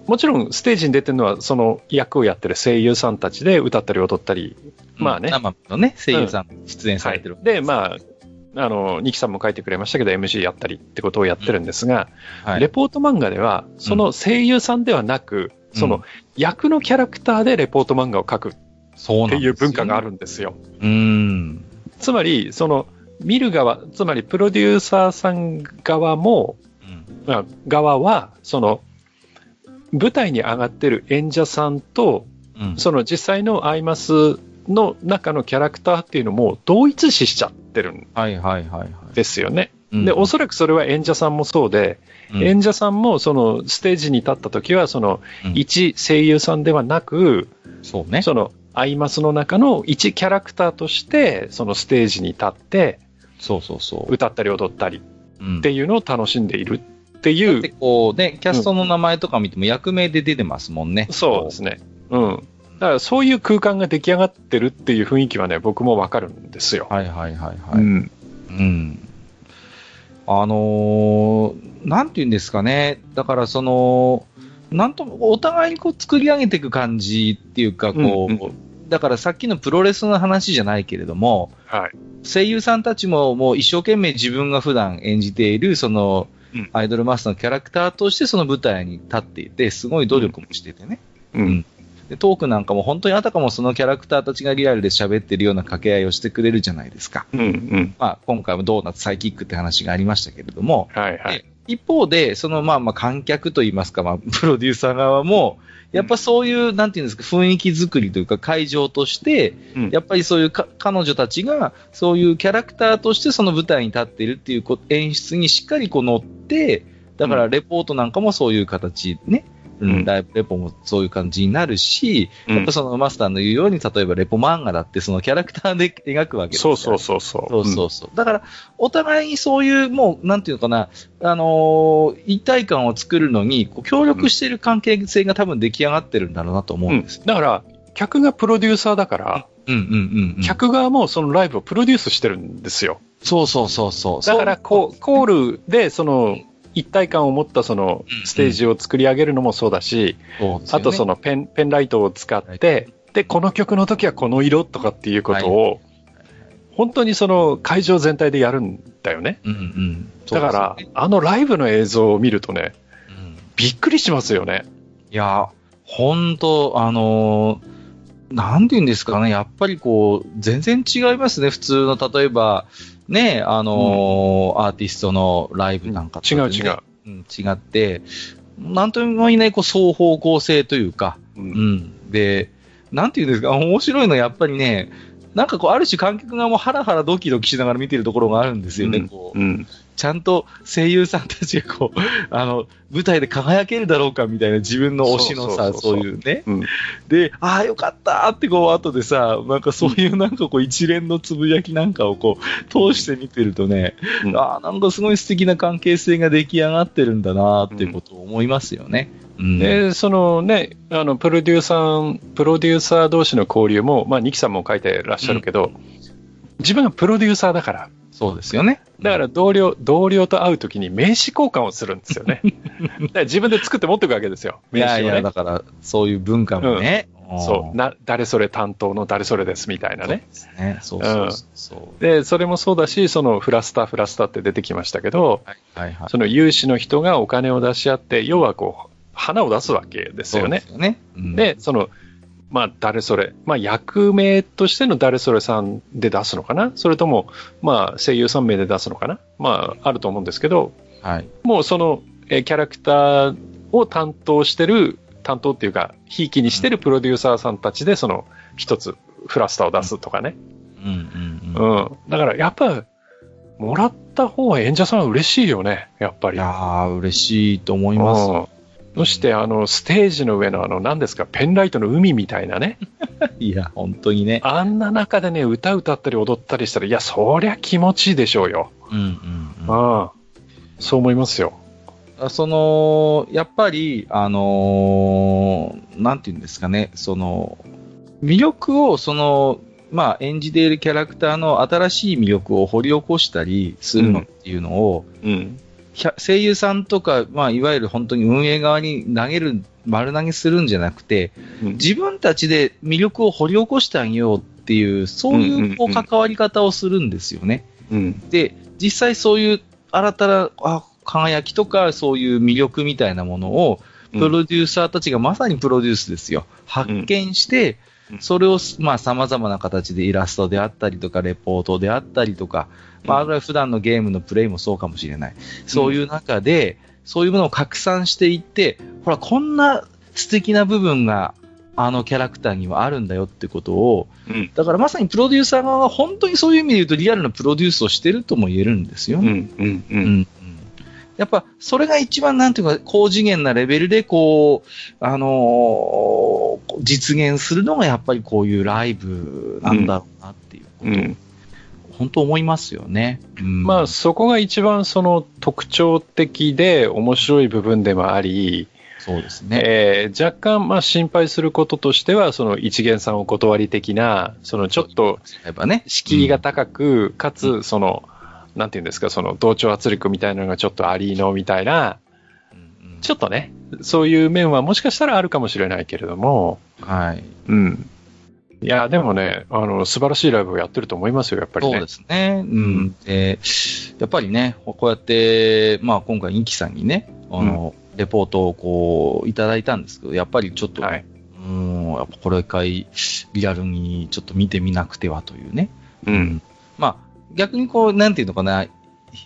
もちろんステージに出てるのはその役をやってる声優さんたちで歌ったり踊ったり、まあね生のね、声優さん出演されてる。で、まあ、あの、ニキさんも書いてくれましたけど、MC やったりってことをやってるんですが、はい。レポート漫画では、その声優さんではなく、うんその役のキャラクターでレポート漫画を書くっそうていう文化がある。るんですよ。うん。つまり、その、見る側、つまりプロデューサーさん側も、うんまあ側は、その、舞台に上がってる演者さんと、うん。その実際のアイマスの中のキャラクターっていうのも同一視しちゃってるんはいはいはいはい。ですよね。うんで、おそらくそれは演者さんもそうで、うん演者さんもそのステージに立った時は、そのうん一声優さんではなく、そうね。そのアイマスの中の一キャラクターとして、そのステージに立ってそうそうそう。歌ったり踊ったりうんっていうのを楽しんでいるっていで、う、こうね、キャストの名前とか見ても役名で出てますもんね。そうですね。うん。だからそういう空間が出来上がってるっていう雰囲気はね、僕もわかるんですよ。はいはいはいはい。うん。うん。あのーなんて言うんですかね。だからその、なんとも、お互いにこう作り上げていく感じっていうか、こう、うんうだからさっきのプロレスの話じゃないけれども、はい。声優さんたちももう一生懸命自分が普段演じている、その、うんアイドルマスターのキャラクターとしてその舞台に立っていて、すごい努力もしててね。うん。でトークなんかも本当にあたかもそのキャラクターたちがリアルで喋ってるような掛け合いをしてくれるじゃないですか。うん。うん。まあ、今回もドーナツサイキックって話がありましたけれども、はいはい。で一方で、そのまあまあ観客といいますか、まあ、プロデューサー側も、やっぱそういう、なんていうんですか、雰囲気作りというか会場として、うんやっぱりそういうか彼女たちが、そういうキャラクターとしてその舞台に立っているっていうこ演出にしっかりこう乗って、だからレポートなんかもそういう形ね、うんうんライブレポもそういう感じになるし、うんやっぱそのマスターの言うように、例えばレポ漫画だってそのキャラクターで描くわけですそうそうそうそう。そうそうそう。だから、お互いにそういう、もう、なんていうのかな、あのー一体感を作るのに、協力している関係性が多分出来上がってるんだろうなと思ううんんです。だから、客がプロデューサーだから、うん、うん、うんうん。客側もそのライブをプロデュースしてるんですよ。そうそうそうそう。だからこう、コールでその一体感を持ったそのうん。ステージを作り上げるのもそうだし、そうですよね。あとそのペン、ペンライトを使って、で、この曲の時はこの色とかっていうことを、本当にその会場全体でやるんだよね。うんうん。だから、あのライブの映像を見るとね、うん。びっくりしますよね。いや、本当あのーなんて言うんですかね、やっぱりこう、全然違いますね、普通の、例えば、ね、あのーアーティストのライブなんかとね、違う違う。うん、違って、なんとも言えない、こう、双方向性というか、ううんん。で、なんて言うんですか、面白いのはやっぱりね、なんかこう、ある種観客がもうハラハラドキドキしながら見てるところがあるんですよね、こう。うん。ちゃんと声優さんたちがこう、あの、舞台で輝けるだろうかみたいな自分の推しのさ、そういうね。うん。で、ああ、よかったってこう、後でさ、なんかそういうなんかこう、一連のつぶやきなんかをこう、通して見てるとね、うんああ、なんかすごい素敵な関係性が出来上がってるんだなっていうことを思いますよね。うん。で、そのね、あの、プロデューサー、プロデューサー同士の交流も、まあ、ニキさんも書いてらっしゃるけど、自分がプロデューサーだから、そうですよね。だから同僚、同僚と会うときに名刺交換をするんですよね。だから自分で作って持っていくわけですよ。いやいや、名刺をね。だから、そういう文化もね。そう、な、誰それ担当の誰それですみたいなね。そうですね。そうそうそう。で、それもそうだし、そのフラスタ、フラスタって出てきましたけど、はいはいはい。その有志の人がお金を出し合って、要はこう、花を出すわけですよね。でね。うんで、その、まあ、誰それ、まあ、役名としての誰それさんで出すのかな？それとも、まあ、声優さん名で出すのかな？まあ、あると思うんですけど、はい。もうその、えーキャラクターを担当してる、担当っていうか、ひいきにしてるプロデューサーさんたちで、その、一つ、フラスタを出すとかね。うんうんうん。うん。だから、やっぱ、もらった方は演者さんは嬉しいよね、やっぱり。いやー、嬉しいと思います。うんそして、あの、ステージの上の、あの、何ですか、ペンライトの海みたいなね。いや、本当にね。あんな中でね、歌歌ったり踊ったりしたら、いや、そりゃ気持ちいいでしょうよ。うんうんうん。うん。そう思いますよ。その、やっぱり、あのーなんていうんですかね、その、魅力を、その、まあ、演じているキャラクターの新しい魅力を掘り起こしたりするのっていうのを、うん。ひゃ声優さんとか、まあ、いわゆる本当に運営側に投げる、丸投げするんじゃなくて、うん自分たちで魅力を掘り起こしてあげようっていう、そういうこう関わり方をするんですよね。うん。で、実際そういう新たなあ輝きとかそういう魅力みたいなものを、プロデューサーたちがまさにプロデュースですよ。発見して、うんそれを、まあ、様々な形でイラストであったりとか、レポートであったりとか、まあ、あるいは普段のゲームのプレイもそうかもしれない。そういう中で、そういうものを拡散していって、ほら、こんな素敵な部分が、あのキャラクターにはあるんだよってことを、うん。だからまさにプロデューサー側は本当にそういう意味で言うとリアルなプロデュースをしてるとも言えるんですようん。うね。ん。う。うんんやっぱ、それが一番なんていうか、高次元なレベルで、こう、あのー実現するのがやっぱりこういうライブなんだろうなっていうことを、うん。本当思いますよね。うんまあ、そこが一番その特徴的で面白い部分でもあり、そうですね。えー若干、まあ、心配することとしては、その一元さんお断り的な、そのちょっとやっぱね。敷居が高く、かつ、その、なんていうんですか、その同調圧力みたいなのがちょっとありのみたいな、うんうんちょっとね、そういう面はもしかしたらあるかもしれないけれども、はい。うん。いや、でもね、あの、素晴らしいライブをやってると思いますよ、やっぱりね。そうですね。うん。で、やっぱりね、こうやって、まあ今回、インキさんにね、あの、レポートをこう、いただいたんですけど、やっぱりちょっと、はい。うん、やっぱこれ一回、リアルにちょっと見てみなくてはというね。うん。まあ、逆にこう、なんていうのかな、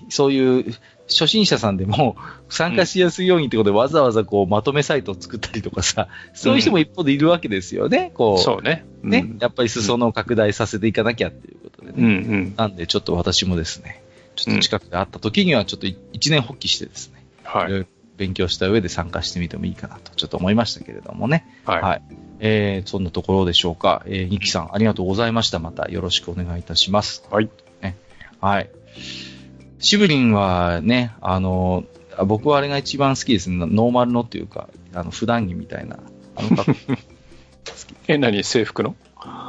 そういう初心者さんでも参加しやすいようにってことでわざわざこうまとめサイトを作ったりとかさ、そういう人も一方でいるわけですよね。こう、そうね。ね、うんやっぱり裾野を拡大させていかなきゃっていうことでね。うんうん。なんでちょっと私もですね、ちょっと近くで会った時にはちょっとい一年発起してですね、はいい。ろいろ勉強した上で参加してみてもいいかなとちょっと思いましたけれどもね。はい。はい。えー、そんなところでしょうか。えー、ニキさんありがとうございました。またよろしくお願いいたします。はい。ね、はい。シブリンはね、あの、あ僕はあれが一番好きですね。ノーマルのっていうか、あの、普段着みたいな。あの え、何？制服の？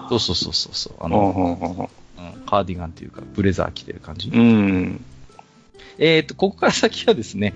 そうそうそうそうそう。あうの、うんカーディガンっていうか、ブレザー着てる感じ。うん。えっ、と、ここから先はですね、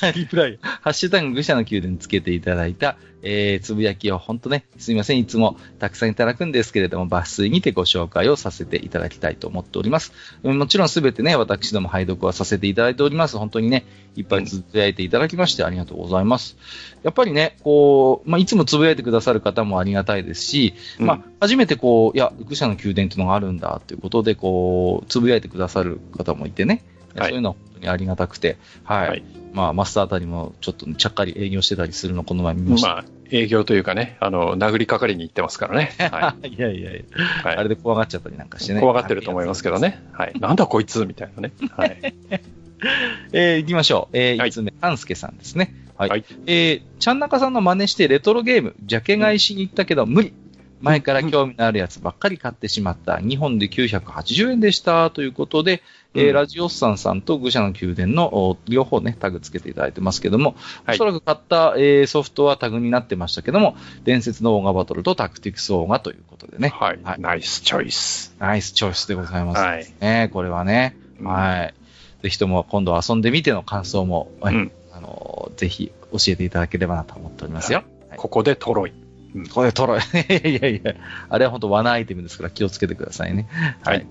タリプライ、ハッシュタグ愚者の宮殿つけていただいた、えー、つぶやきを本当ね、すみません、いつもたくさんいただくんですけれども、抜粋にてご紹介をさせていただきたいと思っております。もちろんすべてね、私ども拝読はさせていただいております。本当にね、いっぱいつぶやいていただきましてありがとうございます。やっぱりね、こう、まあ、いつもつぶやいてくださる方もありがたいですし、うん、まあ、初めてこう、いや、愚者の宮殿というのがあるんだということで、こう、つぶやいてくださる方もいてね、はい、そういうのは本当にありがたくて、はい。はい、まあ、マスターあたりもちょっとちゃっかり営業してたりするのこの前見ました。まあ、営業というかね、あの、殴りかかりに行ってますからね。はい、いやいやいや、はい、あれで怖がっちゃったりなんかしてね。怖がってると思いますけどね。はい。なんだこいつみたいなね。はい。えー、行きましょう。えー、5つ目、かんすけさんですね。はい。はい、えー、ちゃんなかさんの真似してレトロゲーム、ジャケ買いしに行ったけど、無理。前から興味のあるやつばっかり買ってしまった。2本で980円でした。ということで、うん、えー、ラジオスさんさんと愚者の宮殿の両方ね、タグつけていただいてますけども、はい、おそらく買った、えー、ソフトはタグになってましたけども、伝説のオーガバトルとタクティクスオーガということでね。はい。はい、ナイスチョイス。ナイスチョイスでございます。はい。ね、これはね、はい。ぜひとも今度遊んでみての感想も、うん、あの、ぜひ教えていただければなと思っておりますよ。はい、ここでトロイ。これトロイ。いやいや、あれは本当罠アイテムですから気をつけてくださいね。はい。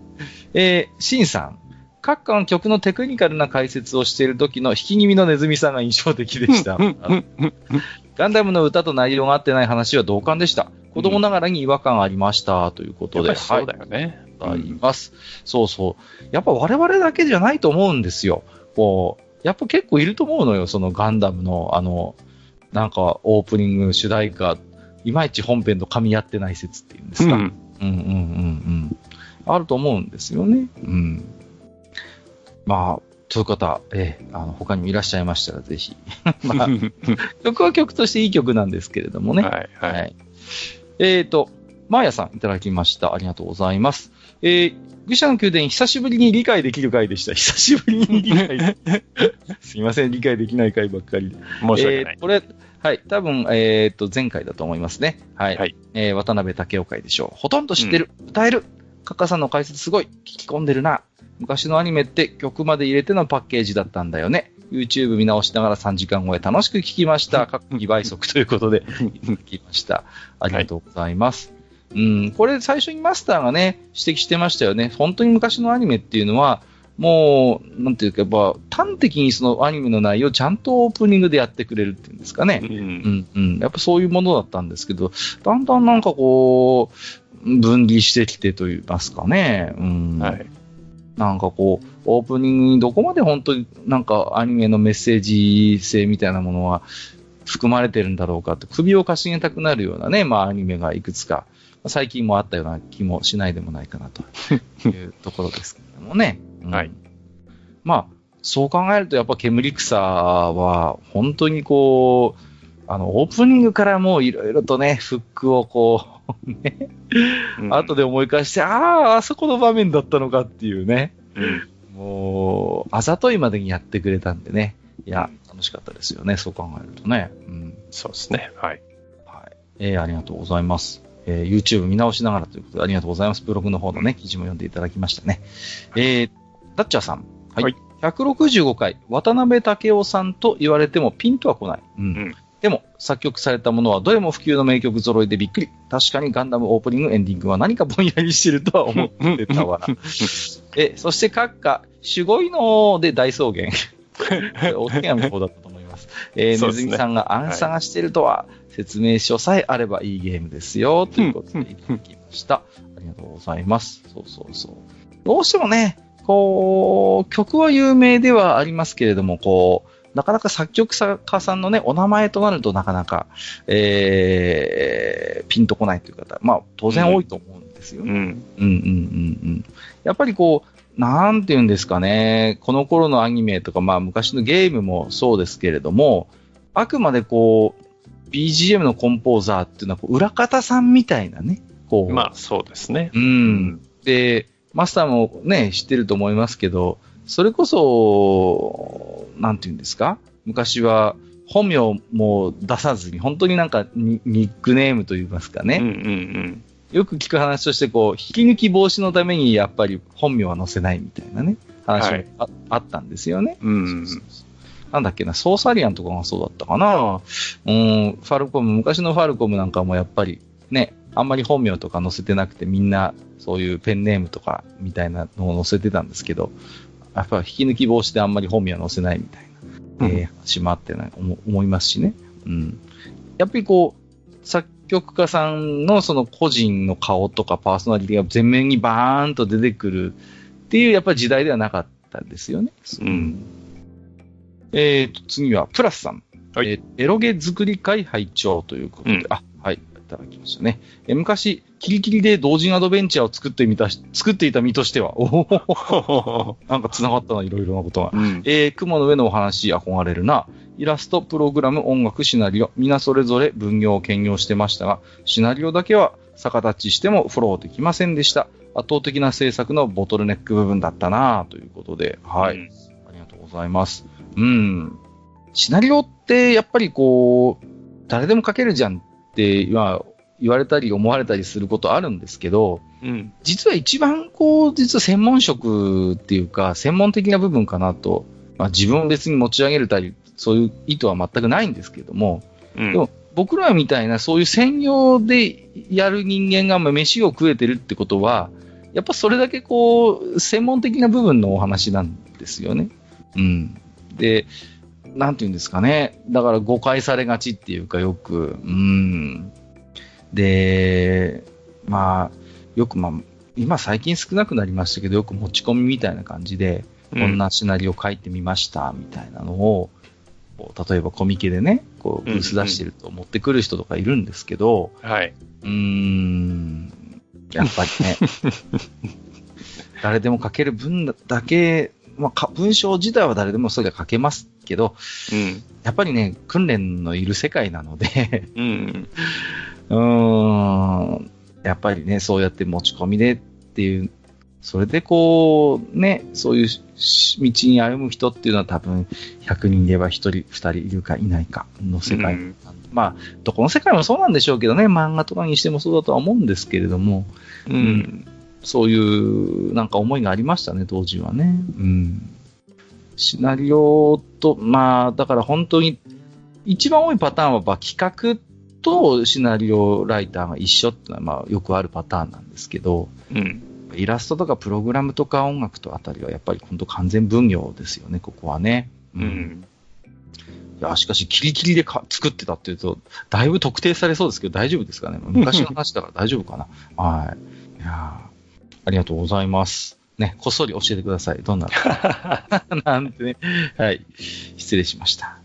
えー、シンさん。各館の曲のテクニカルな解説をしている時の引き気味のネズミさんが印象的でした。ガンダムの歌と内容が合ってない話は同感でした。子供ながらに違和感ありました。ということで。そうだよね。はい、あります、そうそう。やっぱ我々だけじゃないと思うんですよ。こう、やっぱ結構いると思うのよ。そのガンダムの、あの、なんかオープニング主題歌いまいち本編と噛み合ってない説っていうんですか？うん、うん、うんうんうんあると思うんですよね。うん。まあ、という方、ええ、あの、他にもいらっしゃいましたら、ぜひ。まあ、曲は曲としていい曲なんですけれどもね。はい、はい。はい、えっ、ー、と、マーヤさんいただきました。ありがとうございます。えー、愚者の宮殿、久しぶりに理解できる回でした。久しぶりに理解。すいません、理解できない回ばっかりで。申し訳ない。えー、これ、はい。多分、えっ、と、前回だと思いますね。はい。はい、えー、渡辺武雄会でしょう。ほとんど知ってる。うん、歌える。カッカさんの解説すごい。聞き込んでるな。昔のアニメって曲まで入れてのパッケージだったんだよね。YouTube 見直しながら3時間超え楽しく聞きました。各2倍速 ということで、聞きました。ありがとうございます。はい、うん、これ最初にマスターがね、指摘してましたよね。本当に昔のアニメっていうのは、もう、なんていうか、やっぱ、端的にそのアニメの内容をちゃんとオープニングでやってくれるっていうんですかね。うん、うん、うん。やっぱそういうものだったんですけど、だんだんなんかこう、分離してきてと言いますかね。うん。はい。なんかこう、オープニングにどこまで本当になんかアニメのメッセージ性みたいなものは含まれてるんだろうかって首をかしげたくなるようなね、まあアニメがいくつか、最近もあったような気もしないでもないかなというところですけれどもね。はい。まあ、そう考えるとやっぱ煙草は本当にこう、あの、オープニングからもういろいろとね、フックをこう ね、うん、後で思い返して、ああ、あそこの場面だったのかっていうね、うん、もう、あざといまでにやってくれたんでね、いや、楽しかったですよね、そう考えるとね。うん、そうですね、はい。はい。えー、ありがとうございます。えー、YouTube 見直しながらということでありがとうございます。ブログの方のね、記事も読んでいただきましたね。えー、ダッチャーさん。はい。はい、165回、渡辺武雄さんと言われてもピンとは来ない。うん。うん、でも、作曲されたものはどれも普及の名曲揃いでびっくり。確かにガンダムオープニング、エンディングは何かぼんやりしてるとは思ってたわな。え、そして閣下、守護異能で大草原。お手紙の方だったと思います。えー、ね、ネズミさんが暗さがしてるとは、説明書さえあればいいゲームですよ、ということでいただきました。ありがとうございます。そうそうそう。どうしてもね、こう、曲は有名ではありますけれども、こう、なかなか作曲家さんのね、お名前となるとなかなか、えー、ピンとこないという方、まあ、当然多いと思うんですよ。うん。うん、うん、うん、うん。やっぱりこう、なんて言うんですかね、この頃のアニメとか、まあ昔のゲームもそうですけれども、あくまでこう、BGM のコンポーザーっていうのは、裏方さんみたいなね、こう。まあそうですね。うん。で、マスターもね、知ってると思いますけど、それこそ、なんて言うんですか？昔は本名も出さずに、本当になんかニックネームと言いますかね。うんうんうん、よく聞く話として、こう、引き抜き防止のためにやっぱり本名は載せないみたいなね。話はいもあ,、あったんですよね。うん。なんだっけな、ソーサリアンとかがそうだったかな。うん、ファルコム、昔のファルコムなんかもやっぱりね、あんまり本名とか載せてなくてみんなそういうペンネームとかみたいなのを載せてたんですけど、やっぱ引き抜き防止であんまり本名は載せないみたいな、えー話もあってな思思いますしね。うん。やっぱりこう、作曲家さんのその個人の顔とかパーソナリティが前面にバーンと出てくるっていうやっぱり時代ではなかったですよね。うん。えーと、次は、プラスさん。はいえーエロゲ作り会拝聴ということで、うんあ、はい、いただきましたね。えー昔、キリキリで同人アドベンチャーを作ってみたし、作っていた身としては、おお なんか繋がったな、いろいろなことが。うん。えー雲の上のお話、憧れるな。イラスト、プログラム、音楽、シナリオ、皆それぞれ分業を兼業してましたが、シナリオだけは逆立ちしてもフォローできませんでした。圧倒的な制作のボトルネック部分だったなということで、はい。うんありがとうございます。うん。シナリオって、やっぱりこう、誰でも書けるじゃんって、今、言われたり思われたりすることあるんですけど、うん。実は一番こう、実は専門職っていうか、専門的な部分かなと、まあ自分を別に持ち上げるたり、そういう意図は全くないんですけども、うん。でも僕らみたいなそういう専業でやる人間がまあ飯を食えてるってことは、やっぱそれだけこう、専門的な部分のお話なんですよね。うん。で、なんていうんですかね。だから誤解されがちっていうかよく、うん。で、まあ、よくまあ、今最近少なくなりましたけど、よく持ち込みみたいな感じで、こんなシナリオ書いてみました、みたいなのを、例えばコミケでね、こう、ブース出してると持ってくる人とかいるんですけど、はい。うーん、やっぱりね、誰でも書ける分だけ、まあか、文章自体は誰でもそれは書けますけど、うん。やっぱりね、訓練のいる世界なので、うん。うーん、やっぱりね、そうやって持ち込みでっていう、それでこう、ね、そういうし道に歩む人っていうのは多分、100人いれば1人、2人いるかいないかの世界なんで、まあ、どこの世界もそうなんでしょうけどね、漫画とかにしてもそうだとは思うんですけれども、うん。そういうなんか思いがありましたね、当時はね。うん。シナリオと、まあ、だから本当に、一番多いパターンは、まあ、企画とシナリオライターが一緒ってのは、まあ、よくあるパターンなんですけど、うん。イラストとかプログラムとか音楽とあたりは、やっぱり本当完全分業ですよね、ここはね。う。ん。いや、しかし、キリキリでか作ってたっていうと、だいぶ特定されそうですけど、大丈夫ですかね？昔の話だから大丈夫かな？はい。いやーありがとうございます。ね、こっそり教えてください。どんな なんてね。はい。失礼しました。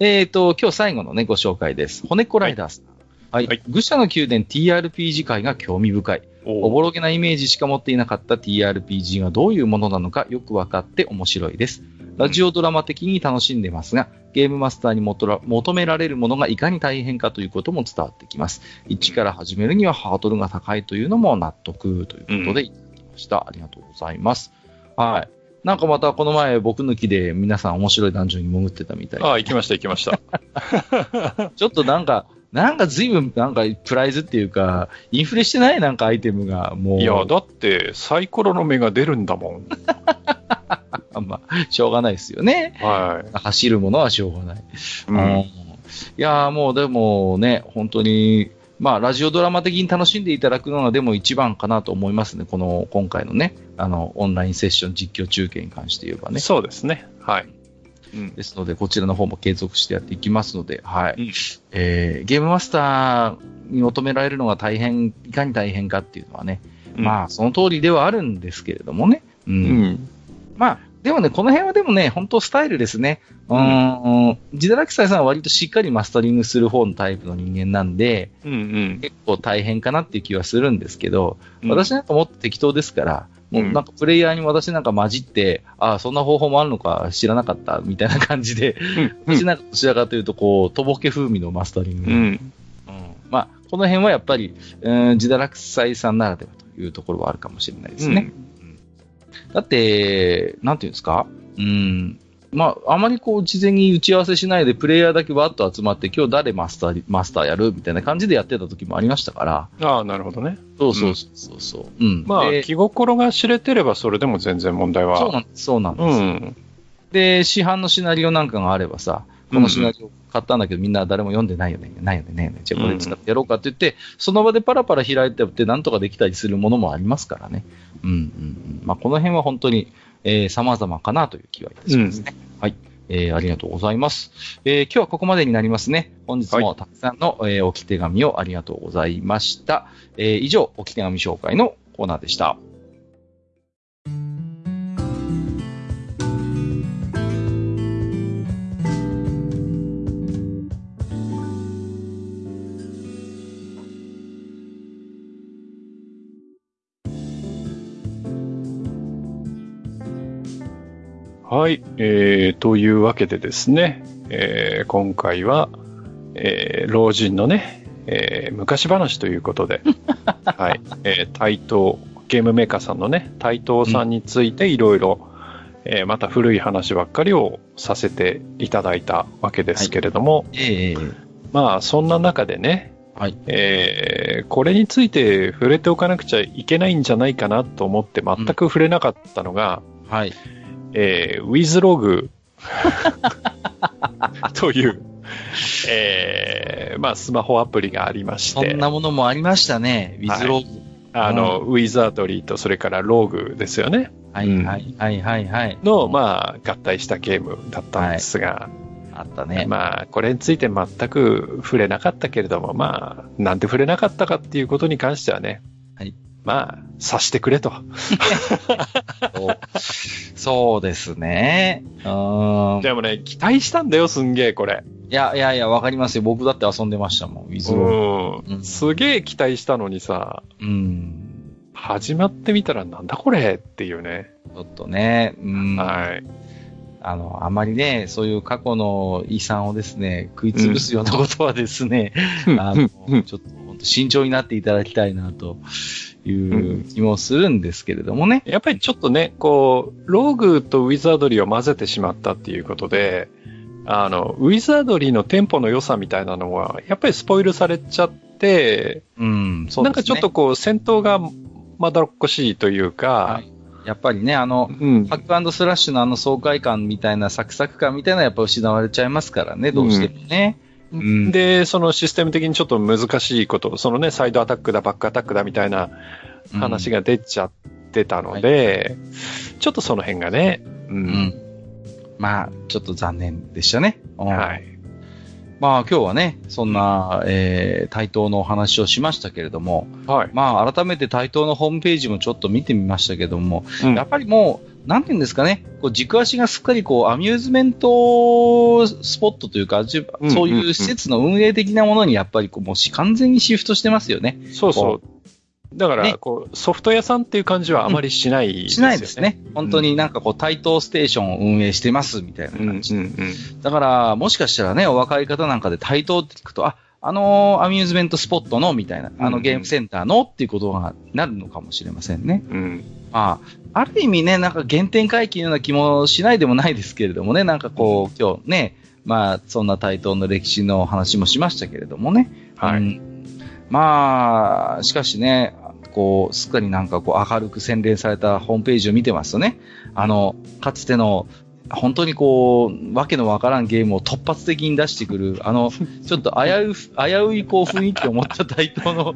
えっ、と、今日最後のね、ご紹介です。骨っこライダーさん。はい。はい愚者の宮殿 TRPG 界が興味深い。おぼろげなイメージしか持っていなかった TRPG がどういうものなのかよく分かって面白いです。ラジオドラマ的に楽しんでますが、ゲームマスターに求められるものがいかに大変かということも伝わってきます。一から始めるにはハードルが高いというのも納得ということでました。ありがとうございます。はい。なんかまたこの前僕抜きで皆さん面白いダンジョンに潜ってたみたいでああ、行きました、行きました。ちょっとなんか、なんか随分なんかプライズっていうか、インフレしてない？なんかアイテムがもう。いや、だって、サイコロの目が出るんだもん。まあ、しょうがないですよね。は走るものはしょうがない。い。うんいやーもうでもね、本当に、まあ、ラジオドラマ的に楽しんでいただくのがでも一番かなと思いますね。この、今回のね、あの、オンラインセッション実況中継に関して言えばね。そうですね。はい。うん。ですので、こちらの方も継続してやっていきますので、はい。うんえーゲームマスターに求められるのが大変、いかに大変かっていうのはね、まあ、その通りではあるんですけれどもね。う。うんん。まあ、でもね、この辺はでもね、本当スタイルですね。うーん。ジダラキサイさんは割としっかりマスタリングする方のタイプの人間なんで、うん。うん。結構大変かなっていう気はするんですけど、うん私なんかもっと適当ですから、もうなんかプレイヤーに私なんか混じって、ああ、そんな方法もあるのか知らなかったみたいな感じで、うん 私なんかどちらかというと、こう、とぼけ風味のマスタリング。うん。うんまあ、この辺はやっぱり、うん、ジダラクサイさんならではというところはあるかもしれないですね。だって、なんていうんですか？うん。まあ、あまりこう、事前に打ち合わせしないで、プレイヤーだけわっと集まって、今日誰マスター、マスターやるみたいな感じでやってた時もありましたから。ああ、なるほどね。そうそうそうそう。うん。まあ、で気心が知れてればそれでも全然問題は。そうなんです、そうなんです。うん。で、市販のシナリオなんかがあればさ、このシナリオ買ったんだけど、みんな誰も読んでないよね、ないよね、ないよね。じゃあこれ使ってやろうかって言って、その場でパラパラ開いてってなんとかできたりするものもありますからね。うんうんうん。まあ、この辺は本当に、えー、様々かなという気はいたしますね。はい。えー、ありがとうございます。えー、今日はここまでになりますね。本日もたくさんの、えー、置き手紙をありがとうございました。えー、以上、置き手紙紹介のコーナーでした。はい、えー、というわけでですね、えー、今回は、えー、老人のね、えー、昔話ということで、はい、えー、台東、ゲームメーカーさんのね、台東さんについていろいろ、えー、また古い話ばっかりをさせていただいたわけですけれども、ええまあ、そんな中でね、はい。えー、これについて触れておかなくちゃいけないんじゃないかなと思って全く触れなかったのが、はい。えー、WizLog という、えー、まあ、スマホアプリがありましてそん、なものもありましたね。ウィズローグ。あの、ウィザードリーとそれからローグですよね。はい、うんはい、はい、はい、はい。の、まあ、合体したゲームだったんですが、あったね。まあ、これについて全く触れなかったけれども、まあ、なんで触れなかったかっていうことに関してはね、はい。まあ、察してくれと。そうですね。でもね、期待したんだよ、すんげえ、これ。いや、いやいや、わかりますよ。僕だって遊んでましたもん、ウィズすげえ期待したのにさ、うん。始まってみたらなんだこれっていうね。ちょっとね、うん。はい。あの、あまりね、そういう過去の遺産をですね、食い潰すようなことはですね、あうんの、ちょっと慎重になっていただきたいなという気もするんですけれどもね。やっぱりちょっとね、こう、ローグとウィザードリーを混ぜてしまったっていうことで、あの、ウィザードリーのテンポの良さみたいなのは、やっぱりスポイルされちゃって、うん、そうですね。なんかちょっとこう、戦闘がまだろっこしいというか、はいやっぱりね、あの、うんハックスラッシュのあの爽快感みたいなサクサク感みたいなやっぱ失われちゃいますからね、どうしてもね。うんで、そのシステム的にちょっと難しいこと、そのね、サイドアタックだ、バックアタックだみたいな話が。が出ちゃってたので、ちょっとその辺がね、う。うんん。まあ、ちょっと残念でしたね。うんはい。まあ今日はね、そんな、えー、対等のお話をしましたけれども、はい。まあ改めて対等のホームページもちょっと見てみましたけども、うんやっぱりもう、なんていうんですかね、こう軸足がすっかりこう、アミューズメントスポットというか、そういう施設の運営的なものにやっぱりこう、もうし完全にシフトしてますよね。そうそう。だから、ねこう、ソフト屋さんっていう感じはあまりしない、しないですね。。本当になんかこう、対等ステーションを運営してますみたいなうん、うん、感じ。うん。だから、もしかしたらね、お若い方なんかで対等って聞くと、あ、あのーアミューズメントスポットのみたいな、あうんうんのゲームセンターのっていうことがなるのかもしれませんね。うん。まあ、ある意味ね、なんか原点回帰のような気もしないでもないですけれどもね、なんかこう、今日ね、まあ、そんな対等の歴史の話もしましたけれどもね。はい。うんまあ、しかしね、こう、すっかりなんかこう明るく洗練されたホームページを見てますとね、あの、かつての、本当にこう、わけのわからんゲームを突発的に出してくる、あの、ちょっと危う、危ういこう雰囲気を持った対等の、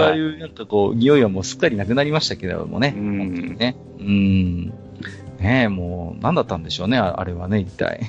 ああいうなんかこう、匂いはもうすっかりなくなりましたけれどもね。うん本当にね。うん。ねえ、もう、何だったんでしょうね、ああれはね、一体。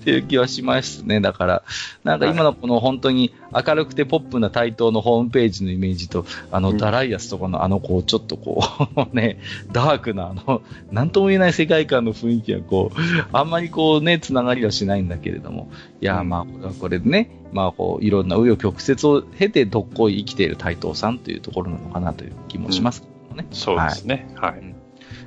っていう気はしますね。だから、なんか今のこの本当に明るくてポップな台頭のホームページのイメージと、あの、うんダライアスとかのあの、こう、ちょっとこう、ね、ダークなあの、なんとも言えない世界観の雰囲気はこう、あんまりこうね、つながりはしないんだけれども、いや、うんまあ、これはこれでね、まあ、こう、いろんな紆余曲折を経て、どっこい生きている台頭さんというところなのかなという気もしますけどもね。そうですね。はい。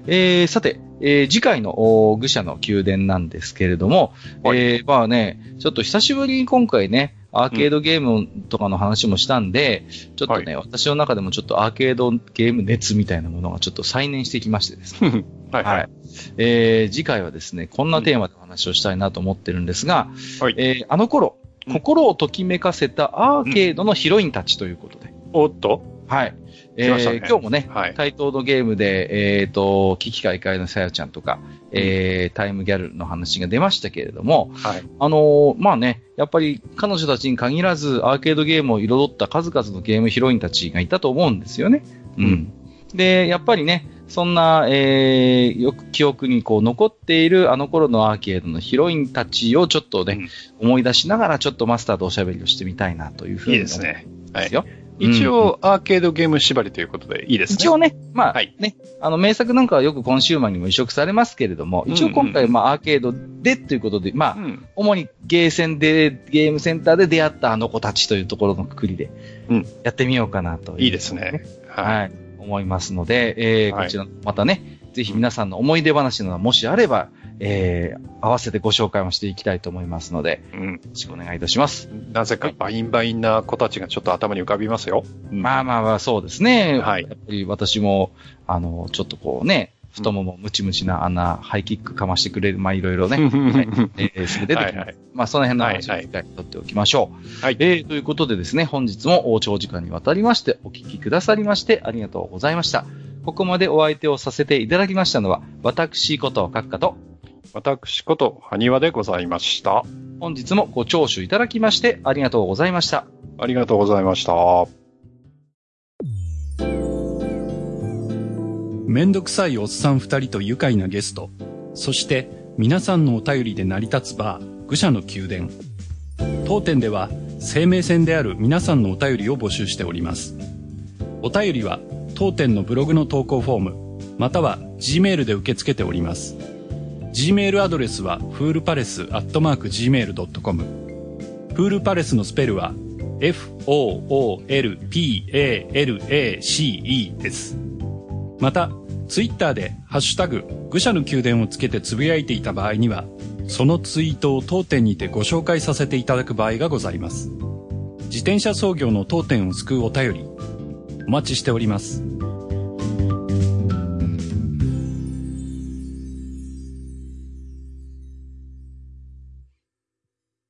えー、さて、えー次回のお愚者の宮殿なんですけれども、はい。えーまあね、ちょっと久しぶりに今回ね、アーケードゲームとかの話もしたんで、ちょっとね、私の中でもちょっとアーケードゲーム熱みたいなものがちょっと再燃してきましてですね。はいはい。えー次回はですね、こんなテーマでお話をしたいなと思ってるんですが、はい。えーあの頃、うん。心をときめかせたアーケードのヒロインたちということで、おっとはい。え来ましたねー今日もね、はい。対等のゲームで、えっ、と、危機開会のさやちゃんとか、えータイムギャルの話が出ましたけれども、はい。あのーまあね、やっぱり彼女たちに限らずアーケードゲームを彩った数々のゲームヒロインたちがいたと思うんですよね。うん。で、やっぱりね、そんな、えー、よく記憶にこう残っているあの頃のアーケードのヒロインたちをちょっとね、思い出しながらちょっとマスターとおしゃべりをしてみたいなというふうにいいですね。はい思うんですよ。一応、アーケードゲーム縛りということでいいですね。一応ね、まあ、はいね、あの、名作なんかはよくコンシューマーにも移植されますけれども、一応今回、うんまあ、アーケードでということで、まあう、ん。主にゲーセンで、ゲームセンターで出会ったあの子たちというところのくくりでうん、やってみようかなという。いいですね。はい。はい。思いますので、えーはいこちら、またね、ぜひ皆さんの思い出話などもしあれば、えー合わせてご紹介もしていきたいと思いますので、うん。よろしくお願いいたします。なぜかバインバインな子たちがちょっと頭に浮かびますよ。まあまあまあ、そうですね。はいやっぱり私も、あの、ちょっとこうね、太ももムチムチなあんなハイキックかましてくれる、まあいろいろね、はいえー、すぐ出てきます。はいはいまあその辺の話をはいはい一回取っておきましょう。はいえー、ということでですね、本日も長時間にわたりましてお聞きくださりましてありがとうございました。ここまでお相手をさせていただきましたのは、私こと閣下と、私こと、埴輪でございました。本日もご聴取いただきましてありがとうございました。ありがとうございました。めんどくさいおっさん二人と愉快なゲスト、そして皆さんのお便りで成り立つバー、愚者の宮殿。当店では生命線である皆さんのお便りを募集しております。お便りは当店のブログの投稿フォーム、または G メールで受け付けております。G メールアドレスはフールパレスアットマーク Gmail.com。フールパレスのスペルは F-O-O-L-P-A-L-A-C-E です。また、ツイッターでハッシュタグ、愚者の宮殿をつけてつぶやいていた場合には、そのツイートを当店にてご紹介させていただく場合がございます。自転車操業の当店を救うお便り、お待ちしております。